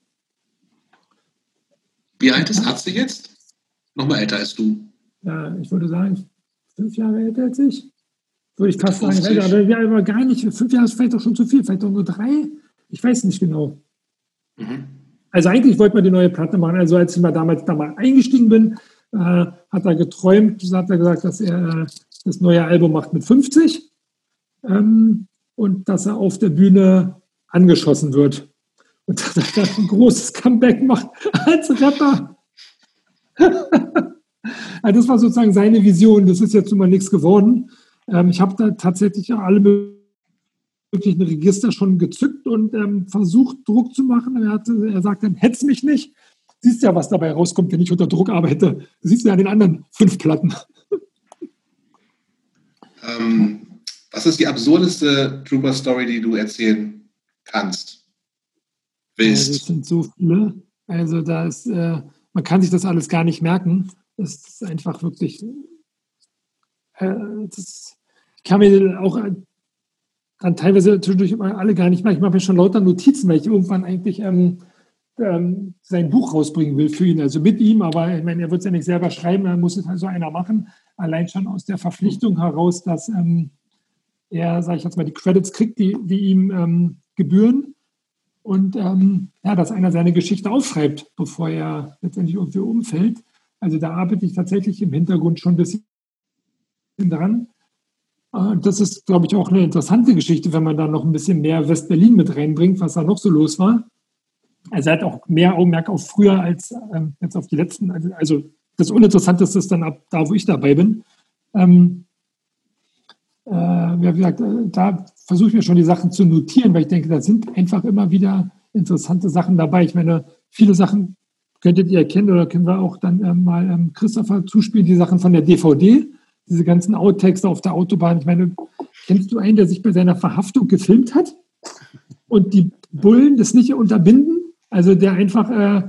Wie alt ist Atze jetzt? Nochmal älter als du. Ja, ich würde sagen, fünf Jahre älter als ich. Würde ich fast sagen, älter, aber, ja, aber gar nicht. Fünf Jahre ist vielleicht auch schon zu viel, vielleicht auch nur drei. Ich weiß nicht genau. Mhm. Also eigentlich wollte man die neue Platte machen. Also als ich mal damals da mal eingestiegen bin, äh, hat er geträumt, hat er gesagt, dass er äh, das neue Album macht mit 50 ähm, und dass er auf der Bühne angeschossen wird. Und dass er ein großes Comeback macht als Rapper. also das war sozusagen seine Vision. Das ist jetzt immer nichts geworden. Ähm, ich habe da tatsächlich alle möglichen Register schon gezückt und ähm, versucht, Druck zu machen. Er, hatte, er sagt dann, hetz mich nicht. Siehst ja, was dabei rauskommt, wenn ich unter Druck arbeite. Siehst du ja an den anderen fünf Platten. Ähm, was ist die absurdeste Trooper-Story, die du erzählen kannst? Willst? Also, es sind so viele. Also da ist, äh, man kann sich das alles gar nicht merken. Es ist einfach wirklich, äh, das, ich kann mir auch dann teilweise zwischendurch alle gar nicht mehr. Ich mache mir schon lauter Notizen, weil ich irgendwann eigentlich ähm, ähm, sein Buch rausbringen will für ihn, also mit ihm, aber ich meine, er wird es ja nicht selber schreiben, er muss es also einer machen. Allein schon aus der Verpflichtung heraus, dass ähm, er, sage ich jetzt mal, die Credits kriegt, die, die ihm ähm, gebühren. Und ähm, ja, dass einer seine Geschichte aufschreibt, bevor er letztendlich irgendwie umfällt. Also da arbeite ich tatsächlich im Hintergrund schon ein bisschen dran. Und das ist, glaube ich, auch eine interessante Geschichte, wenn man da noch ein bisschen mehr West-Berlin mit reinbringt, was da noch so los war. Also er hat auch mehr Augenmerk auf früher als ähm, jetzt auf die letzten. Also, also das Uninteressanteste ist dann ab da, wo ich dabei bin. Ähm, äh, wie gesagt, äh, da versuche ich mir schon die Sachen zu notieren, weil ich denke, da sind einfach immer wieder interessante Sachen dabei. Ich meine, viele Sachen könntet ihr erkennen oder können wir auch dann ähm, mal ähm, Christopher zuspielen, die Sachen von der DVD, diese ganzen Outtakes auf der Autobahn. Ich meine, kennst du einen, der sich bei seiner Verhaftung gefilmt hat und die Bullen das nicht unterbinden? Also der einfach äh,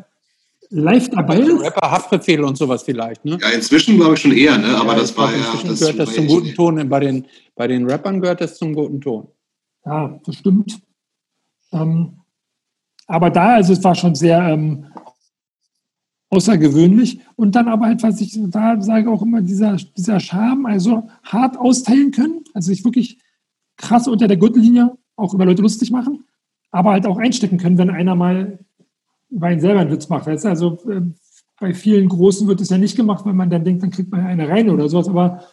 live dabei ist. Rapper Haftbefehl und sowas vielleicht, ne? Ja, inzwischen glaube ich schon eher, ne? Aber ja, das war ja. Das gehört das zum guten Ton. Bei den, bei den Rappern gehört das zum guten Ton. Ja, das stimmt. Ähm, aber da, also es war schon sehr ähm, außergewöhnlich. Und dann aber halt, was ich da sage, auch immer dieser, dieser Charme, also hart austeilen können, also sich wirklich krass unter der Gürtellinie auch über Leute lustig machen, aber halt auch einstecken können, wenn einer mal über ihn selber einen Witz macht. Du? Also äh, bei vielen Großen wird es ja nicht gemacht, weil man dann denkt, dann kriegt man eine rein oder sowas, aber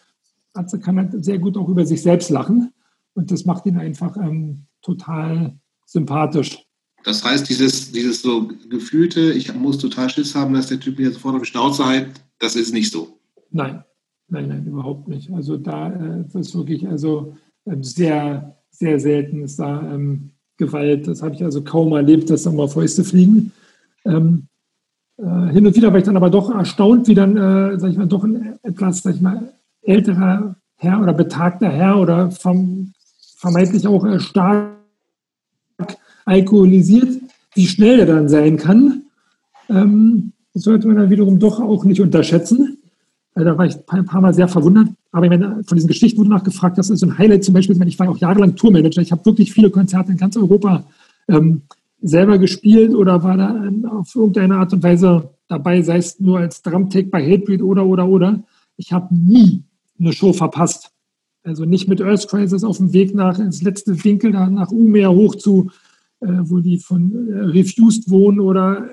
Atze kann halt sehr gut auch über sich selbst lachen und das macht ihn einfach ähm, total sympathisch. Das heißt, dieses, dieses so gefühlte, ich muss total Schiss haben, dass der Typ mir sofort auf die Schnauze halt, das ist nicht so. Nein, nein, nein, überhaupt nicht. Also da äh, ist wirklich also ähm, sehr, sehr selten ist da ähm, Gewalt. Das habe ich also kaum erlebt, dass da mal Fäuste fliegen. Ähm, äh, hin und wieder war ich dann aber doch erstaunt, wie dann, äh, sag ich mal, doch ein etwas, sag ich mal, älterer Herr oder betagter Herr oder vom, vermeintlich auch äh, stark alkoholisiert, wie schnell er dann sein kann. Ähm, das sollte man dann wiederum doch auch nicht unterschätzen. Also da war ich ein paar Mal sehr verwundert. Aber ich meine, von diesen Geschichten wurde nachgefragt, das ist so ein Highlight zum Beispiel. Ich war auch jahrelang Tourmanager. Ich habe wirklich viele Konzerte in ganz Europa ähm, selber gespielt oder war da auf irgendeine Art und Weise dabei, sei es nur als Drumtake bei Hatebreed oder, oder, oder. Ich habe nie eine Show verpasst. Also nicht mit Earth Crisis auf dem Weg nach ins letzte Winkel, da nach Umeer hoch zu, äh, wo die von äh, Refused wohnen oder äh,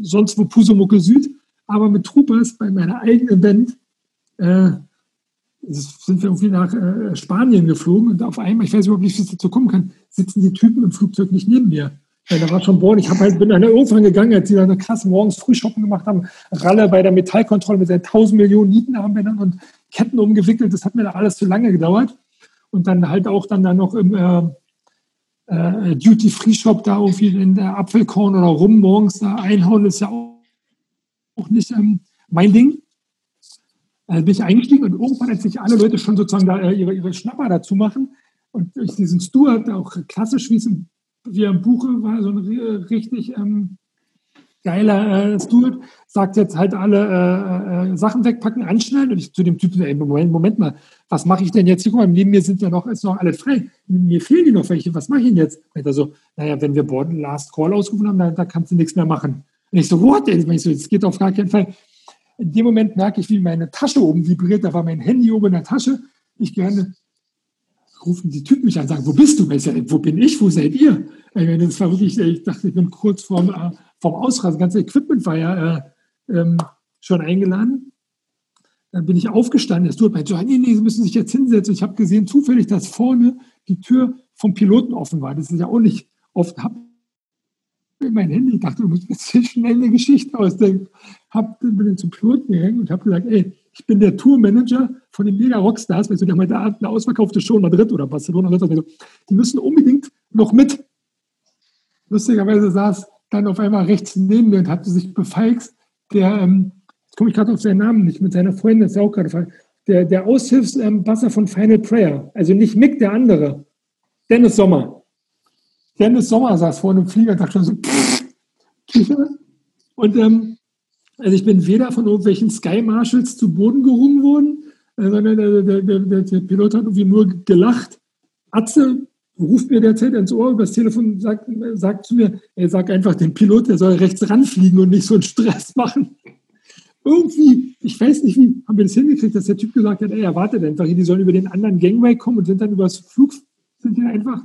sonst wo Pusomucke Süd. Aber mit Troopers bei meiner eigenen Band äh, sind wir irgendwie nach äh, Spanien geflogen und auf einmal, ich weiß überhaupt nicht, wie es dazu kommen kann, sitzen die Typen im Flugzeug nicht neben mir. Ja, da war schon Born. Ich halt, bin dann irgendwann gegangen, als die dann krass morgens früh shoppen gemacht haben. Ralle bei der Metallkontrolle mit seinen 1000 Millionen Nietenarmbändern und Ketten umgewickelt. Das hat mir da alles zu lange gedauert. Und dann halt auch dann, dann noch im äh, äh, Duty-Free-Shop da irgendwie in der Apfelkorn oder rum morgens da einhauen, ist ja auch, auch nicht ähm, mein Ding. Da bin ich eingestiegen und irgendwann, als sich alle Leute schon sozusagen da äh, ihre, ihre Schnapper dazu machen und durch diesen Stuart, auch klassisch, wie es im wie im Buche war, so ein richtig ähm, geiler äh, Stuart, sagt jetzt halt alle äh, äh, Sachen wegpacken, anschnallen und ich zu dem Typen, ey, Moment, Moment mal, was mache ich denn jetzt? Hier, guck mal, neben mir sind ja noch, ist noch alle frei. Mir fehlen die noch welche, was mache ich denn jetzt? Und er so, naja, wenn wir Board Last Call ausgerufen haben, dann, da kannst du nichts mehr machen. Und ich so, what? Ich so, das geht auf gar keinen Fall. In dem Moment merke ich, wie meine Tasche oben vibriert, da war mein Handy oben in der Tasche. Ich gerne rufen die Typen mich an und sagen, wo bist du? wo bin ich? Wo seid ihr? Das war wirklich, ich dachte, ich bin kurz vorm, äh, vorm Ausrasen. Das ganze Equipment war ja äh, ähm, schon eingeladen. Dann bin ich aufgestanden. Das tut mir so, nee, nee, Sie müssen sich jetzt hinsetzen. Ich habe gesehen, zufällig, dass vorne die Tür vom Piloten offen war. Das ist ja auch nicht oft. Habe mein Handy, ich dachte, du musst jetzt schnell eine Geschichte ausdenken. Hab, bin zum Piloten gegangen und habe gesagt, ey, ich bin der Tourmanager von den Mega Rockstars, weil so, die haben Abend eine ausverkaufte Show in Madrid oder Barcelona. Oder so. Die müssen unbedingt noch mit. Lustigerweise saß dann auf einmal rechts neben mir und hatte sich befeixt, der, ähm, jetzt komme ich gerade auf seinen Namen nicht, mit seiner Freundin, ist ja auch gerade der, der Aushilfsbasser ähm, von Final Prayer. Also nicht Mick, der andere. Dennis Sommer. Dennis Sommer saß vor einem Flieger und dachte schon so, pff, und ähm, also ich bin weder von irgendwelchen Sky Marshals zu Boden gerungen worden, der, der, der, der, Pilot hat irgendwie nur gelacht. Atze ruft mir derzeit ins Ohr übers Telefon, sagt, sagt zu mir, er sagt einfach dem Pilot, der soll rechts ranfliegen und nicht so einen Stress machen. Irgendwie, ich weiß nicht wie, haben wir das hingekriegt, dass der Typ gesagt hat, ey, er wartet einfach hier, die sollen über den anderen Gangway kommen und sind dann übers Flug, sind die einfach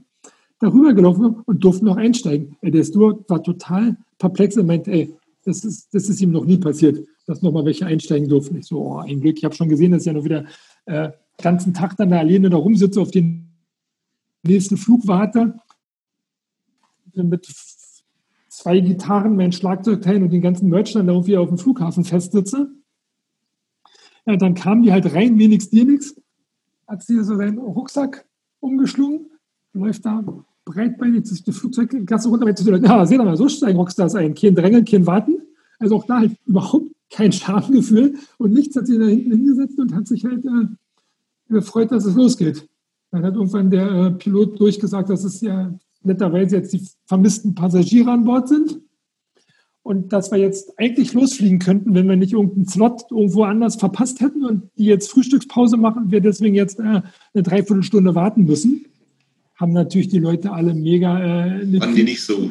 darüber gelaufen und durften noch einsteigen. Ey, der Steward war total perplex und meinte, ey, das ist, das ist ihm noch nie passiert, dass nochmal welche einsteigen durften. Ich so, oh, ein Glück. Ich habe schon gesehen, dass ich ja noch wieder äh, ganzen Tag dann da alleine da rumsitze, auf den nächsten Flug warte. Mit zwei Gitarren, mein Schlagzeugteil und den ganzen Merch dann irgendwie auf dem Flughafen festsitze. Ja, dann kamen die halt rein, mir nichts, dir nichts. Hat sie so seinen Rucksack umgeschlungen, läuft da breitbeinig sich die Flugzeugklasse runter. Ja, seht mal, so steigen Rockstars ein. Kein Drängeln, kein Warten. Also auch da halt überhaupt kein Schamgefühl. Und nichts hat sich da hinten hingesetzt und hat sich halt äh, gefreut, dass es losgeht. Dann hat irgendwann der äh, Pilot durchgesagt, dass es ja netterweise jetzt die vermissten Passagiere an Bord sind. Und dass wir jetzt eigentlich losfliegen könnten, wenn wir nicht irgendeinen Slot irgendwo anders verpasst hätten und die jetzt Frühstückspause machen, wir deswegen jetzt äh, eine Dreiviertelstunde warten müssen haben natürlich die Leute alle mega. Äh, Waren die nicht so?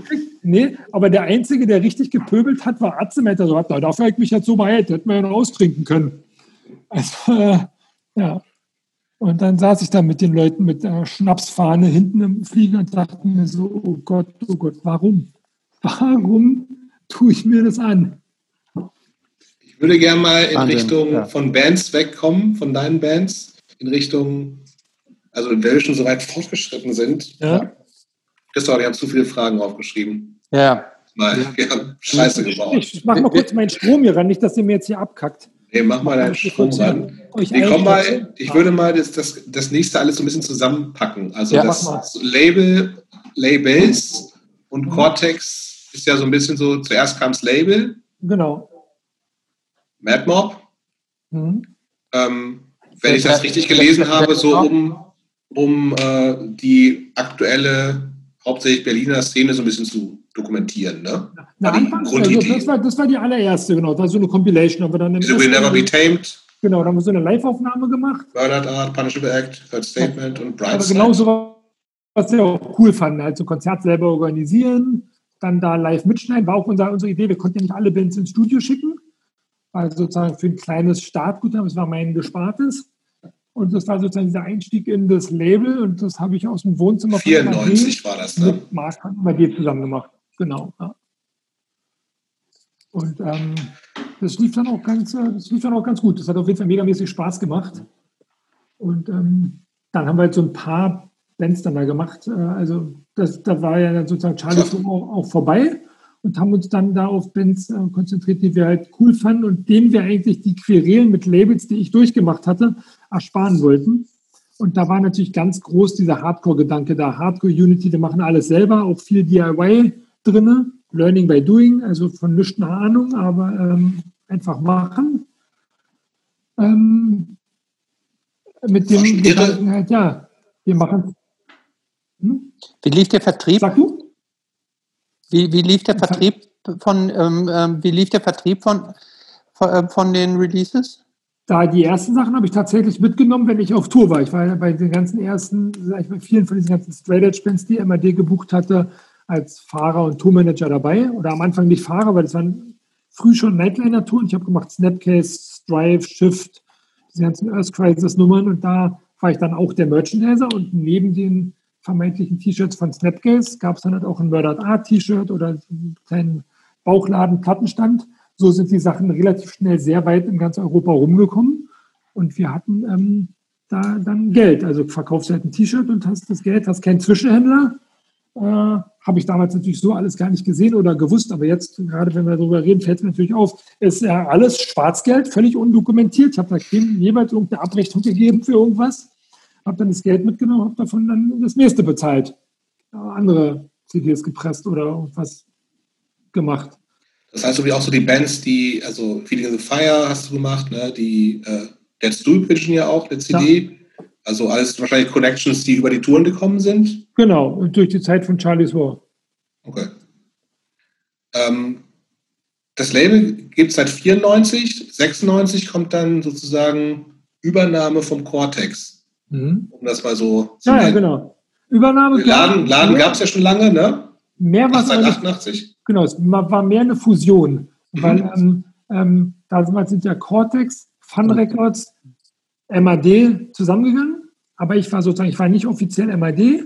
Nee, aber der Einzige, der richtig gepöbelt hat, war Atzemeter. So, hat, dafür habe ich mich jetzt so behält, hätten wir ja noch austrinken können. Also, äh, ja. Und dann saß ich da mit den Leuten mit der Schnapsfahne hinten im Flieger und dachte mir so, oh Gott, oh Gott, warum? Warum tue ich mir das an? Ich würde gerne mal in Wahnsinn, Richtung ja. von Bands wegkommen, von deinen Bands, in Richtung also wenn wir schon so weit fortgeschritten sind, ja. Christoph, ich habe zu viele Fragen aufgeschrieben. Ja. Mal, ja. Scheiße gebaut. Ich, ich mache mal kurz meinen Strom hier ran, nicht, dass ihr mir jetzt hier abkackt. Nee, mach mal deinen Strom ran. Ich, mal, ich würde mal das, das, das nächste alles so ein bisschen zusammenpacken. Also ja, das Label, Labels und mhm. Cortex ist ja so ein bisschen so, zuerst kam das Label. Genau. MadMob. Mhm. Ähm, wenn ich das richtig gelesen habe, so um um äh, die aktuelle, hauptsächlich Berliner Szene so ein bisschen zu dokumentieren. Ne? Na, also das, war, das war die allererste, genau. Das war so eine Compilation. Aber dann Diese Will Never Be Tamed. Genau, da haben wir so eine Live-Aufnahme gemacht. Bernard Art, Punishable Act, Third Statement ja. und Bright Aber genau so, was wir auch cool fanden. Also Konzert selber organisieren, dann da live mitschneiden, war auch unser, unsere Idee. Wir konnten ja nicht alle Bands ins Studio schicken. Also sozusagen für ein kleines Startgut, das war mein Gespartes. Und das war sozusagen dieser Einstieg in das Label und das habe ich aus dem Wohnzimmer 94 war das, ne? Mit Marc bei dir zusammen gemacht. Genau. Ja. Und ähm, das lief dann auch ganz, äh, das lief dann auch ganz gut. Das hat auf jeden Fall megamäßig Spaß gemacht. Und ähm, dann haben wir halt so ein paar Bands dann da gemacht. Äh, also das, da war ja dann sozusagen Charlie auch, auch vorbei und haben uns dann da auf Bands äh, konzentriert, die wir halt cool fanden und denen wir eigentlich die Querelen mit Labels, die ich durchgemacht hatte, ersparen wollten. Und da war natürlich ganz groß dieser Hardcore-Gedanke da. Hardcore-Unity, die machen alles selber, auch viel DIY drinne, Learning by Doing, also von nichts eine Ahnung, aber ähm, einfach machen. Ähm, mit dem Gedanken halt, ja, wir machen. Hm? Wie lief der Vertrieb? Sag du? Wie, wie lief der Vertrieb von, ähm, ähm, wie lief der Vertrieb von, von, äh, von den Releases? Da die ersten Sachen habe ich tatsächlich mitgenommen, wenn ich auf Tour war. Ich war bei den ganzen ersten, sag ich bei vielen von diesen ganzen Straight Edge Bands, die MAD gebucht hatte, als Fahrer und Tourmanager dabei. Oder am Anfang nicht Fahrer, weil das waren früh schon Nightliner-Touren. Ich habe gemacht Snapcase, Strive, Shift, diese ganzen Earth Crisis-Nummern. Und da war ich dann auch der Merchandiser. Und neben den vermeintlichen T-Shirts von Snapcase gab es dann halt auch ein Murdered Art T-Shirt oder einen kleinen Bauchladen, Plattenstand. So sind die Sachen relativ schnell sehr weit in ganz Europa rumgekommen. Und wir hatten ähm, da dann Geld. Also verkaufst du halt ein T-Shirt und hast das Geld, hast keinen Zwischenhändler. Äh, habe ich damals natürlich so alles gar nicht gesehen oder gewusst, aber jetzt, gerade wenn wir darüber reden, fällt mir natürlich auf, ist ja alles Schwarzgeld, völlig undokumentiert. Ich habe da jeweils irgendeine Abrechnung gegeben für irgendwas, habe dann das Geld mitgenommen, habe davon dann das nächste bezahlt. Andere CDs gepresst oder irgendwas gemacht. Das heißt, so wie auch so die Bands, die, also Feeling the Fire hast du gemacht, ne? die äh, Dead Stool Pigeon ja auch, der CD. Ja. Also alles wahrscheinlich Connections, die über die Touren gekommen sind. Genau, und durch die Zeit von Charlie's War. Okay. Ähm, das Label gibt es seit 94, 96 kommt dann sozusagen Übernahme vom Cortex. Mhm. Um das mal so zu Ja, ja genau. Übernahme. Laden, Laden gab es ja schon lange, ne? Mehr was seit 88. Genau, es war mehr eine Fusion. Mhm. Weil ähm, ähm, damals sind ja Cortex, Fun Records, MAD zusammengegangen. Aber ich war sozusagen, ich war nicht offiziell MAD.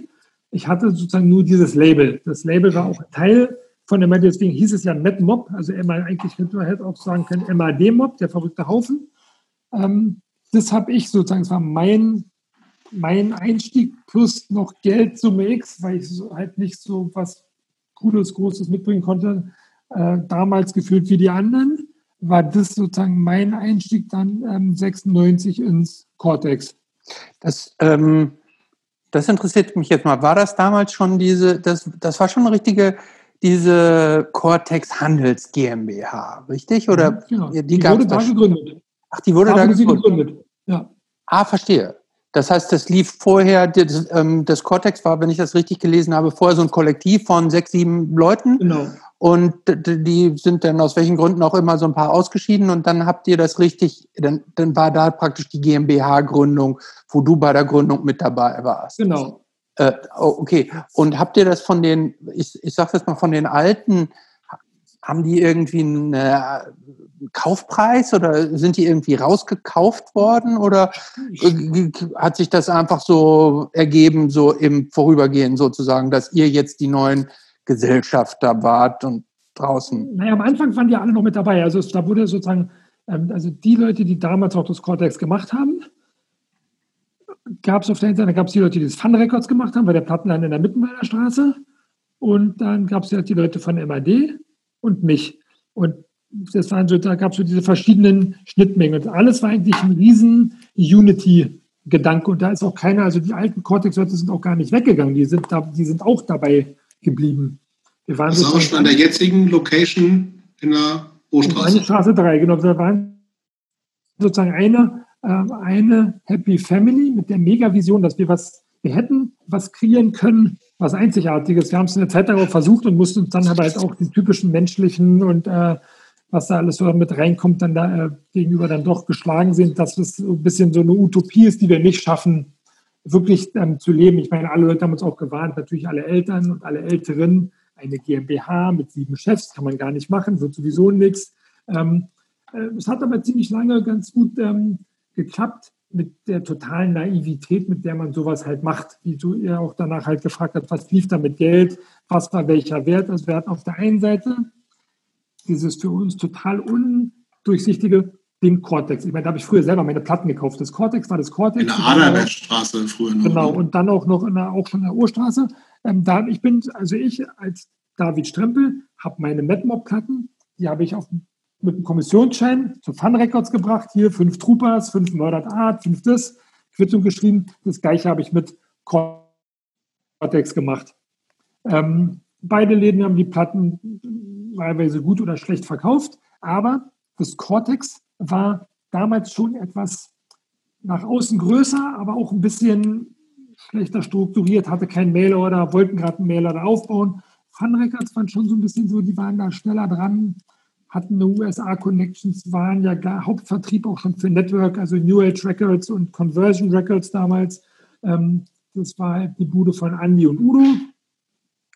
Ich hatte sozusagen nur dieses Label. Das Label war auch Teil von MAD, deswegen hieß es ja MadMob. Also MAD, eigentlich hätte man auch sagen können MAD-Mob, der verrückte Haufen. Ähm, das habe ich sozusagen, das war mein, mein Einstieg plus noch Geld Summe X, weil ich so, halt nicht so was Cooles, Großes mitbringen konnte, äh, damals gefühlt wie die anderen, war das sozusagen mein Einstieg dann ähm, 96 ins Cortex. Das, ähm, das interessiert mich jetzt mal. War das damals schon diese, das, das war schon eine richtige, diese Cortex Handels GmbH, richtig? Oder mhm, genau. die, die wurde da gegründet. Ach, die wurde da, da gegründet. gegründet. Ja. Ah, verstehe. Das heißt, das lief vorher, das, ähm, das Cortex war, wenn ich das richtig gelesen habe, vorher so ein Kollektiv von sechs, sieben Leuten. Genau. Und die sind dann aus welchen Gründen auch immer so ein paar ausgeschieden und dann habt ihr das richtig, dann, dann war da praktisch die GmbH-Gründung, wo du bei der Gründung mit dabei warst. Genau. Äh, oh, okay. Und habt ihr das von den, ich, ich sag das mal, von den alten, haben die irgendwie einen äh, Kaufpreis oder sind die irgendwie rausgekauft worden oder hat sich das einfach so ergeben, so im Vorübergehen sozusagen, dass ihr jetzt die neuen Gesellschafter wart und draußen? Naja, am Anfang waren die alle noch mit dabei. Also da wurde sozusagen, ähm, also die Leute, die damals auch das Cortex gemacht haben, gab es auf der einen Seite, gab es die Leute, die das Fun Records gemacht haben, bei der Plattenladen in der Mittenwalder Straße. Und dann gab es halt die Leute von MAD und mich. Und das waren so, da gab es so diese verschiedenen Schnittmengen. Und alles war eigentlich ein riesen Unity-Gedanke. Und da ist auch keiner, also die alten Cortex-Leute sind auch gar nicht weggegangen. Die sind, da, die sind auch dabei geblieben. Wir waren das war schon an der jetzigen Location in der Ostraße. In Straße 3, genau. Wir waren sozusagen eine, äh, eine Happy Family mit der Mega-Vision, dass wir was, wir hätten was kreieren können, was Einzigartiges. Wir haben es eine Zeit lang auch versucht und mussten uns dann aber halt auch die typischen menschlichen und äh, was da alles so mit reinkommt, dann da äh, gegenüber dann doch geschlagen sind, dass es so ein bisschen so eine Utopie ist, die wir nicht schaffen, wirklich ähm, zu leben. Ich meine, alle Leute haben uns auch gewarnt, natürlich alle Eltern und alle Älteren, eine GmbH mit sieben Chefs kann man gar nicht machen, wird sowieso nichts. Ähm, äh, es hat aber ziemlich lange ganz gut ähm, geklappt mit der totalen Naivität, mit der man sowas halt macht, wie du ihr auch danach halt gefragt hast, was lief da mit Geld, was war welcher Wert. Also wir hatten auf der einen Seite dieses für uns total undurchsichtige Ding Cortex. Ich meine, da habe ich früher selber meine Platten gekauft. Das Cortex war das Cortex. In der Aderbergstraße früher noch. Genau, ne? und dann auch noch in der, auch schon in der Urstraße. Ähm, da, ich bin, also ich als David Strempel habe meine Madmob-Platten, die habe ich auf, mit einem Kommissionsschein zu Fun Records gebracht. Hier fünf Troopers, fünf Murdered Art, fünf das. Quittung geschrieben. Das gleiche habe ich mit Cortex gemacht. Ähm, beide Läden haben die Platten teilweise gut oder schlecht verkauft, aber das Cortex war damals schon etwas nach außen größer, aber auch ein bisschen schlechter strukturiert, hatte keinen Mailorder, wollten gerade einen Mailorder aufbauen. Fun Records waren schon so ein bisschen so, die waren da schneller dran, hatten eine USA-Connections, waren ja gar Hauptvertrieb auch schon für Network, also New Age Records und Conversion Records damals. Ähm, das war halt die Bude von Andy und Udo.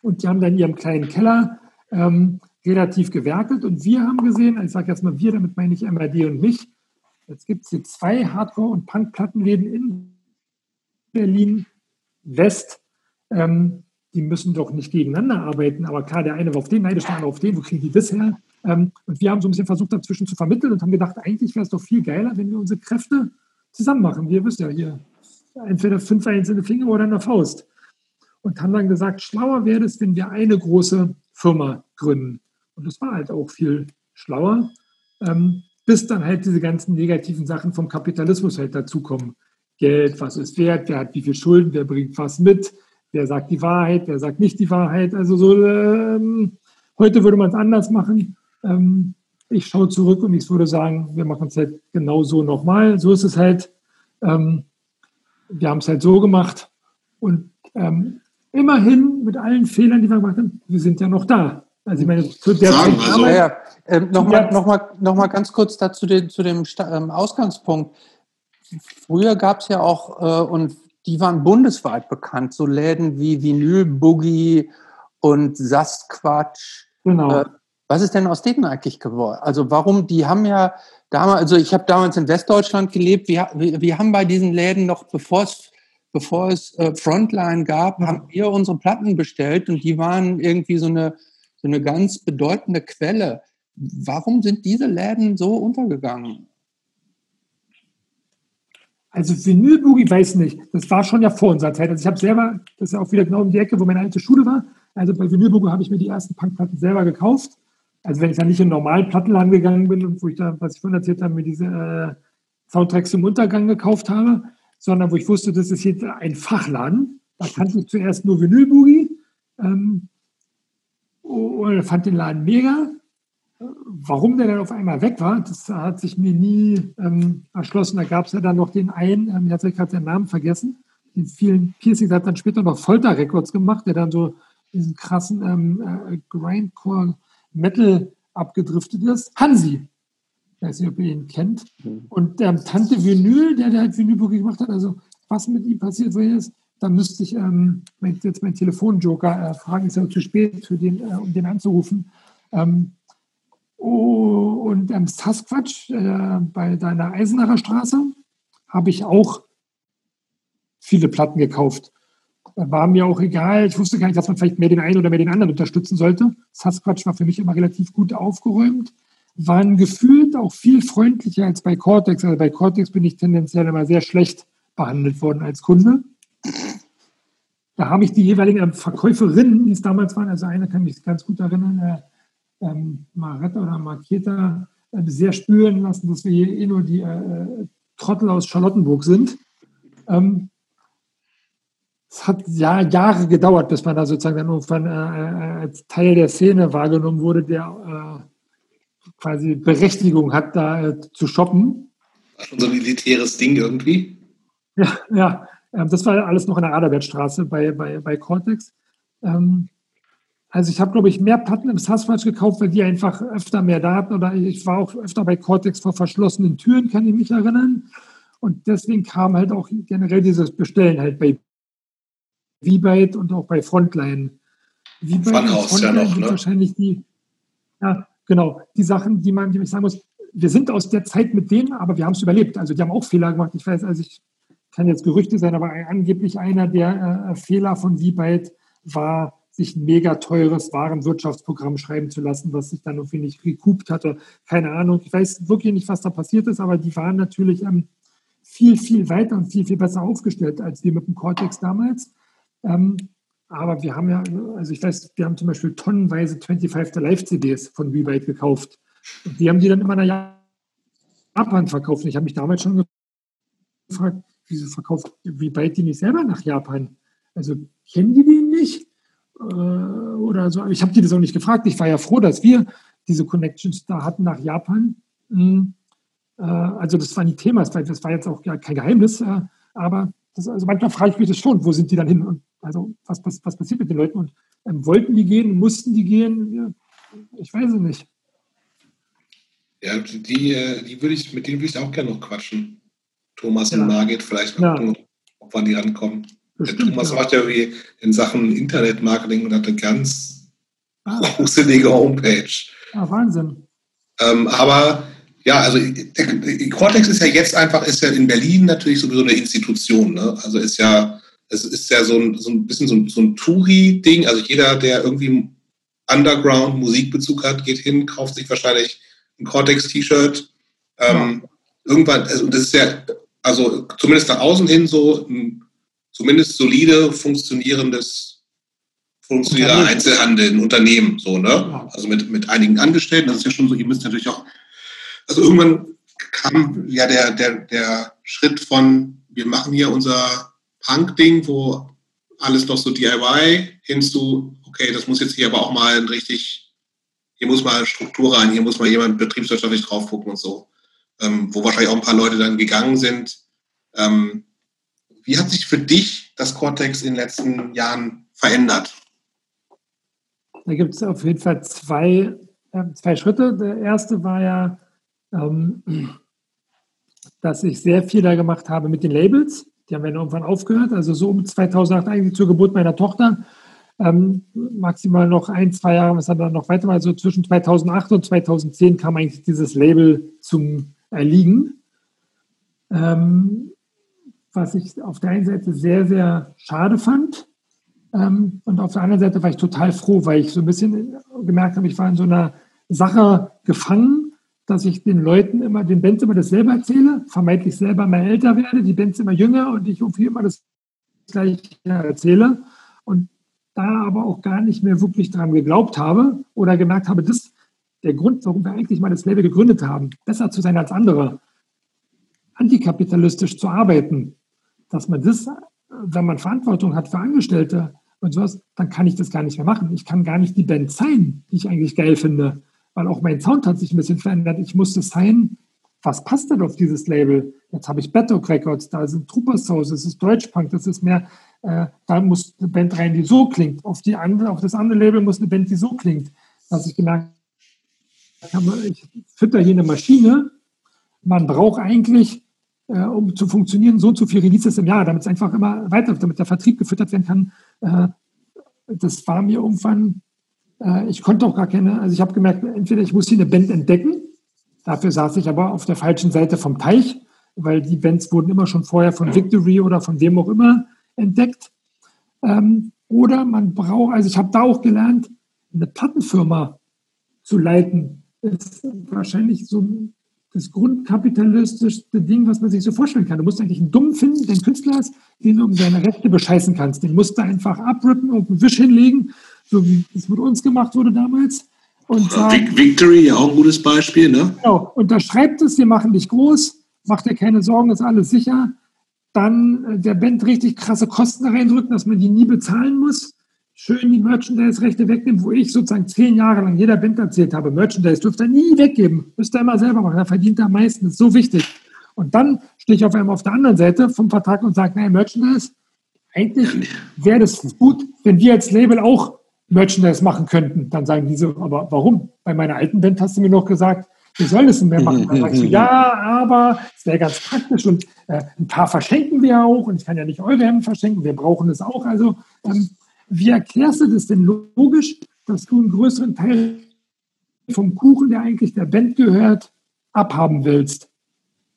Und die haben dann in ihrem kleinen Keller ähm, relativ gewerkelt und wir haben gesehen, ich sage jetzt mal wir, damit meine ich MRD und mich, jetzt gibt es hier zwei Hardcore- und Punk-Plattenläden in Berlin West. Ähm, die müssen doch nicht gegeneinander arbeiten, aber klar, der eine war auf den neidisch, der andere auf den, wo kriegen die das her? Ähm, und wir haben so ein bisschen versucht, dazwischen zu vermitteln und haben gedacht, eigentlich wäre es doch viel geiler, wenn wir unsere Kräfte zusammen machen. Wir wissen ja hier, entweder fünf einzelne Finger oder eine Faust. und haben dann gesagt, schlauer wäre es, wenn wir eine große Firma gründen. Und das war halt auch viel schlauer, ähm, bis dann halt diese ganzen negativen Sachen vom Kapitalismus halt dazukommen. Geld, was ist wert, wer hat wie viel Schulden, wer bringt was mit, wer sagt die Wahrheit, wer sagt nicht die Wahrheit. Also so, ähm, heute würde man es anders machen. Ähm, ich schaue zurück und ich würde sagen, wir machen es halt genau so nochmal. So ist es halt. Ähm, wir haben es halt so gemacht. Und ähm, immerhin mit allen Fehlern, die wir gemacht haben, wir sind ja noch da. Also ich meine, zu der Sagen, also, ja, ja. Ähm, Nochmal noch mal, noch mal ganz kurz dazu den, zu dem ähm, Ausgangspunkt. Früher gab es ja auch, äh, und die waren bundesweit bekannt, so Läden wie Vinyl Boogie und Sasquatch. Genau. Äh, was ist denn aus denen eigentlich geworden? Also warum, die haben ja damals, also ich habe damals in Westdeutschland gelebt, wir, wir, wir haben bei diesen Läden noch, bevor es bevor es äh, Frontline gab, haben wir unsere Platten bestellt und die waren irgendwie so eine, so eine ganz bedeutende Quelle. Warum sind diese Läden so untergegangen? Also Vinyl Boogie weiß nicht. Das war schon ja vor unserer Zeit. Also ich habe selber, das ist ja auch wieder genau um die Ecke, wo meine alte Schule war. Also bei Vinyl Boogie habe ich mir die ersten Punkplatten selber gekauft. Also wenn ich dann nicht in normalen Plattenladen gegangen bin und wo ich da, was ich vorhin erzählt habe, mir diese äh, Soundtracks zum Untergang gekauft habe, sondern wo ich wusste, das ist jetzt ein Fachladen. Da kannte ich zuerst nur Vinyl Boogie ähm, und fand den Laden mega. Warum der dann auf einmal weg war, das hat sich mir nie ähm, erschlossen. Da gab es ja dann noch den einen, ähm, jetzt habe ich gerade den Namen vergessen, den vielen Piercings hat dann später noch Folter Records gemacht, der dann so diesen krassen ähm, äh, Grindcore Metal abgedriftet ist. Hansi, ich weiß nicht, ob ihr ihn kennt. Mhm. Und der Tante Vinyl, der, der halt Vinylboogie gemacht hat, also was mit ihm passiert ist, da müsste ich ähm, jetzt meinen Telefonjoker äh, fragen, ist ja zu spät, für den, äh, um den anzurufen. Ähm, oh, und ähm, Sasquatch äh, bei deiner Eisenacher Straße habe ich auch viele Platten gekauft. War mir auch egal. Ich wusste gar nicht, dass man vielleicht mehr den einen oder mehr den anderen unterstützen sollte. Sasquatch war für mich immer relativ gut aufgeräumt waren gefühlt auch viel freundlicher als bei Cortex. Also bei Cortex bin ich tendenziell immer sehr schlecht behandelt worden als Kunde. Da habe ich die jeweiligen Verkäuferinnen, die es damals waren, also eine kann mich ganz gut erinnern, äh, ähm, Maretta oder Marketa, äh, sehr spüren lassen, dass wir hier eh nur die äh, Trottel aus Charlottenburg sind. Ähm, es hat ja, Jahre gedauert, bis man da sozusagen dann irgendwann äh, äh, als Teil der Szene wahrgenommen wurde, der äh, quasi Berechtigung hat, da äh, zu shoppen. War schon so ein elitäres Ding irgendwie. Ja, ja. Ähm, das war alles noch in der Aderwertstraße bei, bei, bei Cortex. Ähm, also ich habe, glaube ich, mehr Platten im Sasquatch gekauft, weil die einfach öfter mehr da hatten. Oder ich war auch öfter bei Cortex vor verschlossenen Türen, kann ich mich erinnern. Und deswegen kam halt auch generell dieses Bestellen halt bei V-Byte und auch bei Frontline. V-Byte Funhaus ja noch, ne? Wahrscheinlich die, ja, genau, die Sachen, die man, die ich sagen muss, wir sind aus der Zeit mit denen, aber wir haben es überlebt. Also die haben auch Fehler gemacht. Ich weiß, also ich kann jetzt Gerüchte sein, aber angeblich einer der äh, Fehler von V-Byte war, sich ein mega teures Warenwirtschaftsprogramm schreiben zu lassen, was sich dann irgendwie nicht recoupt hatte. Keine Ahnung. Ich weiß wirklich nicht, was da passiert ist, aber die waren natürlich ähm, viel, viel weiter und viel, viel besser aufgestellt als wir mit dem Cortex damals. Ähm, aber wir haben ja, also ich weiß, wir haben zum Beispiel tonnenweise 25 der Live-CDs von V-Byte gekauft. Und die haben die dann immer nach Japan verkauft. Ich habe mich damals schon gefragt, wieso verkauft die nicht selber nach Japan? Also kennen die den nicht? Äh, oder so. Ich habe die das auch nicht gefragt. Ich war ja froh, dass wir diese Connections da hatten nach Japan. Hm. Äh, also das war nicht Thema, das war jetzt auch kein Geheimnis. Äh, aber das, also manchmal frage ich mich das schon, wo sind die dann hin? Und also was, was, was passiert mit den Leuten? Und ähm, wollten die gehen, mussten die gehen? Ja, ich weiß es nicht. Ja, die, äh, die würde ich, mit denen würde ich auch gerne noch quatschen. Thomas ja. und Margit, vielleicht mal gucken, ob wann die rankommen. Bestimmt, Thomas ja. macht ja wie in Sachen Internetmarketing und hat eine ganz ah. gruselige Homepage. Ah, Wahnsinn. Ähm, aber ja, also Cortex ist ja jetzt einfach, ist ja in Berlin natürlich sowieso eine Institution. Ne? Also ist ja es ist ja so ein, so ein bisschen so ein, so ein Touri-Ding. Also jeder, der irgendwie Underground-Musikbezug hat, geht hin, kauft sich wahrscheinlich ein Cortex-T-Shirt. Ähm, ja. Irgendwann, also das ist ja, also zumindest nach außen hin so ein zumindest solide funktionierendes funktionieller Einzelhandel, ein Unternehmen, so, ne? Also mit, mit einigen Angestellten, das ist ja schon so, ihr müsst natürlich auch, also irgendwann kam ja der, der, der Schritt von, wir machen hier unser Punk-Ding, wo alles doch so DIY, hin zu, okay, das muss jetzt hier aber auch mal ein richtig, hier muss mal Struktur rein, hier muss mal jemand betriebswirtschaftlich drauf gucken und so. Ähm, wo wahrscheinlich auch ein paar Leute dann gegangen sind. Ähm, wie hat sich für dich das Cortex in den letzten Jahren verändert? Da gibt es auf jeden Fall zwei, äh, zwei Schritte. Der erste war ja, ähm, dass ich sehr viel da gemacht habe mit den Labels. Die haben dann irgendwann aufgehört. Also so um 2008 eigentlich zur Geburt meiner Tochter. Ähm, maximal noch ein, zwei Jahre, was hat dann noch weiter, also zwischen 2008 und 2010 kam eigentlich dieses Label zum Erliegen. Ähm, was ich auf der einen Seite sehr, sehr schade fand, ähm, und auf der anderen Seite war ich total froh, weil ich so ein bisschen gemerkt habe, ich war in so einer Sache gefangen, dass ich den Leuten immer, den Bands immer dasselbe erzähle, vermeintlich selber mal älter werde, die Bands immer jünger und ich irgendwie immer das Gleiche erzähle. Und da aber auch gar nicht mehr wirklich daran geglaubt habe oder gemerkt habe, das der Grund, warum wir eigentlich mal das Label gegründet haben, besser zu sein als andere, antikapitalistisch zu arbeiten, dass man das wenn man Verantwortung hat für Angestellte und sowas, dann kann ich das gar nicht mehr machen. Ich kann gar nicht die Band sein, die ich eigentlich geil finde, weil auch mein Sound hat sich ein bisschen verändert. Ich musste sein, was passt denn auf dieses Label? Jetzt habe ich Bedrock Records, da sind Troopers House, das ist Deutschpunk, das ist mehr, äh, da muss eine Band rein, die so klingt. Auf, die andere, auf das andere Label muss eine Band, die so klingt. Dass ich gemerkt ich fütter hier eine Maschine. Man braucht eigentlich äh, um zu funktionieren, so und so viel Releases im Jahr, damit es einfach immer weiter, damit der Vertrieb gefüttert werden kann. Äh, das war mir irgendwann, äh, ich konnte auch gar keine, also ich habe gemerkt, entweder ich muss hier eine Band entdecken, dafür saß ich aber auf der falschen Seite vom Teich, weil die Bands wurden immer schon vorher von Victory oder von wem auch immer entdeckt. Ähm, oder man braucht, also ich habe da auch gelernt, eine Plattenfirma zu leiten, ist wahrscheinlich so das grundkapitalistischste Ding, was man sich so vorstellen kann. Du musst eigentlich einen Dummen finden, den Künstler hast, den du um seine Rechte bescheißen kannst. Den musst du einfach abrippen und einen Wisch hinlegen, so wie es mit uns gemacht wurde damals. Und sagen, Victory, ja auch ein gutes Beispiel, ne? Genau, unterschreibt es, wir machen dich groß, mach dir keine Sorgen, ist alles sicher. Dann äh, der Band richtig krasse Kosten reindrücken, dass man die nie bezahlen muss schön die Merchandise-Rechte wegnehmen, wo ich sozusagen zehn Jahre lang jeder Band erzählt habe, Merchandise dürft ihr nie weggeben, müsst ihr immer selber machen, da verdient er am meisten, das ist so wichtig. Und dann stehe ich auf einmal auf der anderen Seite vom Vertrag und sage, nein, Merchandise, eigentlich wäre das gut, wenn wir als Label auch Merchandise machen könnten. Dann sagen diese, aber warum? Bei meiner alten Band hast du mir noch gesagt, wir sollen es mehr machen. Dann sagst du, ja, aber es wäre ganz praktisch und äh, ein paar verschenken wir auch und ich kann ja nicht eure Hemden verschenken, wir brauchen es auch. Also ähm, wie erklärst du das denn logisch, dass du einen größeren Teil vom Kuchen, der eigentlich der Band gehört, abhaben willst?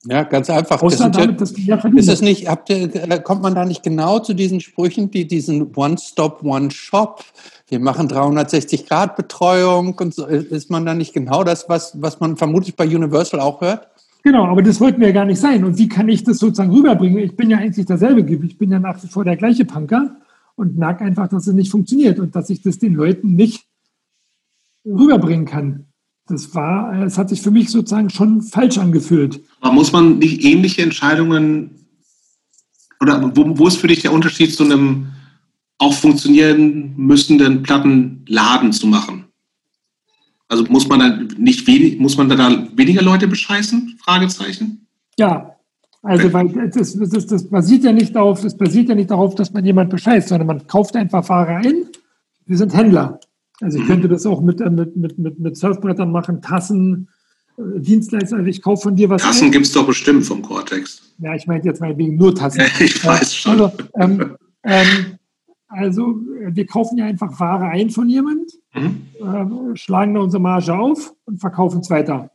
Ja, ganz einfach. Außer das damit, dass du ja ist es nicht, habt ihr, kommt man da nicht genau zu diesen Sprüchen, die diesen One-Stop, One-Shop, wir machen 360-Grad-Betreuung und so, ist man da nicht genau das, was, was man vermutlich bei Universal auch hört? Genau, aber das wollten wir ja gar nicht sein. Und wie kann ich das sozusagen rüberbringen? Ich bin ja eigentlich derselbe, ich bin ja nach wie vor der gleiche Punker und merke einfach, dass es nicht funktioniert und dass ich das den Leuten nicht rüberbringen kann. Das war, es hat sich für mich sozusagen schon falsch angefühlt. Aber muss man nicht ähnliche Entscheidungen oder wo, wo ist für dich der Unterschied zu einem auch funktionieren müssenden Plattenladen zu machen? Also muss man dann nicht wenig, muss man da weniger Leute bescheißen? Fragezeichen. Ja, also, weil das, das, das, basiert ja nicht darauf, das basiert ja nicht darauf, dass man jemand bescheißt, sondern man kauft einfach Fahrer ein. Wir sind Händler. Also ich könnte das auch mit, äh, mit, mit, mit, mit Surfbrettern machen, Tassen, äh, Dienstleister. Also ich kaufe von dir was. Tassen gibt es doch bestimmt vom Cortex. Ja, ich meine jetzt mal wegen nur Tassen. ich weiß schon. Also, ähm, ähm, also wir kaufen ja einfach Ware ein von jemand, mhm. äh, schlagen da unsere Marge auf und verkaufen es weiter.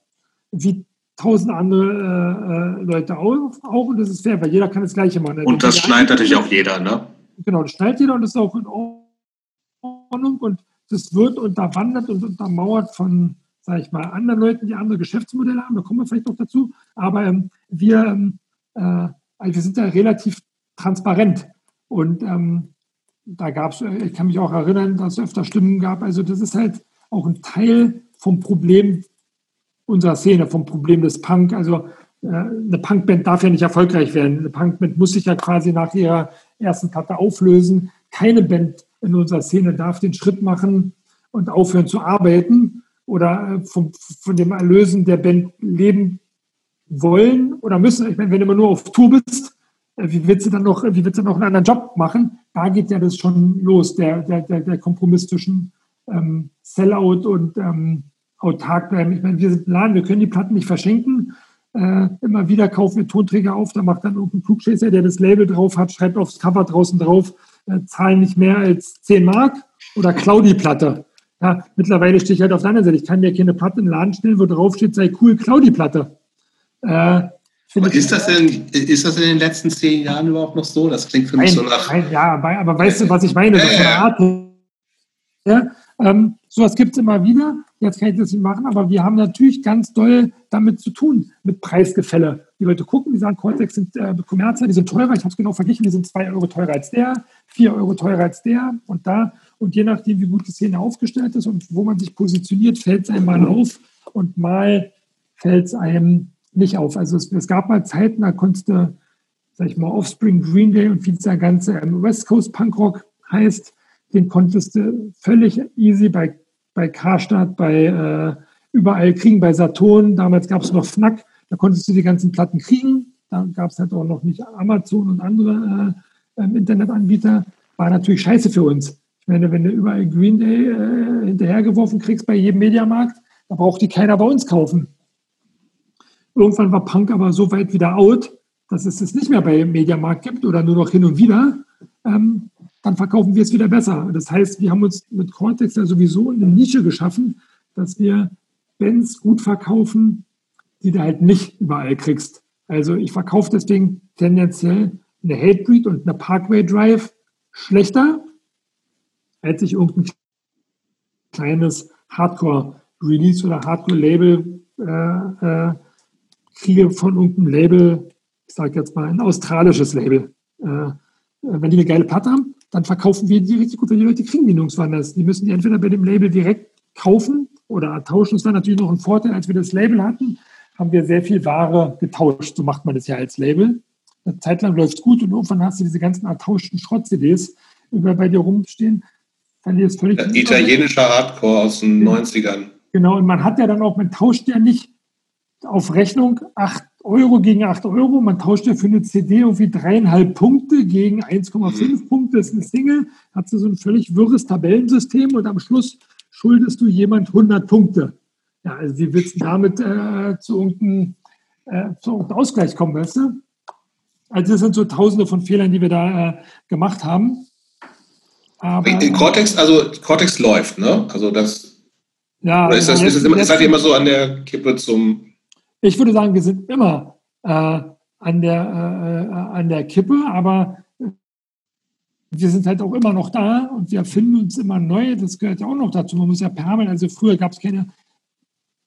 Wie tausend andere äh, äh, Leute auch, auch und das ist fair, weil jeder kann das Gleiche machen. Und das schneidet natürlich auch jeder, ne? Genau, das schneidet jeder und das ist auch in Ordnung und das wird unterwandert und untermauert von, sage ich mal, anderen Leuten, die andere Geschäftsmodelle haben, da kommen wir vielleicht noch dazu, aber ähm, wir, ähm, äh, also wir sind da relativ transparent und ähm, da gab es, ich kann mich auch erinnern, dass es öfter Stimmen gab. Also das ist halt auch ein Teil vom Problem unserer Szene, vom Problem des Punk. Also äh, eine Punkband darf ja nicht erfolgreich werden. Eine Punkband muss sich ja quasi nach ihrer ersten Platte auflösen. Keine Band in unserer Szene darf den Schritt machen und aufhören zu arbeiten oder äh, vom, von dem Erlösen der Band leben wollen oder müssen. Ich meine, wenn du immer nur auf Tour bist, äh, wie willst du dann noch, wie willst du noch einen anderen Job machen? Da geht ja das schon los, der, der, der Kompromiss zwischen ähm, Sellout und ähm, autark bleiben. Ich meine, wir sind ein Laden, wir können die Platten nicht verschenken. Äh, immer wieder kaufen wir Tonträger auf, da macht dann irgendein Klugscheißer, der das Label drauf hat, schreibt aufs Cover draußen drauf, äh, zahlen nicht mehr als 10 Mark oder klau die Platte. Ja, mittlerweile stehe ich halt auf der anderen Seite. Ich kann mir keine Platte in den Laden stellen, wo drauf steht, sei cool, klau die Platte. Äh, ist das, denn, ist das in den letzten zehn Jahren überhaupt noch so? Das klingt für mich nein, so nach. Nein, ja, aber, weißt du, was ich meine? Das ist eine Art. Ja, ähm, sowas gibt es immer wieder. Jetzt kann ich das nicht machen, aber wir haben natürlich ganz doll damit zu tun, mit Preisgefälle. Die Leute gucken, die sagen, Cortex sind äh, die sind teurer. Ich habe es genau verglichen, die sind zwei Euro teurer als der, vier Euro teurer als der und da. Und je nachdem, wie gut die Szene aufgestellt ist und wo man sich positioniert, fällt es einem mal auf und mal fällt es einem nicht auf. Also es, es, gab mal Zeiten, da konntest du, sag ich mal, Offspring, Green Day und wie dieser ganze ähm, West Coast Punkrock heißt, den konntest du völlig easy bei, bei Karstadt, bei äh, überall kriegen, bei Saturn. Damals gab es noch Fnac, da konntest du die ganzen Platten kriegen. Da gab es halt auch noch nicht Amazon und andere äh, äh, Internetanbieter. War natürlich scheiße für uns. Ich meine, wenn du überall Green Day äh, hinterhergeworfen kriegst bei jedem Mediamarkt, da braucht die keiner bei uns kaufen. Irgendwann war Punk aber so weit wieder out, dass es es nicht mehr bei Mediamarkt gibt oder nur noch hin und wieder. Ähm, dann verkaufen wir es wieder besser. Das heißt, wir haben uns mit Cortex ja sowieso eine Nische geschaffen, dass wir Bands gut verkaufen, die du halt nicht überall kriegst. Also ich verkaufe deswegen tendenziell eine Hatebreed und eine Parkway Drive schlechter, als ich irgendein kleines Hardcore-Release oder Hardcore-Label äh, äh, kriege von irgendeinem Label, ich sage jetzt mal ein australisches Label. Äh, wenn die eine geile Platte haben, dann verkaufen wir die richtig gut, weil die Leute kriegen die nirgends anders. Die müssen die entweder bei dem Label direkt kaufen oder tauschen. Das war natürlich noch ein Vorteil, als wir das Label hatten, haben wir sehr viel Ware getauscht. So macht man das ja als Label. Eine Zeit lang läuft es gut und irgendwann hast du diese ganzen ertauschten Schrott-CDs bei dir rumstehen. Dann ist völlig Italienischer Hardcore aus den ja. 90ern. Genau, und man hat ja dann auch, man tauscht ja nicht auf Rechnung acht Euro gegen 8 Euro. Man tauscht ja für eine CD irgendwie dreieinhalb Punkte gegen 1,5 mhm. Punkte. Das ist eine Single. Hat so ein völlig wirres Tabellensystem und am Schluss schuldest du jemand 100 Punkte. Ja, also wie willst du damit äh, zu, irgendeinem, äh, zu irgendeinem Ausgleich kommen, weißt du? Also das sind so tausende von Fehlern, die wir da äh, gemacht haben. Aber, in Cortex, also Cortex läuft, ne? Also das. Ja, ist das, ist das immer, seid ihr immer so an der Kippe zum ich würde sagen, wir sind immer äh, an, der, äh, an der Kippe, aber wir sind halt auch immer noch da und wir finden uns immer neu. Das gehört ja auch noch dazu. Man muss ja permanent, also früher gab es keine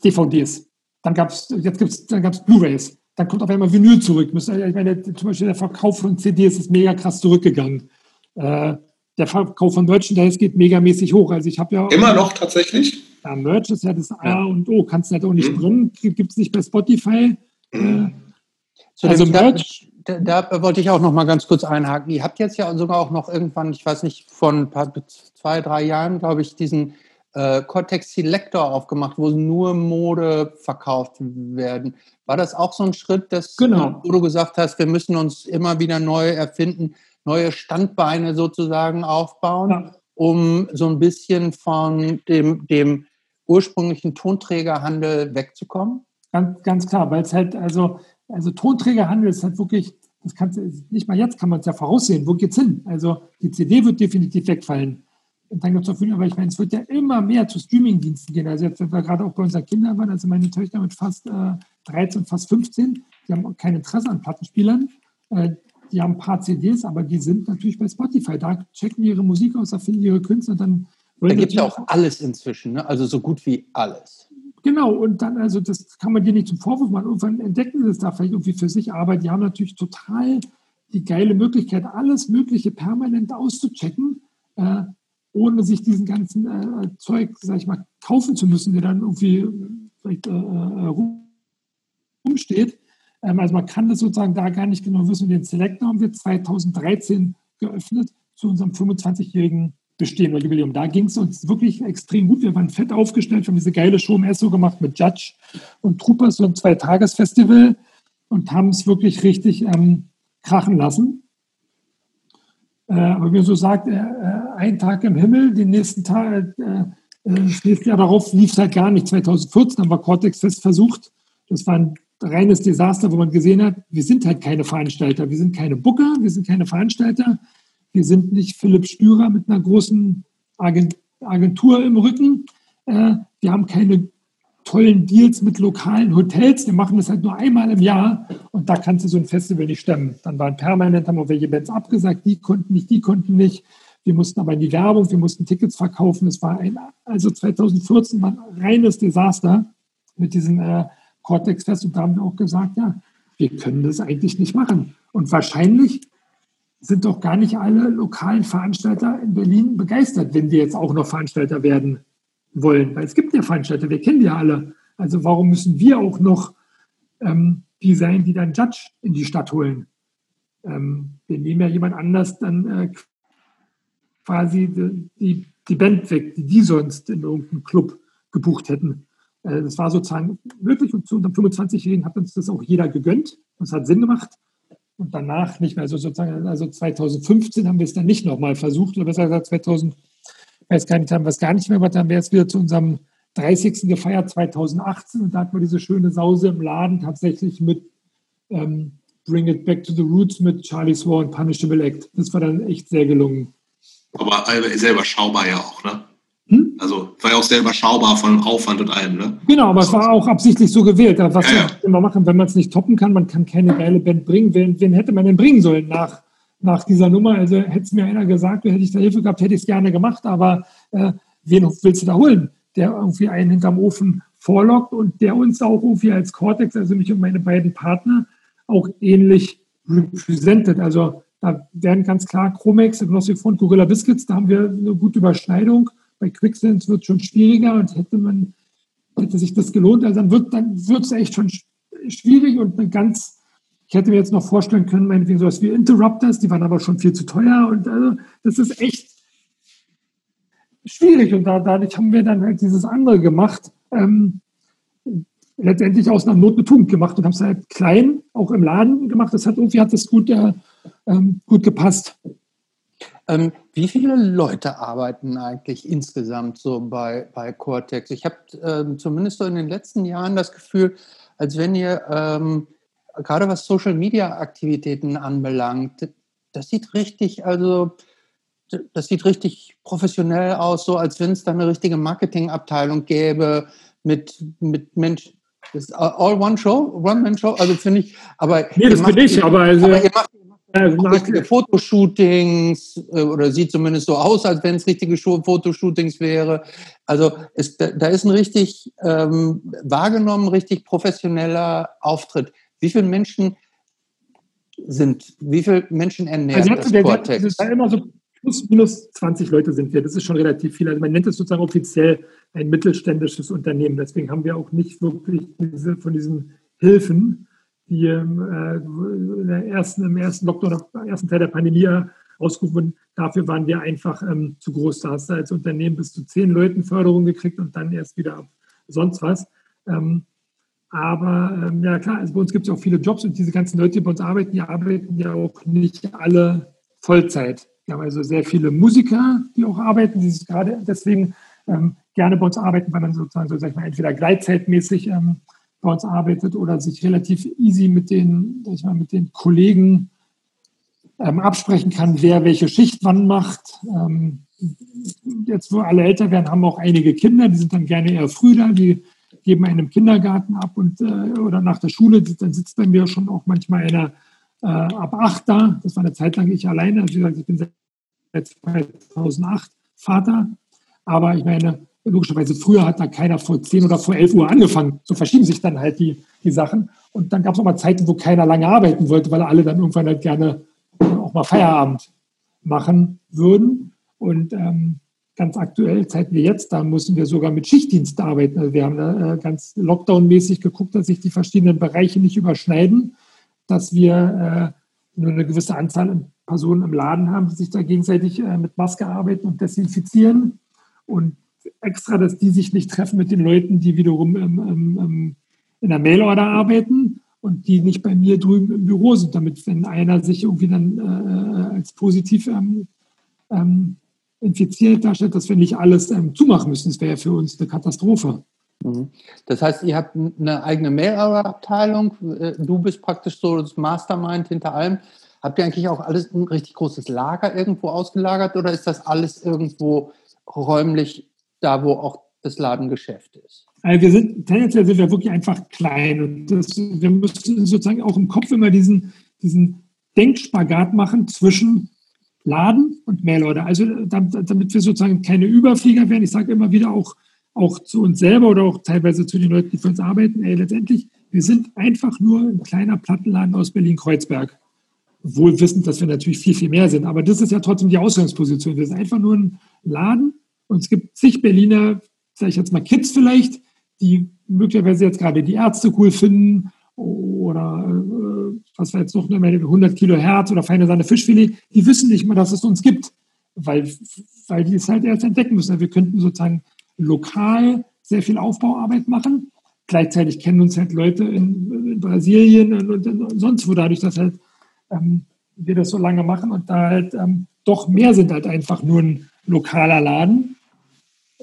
DVDs. Dann gab es, jetzt gibt's, dann gab es Blu-Rays. Dann kommt auf einmal Vinyl zurück. Ich meine, zum Beispiel der Verkauf von CDs ist mega krass zurückgegangen. Äh, der Verkauf von Merchandise geht megamäßig hoch. Also ich habe ja immer noch tatsächlich. Ja, Merch ist ja das A ja. und O. Kannst du halt auch nicht mhm. bringen. Gibt es nicht bei Spotify. Mhm. Äh, also Merch. Da, da, wollte ich auch noch mal ganz kurz einhaken. Ihr habt jetzt ja sogar auch noch irgendwann, ich weiß nicht, von ein paar, zwei, drei Jahren, glaube ich, diesen äh, Cortex Selector aufgemacht, wo nur Mode verkauft werden. War das auch so ein Schritt, dass, genau. wo du gesagt hast, wir müssen uns immer wieder neu erfinden, neue Standbeine sozusagen aufbauen? Ja um so ein bisschen von dem, dem ursprünglichen Tonträgerhandel wegzukommen? Ganz, ganz klar, weil es halt, also, also Tonträgerhandel ist halt wirklich, das kannst nicht mal jetzt kann man es ja voraussehen, wo geht es hin? Also die CD wird definitiv wegfallen. Und dann gibt es aber ich meine, es wird ja immer mehr zu Streamingdiensten gehen. Also jetzt, wenn wir gerade auch bei unseren Kindern waren, also meine Töchter mit fast äh, 13, fast 15, die haben kein Interesse an Plattenspielern. Äh, die haben ein paar CDs, aber die sind natürlich bei Spotify. Da checken ihre Musik aus, da finden ihre Künstler dann. Da gibt es ja auch alles inzwischen, ne? also so gut wie alles. Genau, und dann, also das kann man dir nicht zum Vorwurf machen. Irgendwann entdecken sie es da vielleicht irgendwie für sich, aber die haben natürlich total die geile Möglichkeit, alles Mögliche permanent auszuchecken. äh, ohne sich diesen ganzen äh, Zeug, sag ich mal, kaufen zu müssen, der dann irgendwie vielleicht äh, äh rumsteht. Ähm, also man kann das sozusagen da gar nicht genau wissen. Den Select haben wir 2013 geöffnet zu unserem 25-jährigen Bestehen oder Jubiläum. Da ging es uns wirklich extrem gut. Wir waren fett aufgestellt, wir haben diese geile Show im Esso gemacht mit Judge und Troopers, so ein Zwei-Tages-Festival und haben es wirklich richtig ähm, krachen lassen. Äh, aber wie man so sagt, äh, äh ein Tag im Himmel, den nächsten Tag, äh, äh das nächste Jahr darauf lief es halt gar nicht. 2014 haben wir Cortex Fest versucht. Das war ein reines Desaster, wo man gesehen hat, wir sind halt keine Veranstalter, wir sind keine Booker, wir sind keine Veranstalter, wir sind nicht Philipp Stürer mit einer großen Agentur im Rücken, äh, wir haben keine tollen Deals mit lokalen Hotels, wir machen das halt nur einmal im Jahr und da kannst du so ein Festival nicht stemmen. Dann waren permanent, haben auch welche Bands abgesagt, die konnten nicht, die konnten nicht. Wir mussten aber in die Werbung, wir mussten Tickets verkaufen. Es war ein, also 2014 war ein reines Desaster mit diesen äh, Cortex und da haben wir auch gesagt, ja, wir können das eigentlich nicht machen. Und wahrscheinlich sind doch gar nicht alle lokalen Veranstalter in Berlin begeistert, wenn wir jetzt auch noch Veranstalter werden wollen. Weil es gibt ja Veranstalter, wir kennen die ja alle. Also warum müssen wir auch noch ähm, die sein, die dann Judge in die Stadt holen? Ähm, wir nehmen ja jemand anders dann äh, quasi die, die Band weg, die die sonst in irgendeinem Club gebucht hätten. Äh, das war sozusagen möglich und zu unserem 25-Jährigen hat uns das auch jeder gegönnt. Das hat Sinn gemacht. Und danach nicht mehr. Also sozusagen, also 2015 haben wir es dann nicht nochmal versucht, oder besser gesagt 2000, weiß gar nicht, haben wir es gar nicht mehr gemacht, dann wir es wieder zu unserem 30. gefeiert 2018 und da hatten wir diese schöne Sause im Laden tatsächlich mit ähm, Bring It Back to the Roots mit Charlie Swan, Punishable Act. Das war dann echt sehr gelungen. Aber selber schaubar ja auch, ne? Hm? Also war ja auch sehr überschaubar von Aufwand und allem, ne? Genau, aber es war auch absichtlich so gewählt. Was ja, ja. immer machen, wenn man es nicht toppen kann, man kann keine geile Band bringen. Wen, wen hätte man denn bringen sollen nach, nach dieser Nummer? Also hätte es mir einer gesagt, hätte ich da Hilfe gehabt, hätte ich es gerne gemacht, aber äh, wen willst du da holen? Der irgendwie einen hinterm Ofen vorlockt und der uns auch irgendwie als Cortex, also mich und meine beiden Partner, auch ähnlich repräsentiert. Also da werden ganz klar Chromex, Glossifon, Gorilla Biscuits, da haben wir eine gute Überschneidung bei Quicksense wird es schon schwieriger und hätte man, hätte sich das gelohnt, also dann wird dann wird es echt schon schwierig und eine ganz, ich hätte mir jetzt noch vorstellen können, meinetwegen sowas wie Interrupters, die waren aber schon viel zu teuer und also das ist echt schwierig und da, dadurch haben wir dann halt dieses andere gemacht, ähm, letztendlich aus einer Not eine Tugend gemacht und haben es halt klein, auch im Laden gemacht. Das hat irgendwie hat das gut, äh, ähm, gut gepasst. Ähm, wie viele Leute arbeiten eigentlich insgesamt so bei, bei Cortex? Ich habe ähm, zumindest so in den letzten Jahren das Gefühl, als wenn ihr ähm, gerade was Social Media Aktivitäten anbelangt, das sieht richtig, also das sieht richtig professionell aus, so als wenn es da eine richtige Marketingabteilung gäbe mit, mit Menschen. Das ist all one show, one man show, also finde ich, aber. Nee, das bin ich, aber, also, aber ihr macht richtige Fotoshootings äh, oder sieht zumindest so aus, als wenn es richtige Fotoshootings wäre. Also es, da ist ein richtig ähm, wahrgenommen, richtig professioneller Auftritt. Wie viele Menschen sind, wie viele Menschen ernähren also das der, Cortex? Das ist immer so plus minus 20 Leute sind wir. Das ist schon relativ viel. Also man nennt es sozusagen offiziell ein mittelständisches Unternehmen. Deswegen haben wir auch nicht wirklich diese, von diesen Hilfen, die äh, ersten, im ersten Lockdown, im ersten Teil der Pandemie ausgerufen wurden. Dafür waren wir einfach ähm, zu groß. Da hast du als Unternehmen bis zu zehn Leuten Förderung gekriegt und dann erst wieder sonst was. Ähm, aber ähm, ja klar, also bei uns gibt es auch viele Jobs und diese ganzen Leute, die bei uns arbeiten, die arbeiten ja auch nicht alle Vollzeit. Wir haben also sehr viele Musiker, die auch arbeiten, die gerade deswegen ähm, gerne bei uns arbeiten, weil man sozusagen so, sag ich mal, entweder gleitzeitmäßig uns arbeitet oder sich relativ easy mit den, ich mal, mit den Kollegen ähm, absprechen kann, wer welche Schicht wann macht. Ähm, jetzt, wo alle älter werden, haben auch einige Kinder, die sind dann gerne eher früh da, die geben einen im Kindergarten ab und äh, oder nach der Schule, dann sitzt bei mir schon auch manchmal einer äh, ab acht da. Das war eine Zeit lang ich alleine. Also wie gesagt, ich bin seit 2008 Vater. Aber ich meine, logischerweise früher hat da keiner vor 10 oder vor 11 Uhr angefangen. So verschieben sich dann halt die, die Sachen. Und dann gab es auch mal Zeiten, wo keiner lange arbeiten wollte, weil alle dann irgendwann halt gerne auch mal Feierabend machen würden. Und ähm, ganz aktuell, Zeiten wie jetzt, da müssen wir sogar mit Schichtdienst arbeiten. Also wir haben äh, ganz Lockdown-mäßig geguckt, dass sich die verschiedenen Bereiche nicht überschneiden, dass wir äh, nur eine gewisse Anzahl an Personen im Laden haben, die sich da gegenseitig äh, mit Maske arbeiten und desinfizieren. Und extra, dass die sich nicht treffen mit den Leuten, die wiederum im, im, im, in der Mailorder arbeiten und die nicht bei mir drüben im Büro sind, damit, wenn einer sich irgendwie dann äh, als positiv ähm, ähm, infiziert darstellt, dass wir nicht alles ähm, zumachen müssen. Das wäre ja für uns eine Katastrophe. Mhm. Das heißt, ihr habt eine eigene Mail-Abteilung. Äh, du bist praktisch so das Mastermind hinter allem. Habt ihr eigentlich auch alles ein richtig großes Lager irgendwo ausgelagert oder ist das alles irgendwo räumlich da, wo auch das Ladengeschäft ist? Also wir sind, tendenziell sind wir wirklich einfach klein und das, wir müssen sozusagen auch im Kopf immer diesen, diesen Denkspagat machen zwischen Laden und Mailorder. Also damit wir sozusagen keine Überflieger werden. Ich sage immer wieder auch, auch zu uns selber oder auch teilweise zu den Leuten, die für uns arbeiten, ey, letztendlich, wir sind einfach nur ein kleiner Plattenladen aus Berlin-Kreuzberg. Wohl wissend, dass wir natürlich viel, viel mehr sind. Aber das ist ja trotzdem die Ausgangsposition. Wir sind einfach nur ein Laden und es gibt zig Berliner, sage ich jetzt mal Kids vielleicht, die möglicherweise jetzt gerade die Ärzte cool finden oder äh, was wir jetzt noch nehmen, 100 Kilo Herz oder feine Sahne Fischfilet, die wissen nicht mal, dass es uns gibt, weil, weil die es halt erst entdecken müssen. Wir könnten sozusagen lokal sehr viel Aufbauarbeit machen. Gleichzeitig kennen uns halt Leute in, in Brasilien und, und, sonst wo, dadurch, dass halt ähm, wir das so lange machen und da halt ähm, doch mehr sind halt einfach nur ein lokaler Laden.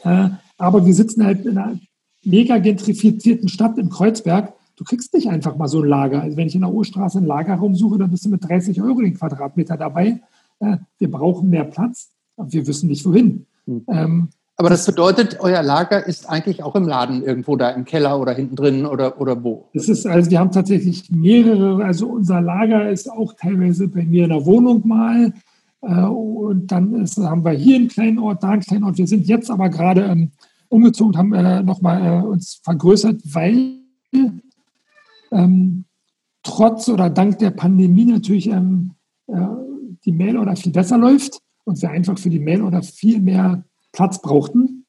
Äh, aber wir sitzen halt in einer mega gentrifizierten Stadt in Kreuzberg, Du kriegst nicht einfach mal so ein Lager. Also wenn ich in der Urstraße ein Lagerraum suche, dann bist du mit 30 Euro den Quadratmeter dabei. Äh, wir brauchen mehr Platz, aber wir wissen nicht wohin. Hm. Ähm, aber das bedeutet, euer Lager ist eigentlich auch im Laden irgendwo da im Keller oder hinten drin oder, oder wo? Das ist, also wir haben tatsächlich mehrere, also unser Lager ist auch teilweise bei mir in der Wohnung mal. Äh, und dann ist, haben wir hier einen kleinen Ort, da einen kleinen Ort. Wir sind jetzt aber gerade ähm, umgezogen, haben äh, nochmal äh, uns vergrößert, weil ähm, trotz oder dank der Pandemie natürlich ähm, äh, die Mailorder viel besser läuft und wir einfach für die Mailorder viel mehr Platz brauchten.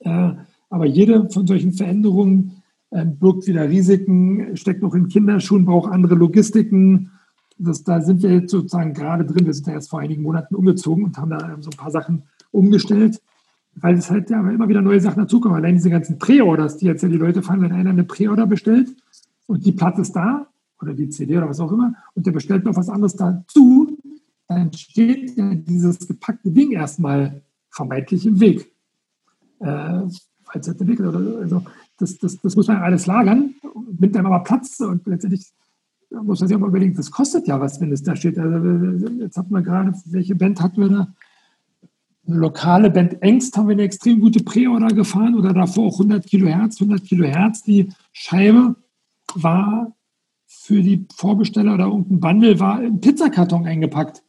Äh, aber jede von solchen Veränderungen äh, birgt wieder Risiken, steckt noch in Kinderschuhen, braucht andere Logistiken. Das, da sind wir jetzt sozusagen gerade drin. Wir sind ja erst vor einigen Monaten umgezogen und haben da so ein paar Sachen umgestellt, weil es halt ja immer wieder neue Sachen dazukommen. Allein diese ganzen Pre-Orders, die jetzt ja die Leute fahren, wenn einer eine Pre-Order bestellt, und die Platte ist da oder die CD oder was auch immer und der bestellt noch was anderes dazu, dann steht ja dieses gepackte Ding erstmal vermeintlich im Weg. Äh, falls es entwickelt oder also das, das, das muss man alles lagern, nimmt dann aber Platz und letztendlich muss man sich mal überlegen, das kostet ja was, wenn es da steht. Also jetzt hatten wir gerade, welche Band hatten wir da? Eine lokale Band Engst haben wir eine extrem gute Pre-Order gefahren oder davor auch 100 Kilohertz, 100 Kilohertz die Scheibe war für die Vorbesteller oder irgendein Bundle war ein Pizzakarton eingepackt.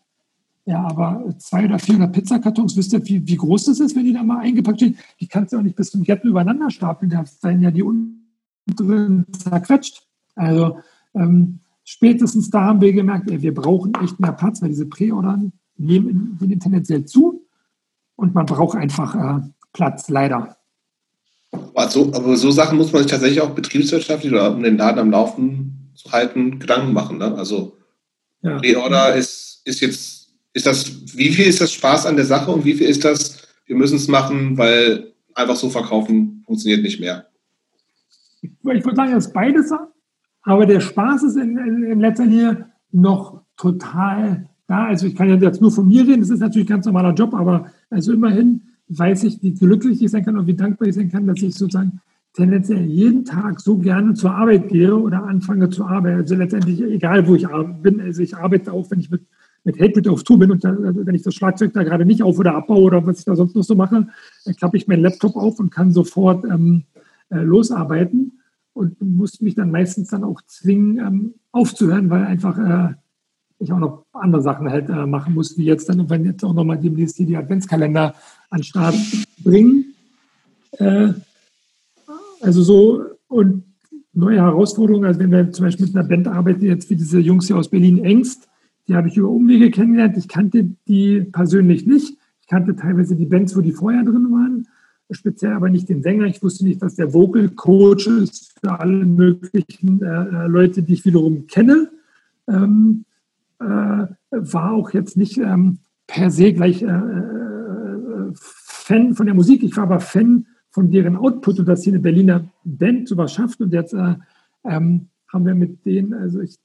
Ja, aber zwei oder 400 Pizzakartons, wisst ihr, wie, wie groß das ist, wenn die da mal eingepackt stehen? Die kannst du auch nicht bis zum Gärten übereinander stapeln, da werden ja die unten zerquetscht. Also ähm, spätestens da haben wir gemerkt, ey, wir brauchen echt mehr Platz, weil diese Präordern nehmen, nehmen tendenziell zu und man braucht einfach äh, Platz, leider. Also, aber so Sachen muss man sich tatsächlich auch betriebswirtschaftlich oder um den Laden am Laufen zu halten, Gedanken machen. Ne? Also ja. Reorder ist, ist jetzt, ist das, wie viel ist das Spaß an der Sache und wie viel ist das, wir müssen es machen, weil einfach so verkaufen funktioniert nicht mehr? Ich, ich würde sagen, das ist beides, aber der Spaß ist in, in, in letzter Linie noch total da. Also ich kann ja jetzt nur von mir reden, das ist natürlich ein ganz normaler Job, aber also immerhin weiß ich, wie glücklich ich sein kann und wie dankbar ich sein kann, dass ich sozusagen tendenziell jeden Tag so gerne zur Arbeit gehe oder anfange zu arbeiten. Also letztendlich, egal wo ich bin, also ich arbeite auch, wenn ich mit, mit Hatebreed auf Tour bin und dann, also wenn ich das Schlagzeug da gerade nicht auf- oder abbaue oder was ich da sonst noch so mache, dann klappe ich meinen Laptop auf und kann sofort ähm, äh, losarbeiten und muss mich dann meistens dann auch zwingen, ähm, aufzuhören, weil einfach äh, ich auch noch andere Sachen halt äh, machen muss, wie jetzt dann, wenn jetzt auch nochmal demnächst die Adventskalender an den Start bringen. Äh, also so und neue Herausforderungen, also wenn wir zum Beispiel mit einer Band arbeiten, jetzt wie diese Jungs hier aus Berlin Engst, die habe ich über Umwege kennengelernt. Ich kannte die persönlich nicht. Ich Ich kannte teilweise die Bands, wo die vorher drin waren, speziell aber nicht den Sänger. Ich wusste nicht, dass der Vocal Coach ist für alle möglichen äh, äh Leute, die ich wiederum kenne. Ähm, äh, war auch jetzt nicht ähm, per se gleich äh, äh, Fan von der Musik. Ich war aber Fan von deren Output und dass sie eine Berliner Band sowas schafft. Und jetzt äh, ähm, haben wir mit denen, also ich,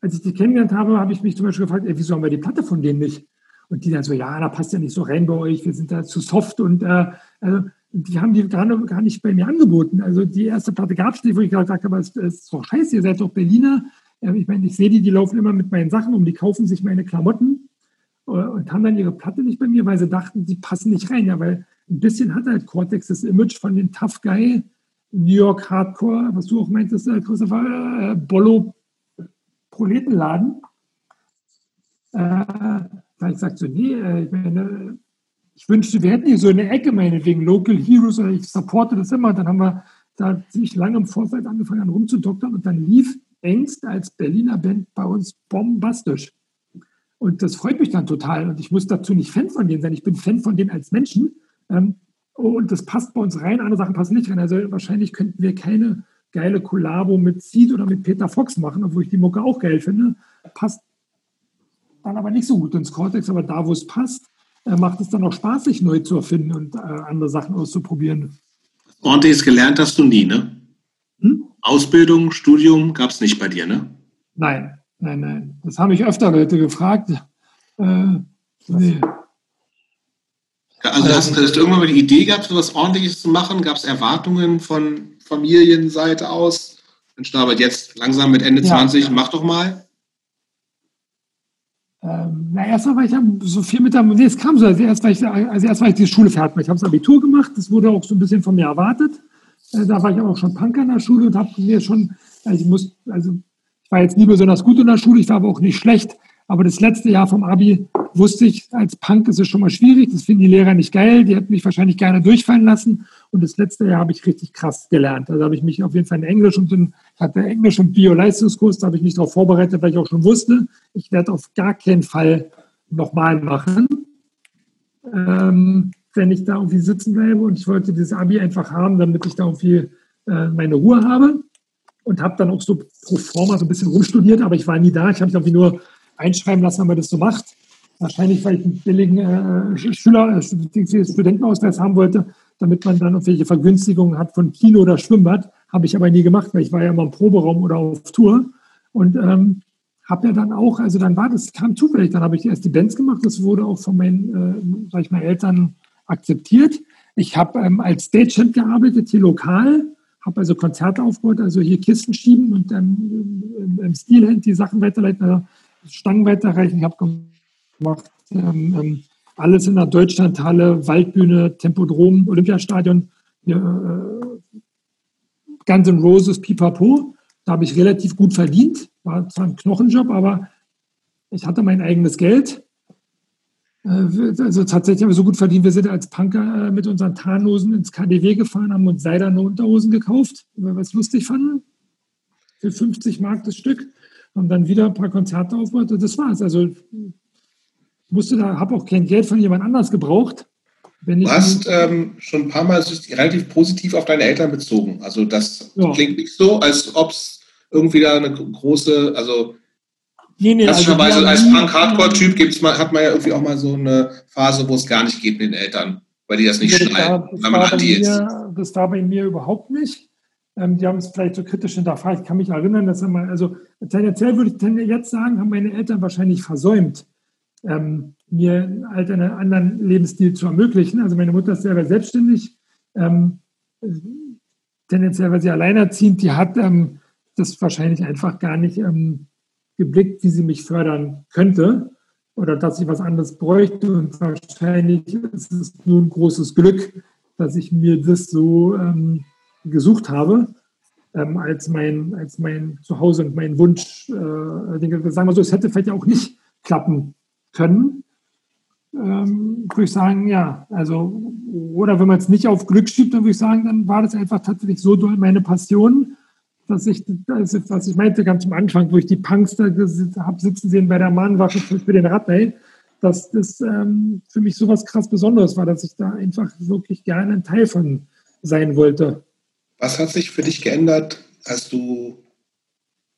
als ich die kennengelernt habe, habe ich mich zum Beispiel gefragt, ey, wieso haben wir die Platte von denen nicht? Und die dann so, ja, da passt ja nicht so rein bei euch, wir sind da zu soft und äh, also, die haben die gerade gar nicht bei mir angeboten. Also die erste Platte gab es nicht, wo ich gesagt habe, es ist doch scheiße, ihr seid doch Berliner. Ich meine, ich sehe die, die laufen immer mit meinen Sachen um, die kaufen sich meine Klamotten äh, und haben dann ihre Platte nicht bei mir, weil sie dachten, die passen nicht rein. Ja, weil ein bisschen hat halt Cortex das Image von den Tough Guy, New York Hardcore, was du auch meintest, äh, Christopher, äh, Bollo Proletenladen. Äh, weil ich sagte so, nee, äh, ich meine, ich wünschte, wir hätten hier so eine Ecke, meinetwegen Local Heroes, oder ich supporte das immer. Dann haben wir da ziemlich lange im Vorfeld angefangen an rumzudoktern und dann lief Ängst als Berliner Band bei uns bombastisch. Und das freut mich dann total. Und ich muss dazu nicht Fan von denen sein. Ich bin Fan von denen als Menschen. Ähm, und das passt bei uns rein. Andere Sachen passen nicht rein. Also wahrscheinlich könnten wir keine geile Kollabo mit Seed oder mit Peter Fox machen, obwohl ich die Mucke auch geil finde. Passt dann aber nicht so gut ins Cortex. Aber da, wo es passt, macht es dann auch Spaß, sich neu zu erfinden und äh, andere Sachen auszuprobieren. Ordentliches gelernt hast du nie, ne? Hm? Ausbildung, Studium gab es nicht bei dir, ne? Nein, nein, nein. Das haben mich öfter Leute gefragt. Äh, nee. Also hast, hast, du irgendwann mal die Idee gehabt, so was Ordentliches zu machen? Gab es Erwartungen von Familienseite aus? Mensch, aber jetzt langsam mit Ende ja. 20, mach doch mal. Ähm, na, erstmal war ich ja so viel mit der Musik, es kam so, also erst war ich, also erst war ich die Schule fertig. Ich habe das Abitur gemacht, das wurde auch so ein bisschen von mir erwartet. Äh, da war ich auch schon Punker in der Schule und habe mir schon, also ich muss, also ich war jetzt nie besonders gut in der Schule, ich war aber auch nicht schlecht. Aber das letzte Jahr vom Abi wusste ich, als Punk ist es schon mal schwierig. Das finden die Lehrer nicht geil. Die hätten mich wahrscheinlich gerne durchfallen lassen. Und das letzte Jahr habe ich richtig krass gelernt. Also habe ich mich auf jeden Fall in Englisch und in, hatte Englisch und Bio-Leistungskurs, da habe ich mich darauf vorbereitet, weil ich auch schon wusste, ich werde auf gar keinen Fall nochmal machen, ähm, wenn ich da irgendwie sitzen bleibe. Und ich wollte dieses Abi einfach haben, damit ich da irgendwie äh, meine Ruhe habe. Und habe dann auch so pro forma so ein bisschen rumstudiert, aber ich war nie da. Ich habe mich irgendwie nur einschreiben lassen, wenn man das so macht. Wahrscheinlich, weil ich einen billigen äh, Schüler, äh, Studentenausweis haben wollte, damit man dann irgendwelche Vergünstigungen hat von Kino oder Schwimmbad. Habe ich aber nie gemacht, weil ich war ja immer im Proberaum oder auf Tour. Und ähm, habe ja dann auch, also dann war das, kam zufällig, dann habe ich erst die Bands gemacht, das wurde auch von meinen, äh, sag ich mal, Eltern akzeptiert. Ich habe ähm, als Stagehand gearbeitet, hier lokal, habe also Konzerte aufgebaut, also hier Kisten schieben und ähm, im Stilhand die Sachen weiterleiten. Also Stangen weiterreichen. Ich habe gemacht ähm, ähm, alles in der Deutschlandhalle, Waldbühne, Tempodrom, Olympiastadion, ja, äh, Guns N' Roses, Pipapo. Da habe ich relativ gut verdient. War zwar ein Knochenjob, aber ich hatte mein eigenes Geld. Äh, also tatsächlich habe ich so gut verdient. Wir sind als Punker äh, mit unseren Tarnhosen ins KDW gefahren, haben uns seiderne Unterhosen gekauft, weil wir es lustig fanden. Für 50 Mark das Stück und dann wieder ein paar Konzerte aufbaut. Das war's. Also musste da, habe auch kein Geld von jemand anders gebraucht. du hast ähm, schon ein paar Mal relativ positiv auf deine Eltern bezogen. Also das ja. klingt nicht so, als ob es irgendwie da eine große, also Nee, nee, Klassischerweise also als Punk-Hardcore-Typ hat man ja irgendwie auch mal so eine Phase, wo es gar nicht geht mit den Eltern, weil die das nicht das schneiden, war, weil man anti ist. Das war bei mir überhaupt nicht. Ähm, die haben es vielleicht so kritisch hinterfragt. Ich kann mich erinnern, dass er mal, also tendenziell würde ich jetzt sagen, haben meine Eltern wahrscheinlich versäumt, ähm, mir halt einen anderen Lebensstil zu ermöglichen. Also meine Mutter ist selber selbstständig, ähm, tendenziell, weil sie alleinerziehend, die hat ähm, das wahrscheinlich einfach gar nicht ähm, geblickt, wie sie mich fördern könnte oder dass ich was anderes bräuchte. Und wahrscheinlich ist es nur ein großes Glück, dass ich mir das so ähm, gesucht habe, ähm, als, mein, als mein Zuhause und mein Wunsch. Äh, sagen wir so, es hätte vielleicht auch nicht klappen können. Ähm, würde ich sagen, ja, also, oder wenn man es nicht auf Glück schiebt, dann würde ich sagen, dann war das einfach tatsächlich so doll meine Passion, dass ich, das, was ich meinte ganz am Anfang, wo ich die Punks da habe sitzen sehen bei der Mahnwache für den Radley, dass das ähm, für mich so was krass Besonderes war, dass ich da einfach wirklich gerne ein Teil von sein wollte. Was hat sich für dich geändert, als du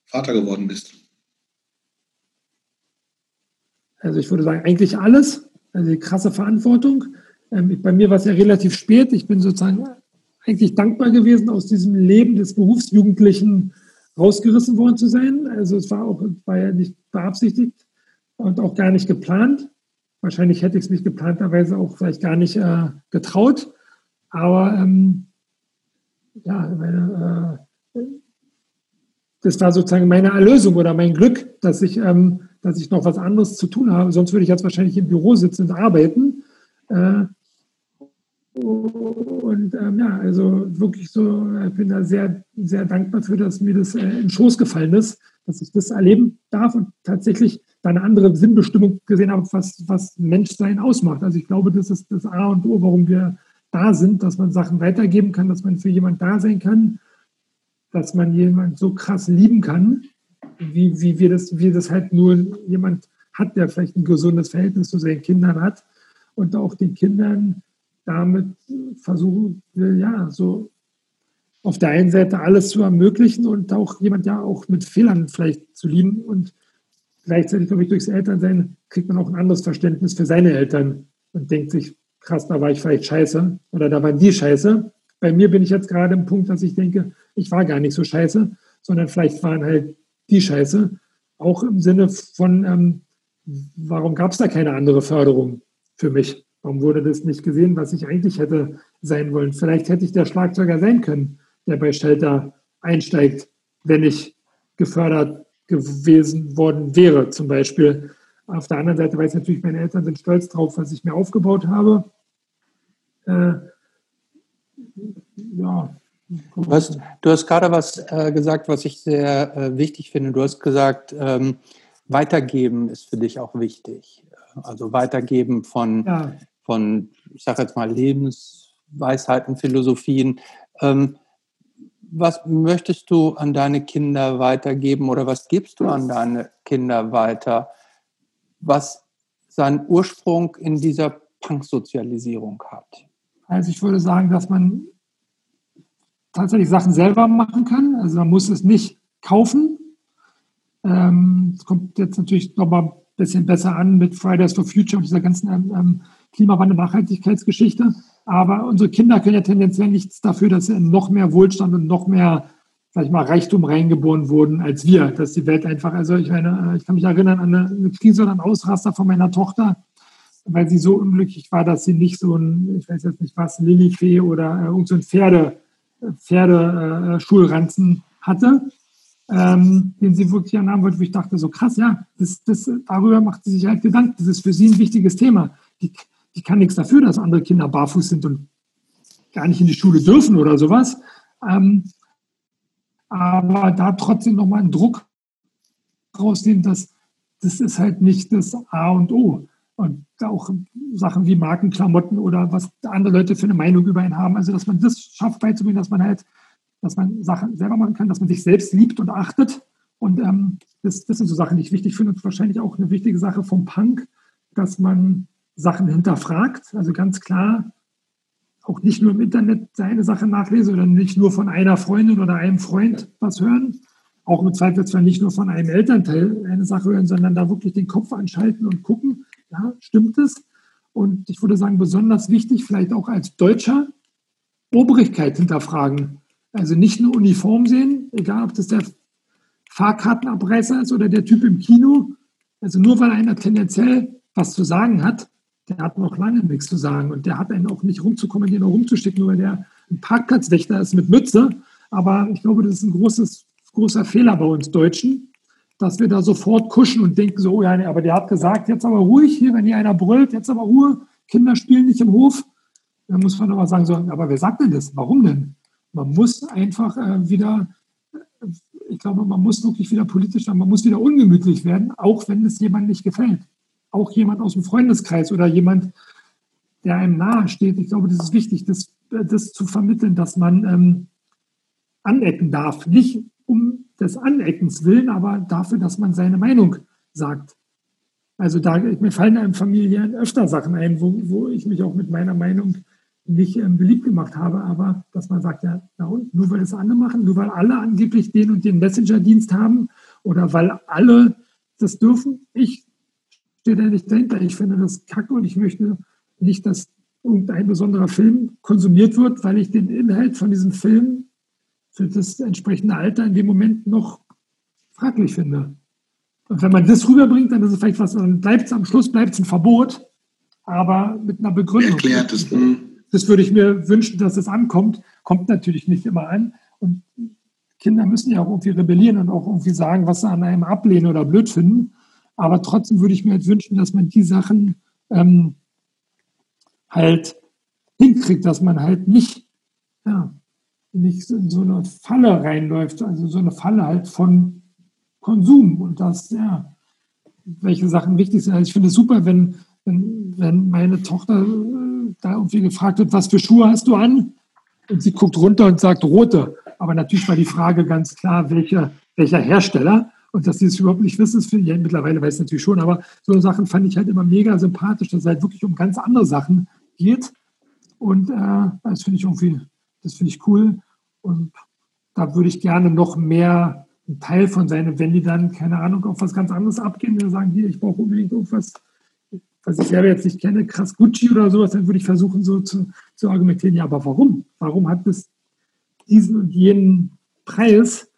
Vater geworden bist? Also ich würde sagen, eigentlich alles. Also die krasse Verantwortung. Ähm, bei mir war es ja relativ spät. Ich bin sozusagen eigentlich dankbar gewesen, aus diesem Leben des Berufsjugendlichen rausgerissen worden zu sein. Also es war auch war ja nicht beabsichtigt und auch gar nicht geplant. Wahrscheinlich hätte ich es mich geplanterweise auch vielleicht gar nicht äh, getraut. Aber ähm, ja, meine, äh, das war sozusagen meine Erlösung oder mein Glück, dass ich, ähm, dass ich noch was anderes zu tun habe. Sonst würde ich jetzt wahrscheinlich im Büro sitzen und arbeiten. Äh, und ähm, ja, also wirklich so, ich bin da sehr, sehr dankbar für, dass mir das äh, in den Schoß gefallen ist, dass ich das erleben darf und tatsächlich da eine andere Sinnbestimmung gesehen habe, was, was Menschsein ausmacht. Also ich glaube, das ist das A und O, warum wir da sind, dass man Sachen weitergeben kann, dass man für jemanden da sein kann, dass man jemanden so krass lieben kann, wie, wie, wir das, wie das halt nur jemand hat, der vielleicht ein gesundes Verhältnis zu seinen Kindern hat und auch den Kindern damit versuchen will, ja, so auf der einen Seite alles zu ermöglichen und auch jemand ja auch mit Fehlern vielleicht zu lieben und gleichzeitig, glaube ich, durchs Elternsein kriegt man auch ein anderes Verständnis für seine Eltern und denkt sich, krass, da war ich vielleicht scheiße oder da waren die scheiße. Bei mir bin ich jetzt gerade im Punkt, dass ich denke, ich war gar nicht so scheiße, sondern vielleicht waren halt die scheiße. Auch im Sinne von, ähm, warum gab es da keine andere Förderung für mich? Warum wurde das nicht gesehen, was ich eigentlich hätte sein wollen? Vielleicht hätte ich der Schlagzeuger sein können, der bei Shelter einsteigt, wenn ich gefördert gewesen worden wäre, zum Beispiel. Auf der anderen Seite weiß ich natürlich, meine Eltern sind stolz drauf, was ich mir aufgebaut habe. Äh, ja. Du hast, du hast gerade was äh, gesagt, was ich sehr äh, wichtig finde. Du hast gesagt, ähm, weitergeben ist für dich auch wichtig. Also weitergeben von, ja. von ich sage jetzt mal, Lebensweisheiten, Philosophien. Ähm, was möchtest du an deine Kinder weitergeben oder was gibst du an deine Kinder weiter, was seinen Ursprung in dieser Punk-Sozialisierung hat? Also ich würde sagen, dass man tatsächlich Sachen selber machen kann. Also man muss es nicht kaufen. Ähm, es ähm, kommt jetzt natürlich nochmal ein bisschen besser an mit Fridays for Future und dieser ganzen ähm, ähm, Klimawandel-Nachhaltigkeitsgeschichte. Aber unsere Kinder können ja tendenziell nichts dafür, dass sie noch mehr Wohlstand und noch mehr, sag ich mal, Reichtum reingeboren wurden als wir. Dass die Welt einfach, also ich meine, ich kann mich erinnern an eine, eine Krise oder einen Ausraster von meiner Tochter, weil sie so unglücklich war, dass sie nicht so ein, ich weiß jetzt nicht was, Lilifee oder äh, irgend so ein Pferde, Pferdeschulranzen äh, hatte, ähm, den sie wirklich annahmen wollte, wo ich dachte, so krass, ja, das, das, darüber macht sie sich halt Gedanken. Das ist für sie ein wichtiges Thema. Die, die kann nichts dafür, dass andere Kinder barfuß sind und gar nicht in die Schule dürfen oder sowas. Ähm, aber da trotzdem nochmal einen Druck rausnehmen, dass das ist halt nicht das A und O. Und auch Sachen wie Markenklamotten oder was andere Leute für eine Meinung über ihn haben. Also, dass man das schafft beizubringen, dass man halt, dass man Sachen selber machen kann, dass man sich selbst liebt und achtet. Und ähm, das, das sind so Sachen, die ich wichtig finde und wahrscheinlich auch eine wichtige Sache vom Punk, dass man Sachen hinterfragt. Also ganz klar auch nicht nur im Internet seine Sache nachlesen oder nicht nur von einer Freundin oder einem Freund was hören. Auch im Zweifelsfall nicht nur von einem Elternteil eine Sache hören, sondern da wirklich den Kopf anschalten und gucken, ja, stimmt es? Und ich würde sagen, besonders wichtig, vielleicht auch als Deutscher, Obrigkeit hinterfragen. Also nicht nur Uniform sehen, egal ob das der Fahrkartenabreißer ist oder der Typ im Kino. Also nur weil einer tendenziell was zu sagen hat, der hat noch lange nichts zu sagen und der hat einen auch nicht rumzukommandieren oder rumzuschicken, nur weil der ein Parkplatzwächter ist mit Mütze. Aber ich glaube, das ist ein großes, großer Fehler bei uns Deutschen, dass wir da sofort kuschen und denken so, oh ja, nee, aber der hat gesagt, jetzt aber ruhig hier, wenn hier einer brüllt, jetzt aber Ruhe, Kinder spielen nicht im Hof. Dann muss man aber sagen, so, aber wer sagt denn das? Warum denn? Man muss einfach äh, wieder, ich glaube, man muss wirklich wieder politisch, man muss wieder ungemütlich werden, auch wenn es jemandem nicht gefällt auch jemand aus dem Freundeskreis oder jemand, der einem nahe steht. Ich glaube, das ist wichtig, das, das zu vermitteln, dass man ähm, anecken darf. Nicht um des Aneckens willen, aber dafür, dass man seine Meinung sagt. Also da, mir fallen einem Familien öfter Sachen ein, wo, wo ich mich auch mit meiner Meinung nicht ähm, beliebt gemacht habe, aber dass man sagt, ja, na und, nur weil es andere machen, nur weil alle angeblich den und den Messenger-Dienst haben oder weil alle das dürfen, ich stehe da nicht dahinter. Ich finde das kacke und ich möchte nicht, dass irgendein besonderer Film konsumiert wird, weil ich den Inhalt von diesem Film für das entsprechende Alter in dem Moment noch fraglich finde. Und wenn man das rüberbringt, dann ist es vielleicht was, dann bleibt es am Schluss bleibt es ein Verbot, aber mit einer Begründung. Erklärt es. Hm. Das würde ich mir wünschen, dass es ankommt. Kommt natürlich nicht immer an. Und Kinder müssen ja auch irgendwie rebellieren und auch irgendwie sagen, was sie an einem ablehnen oder blöd finden. Aber trotzdem würde ich mir halt wünschen, dass man die Sachen ähm, halt hinkriegt, dass man halt nicht, ja, nicht in so eine Falle reinläuft, also so eine Falle halt von Konsum und das, ja, welche Sachen wichtig sind. Also ich finde es super, wenn, wenn, wenn meine Tochter äh, da irgendwie gefragt wird, was für Schuhe hast du an? Und sie guckt runter und sagt rote. Aber natürlich war die Frage ganz klar, welcher, welcher Hersteller. Und dass sie es überhaupt nicht wissen, finde ich ja, mittlerweile weiß ich natürlich schon, aber so Sachen fand ich halt immer mega sympathisch, dass es halt wirklich um ganz andere Sachen geht. Und äh, das finde ich irgendwie, das finde ich cool. Und da würde ich gerne noch mehr einen Teil von sein. wenn die dann, keine Ahnung, auf was ganz anderes abgehen, dann sagen, hier, ich brauche unbedingt irgendwas, was ich selber jetzt nicht kenne, krass Gucci oder sowas, dann würde ich versuchen, so zu, zu argumentieren, ja, aber warum? Warum hat es diesen und jenen Preis?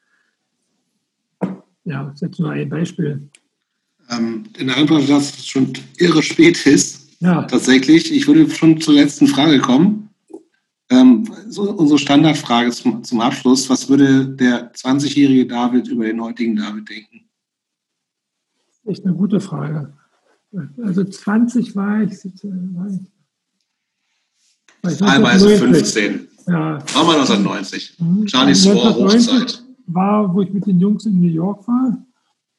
Ja, das ist jetzt nur ein Beispiel. Ähm, in der Antwort, dass es schon irre spät ist, ja. tatsächlich. Ich würde schon zur letzten Frage kommen. Ähm, so unsere Standardfrage zum, zum Abschluss. Was würde der 20-jährige David über den heutigen David denken? Echt eine gute Frage. Also 20 war ich. War ich, war ich Teilweise 15. Ja. War mal 1990. Mhm. Charlies War Hochzeit. War, wo ich mit den Jungs in New York war.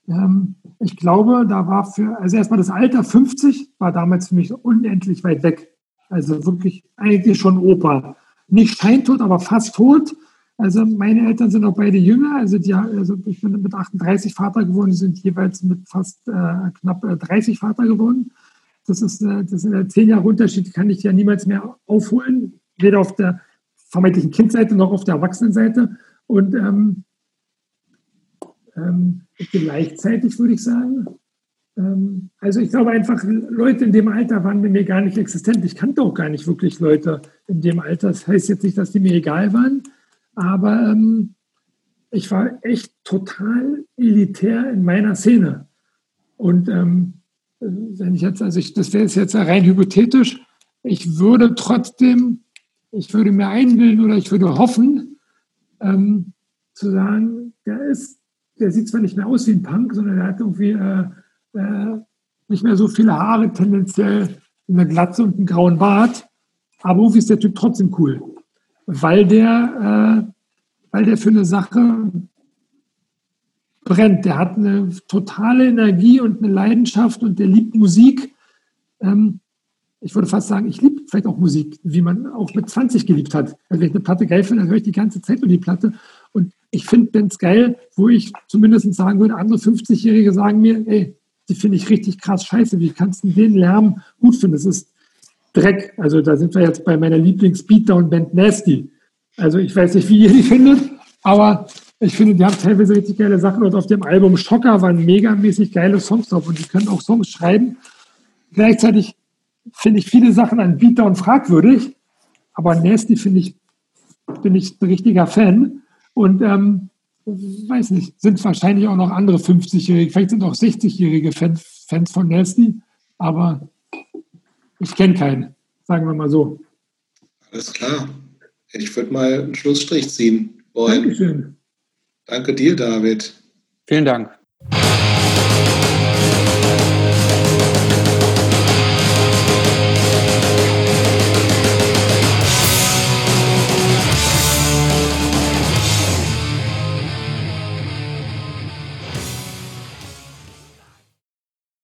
Ähm, ich glaube, da war für, also erstmal das Alter 50 war damals für mich unendlich weit weg. Also wirklich eigentlich schon Opa. Nicht scheintot, aber fast tot. Also meine Eltern sind auch beide jünger. Also, die, also ich bin mit 38 Vater geworden, die sind jeweils mit fast äh, knapp 30 äh, Vater geworden. Das ist, äh, das ein zehn Jahre Unterschied, kann ich ja niemals mehr aufholen. Weder auf der vermeintlichen Kindseite noch auf der Erwachsenenseite. Und ähm, ähm, gleichzeitig würde ich sagen, ähm, also ich glaube einfach, Leute in dem Alter waren mir gar nicht existent. Ich kannte auch gar nicht wirklich Leute in dem Alter. Das heißt jetzt nicht, dass die mir egal waren, aber ähm, ich war echt total elitär in meiner Szene. Und wenn ich jetzt, also ich, das wäre jetzt rein hypothetisch, ich würde trotzdem, ich würde mir einbilden oder ich würde hoffen, zu sagen, der ist der sieht zwar nicht mehr aus wie ein Punk, sondern er hat irgendwie äh, äh, nicht mehr so viele Haare, tendenziell eine Glatze und einen grauen Bart. Aber irgendwie ist der Typ trotzdem cool, weil der, äh, weil der für eine Sache brennt. Der hat eine totale Energie und eine Leidenschaft und der liebt Musik. Ähm, ich würde fast sagen, ich liebe vielleicht auch Musik, wie man auch mit 20 geliebt hat. Also wenn ich eine Platte geil finde, dann höre ich die ganze Zeit nur die Platte. Ich finde Bands geil, wo ich zumindest sagen würde, andere 50-Jährige sagen mir, ey, die finde ich richtig krass scheiße. Wie kannst du den Lärm gut finden? Das ist Dreck. Also da sind wir jetzt bei meiner Lieblings-Beatdown-Band Nasty. Also ich weiß nicht, wie ihr die findet, aber ich finde, die haben teilweise richtig geile Sachen. Und auf dem Album Schocker waren megamäßig geile Songs drauf und die können auch Songs schreiben. Gleichzeitig finde ich viele Sachen an Beatdown fragwürdig, aber Nasty finde ich, bin ich ein richtiger Fan. Und ähm, weiß nicht, sind wahrscheinlich auch noch andere 50-Jährige, vielleicht sind auch 60-jährige Fans, Fans von Nasty, aber ich kenne keinen, sagen wir mal so. Alles klar. Ich würde mal einen Schlussstrich ziehen wollen. Dankeschön. Danke dir, David. Vielen Dank.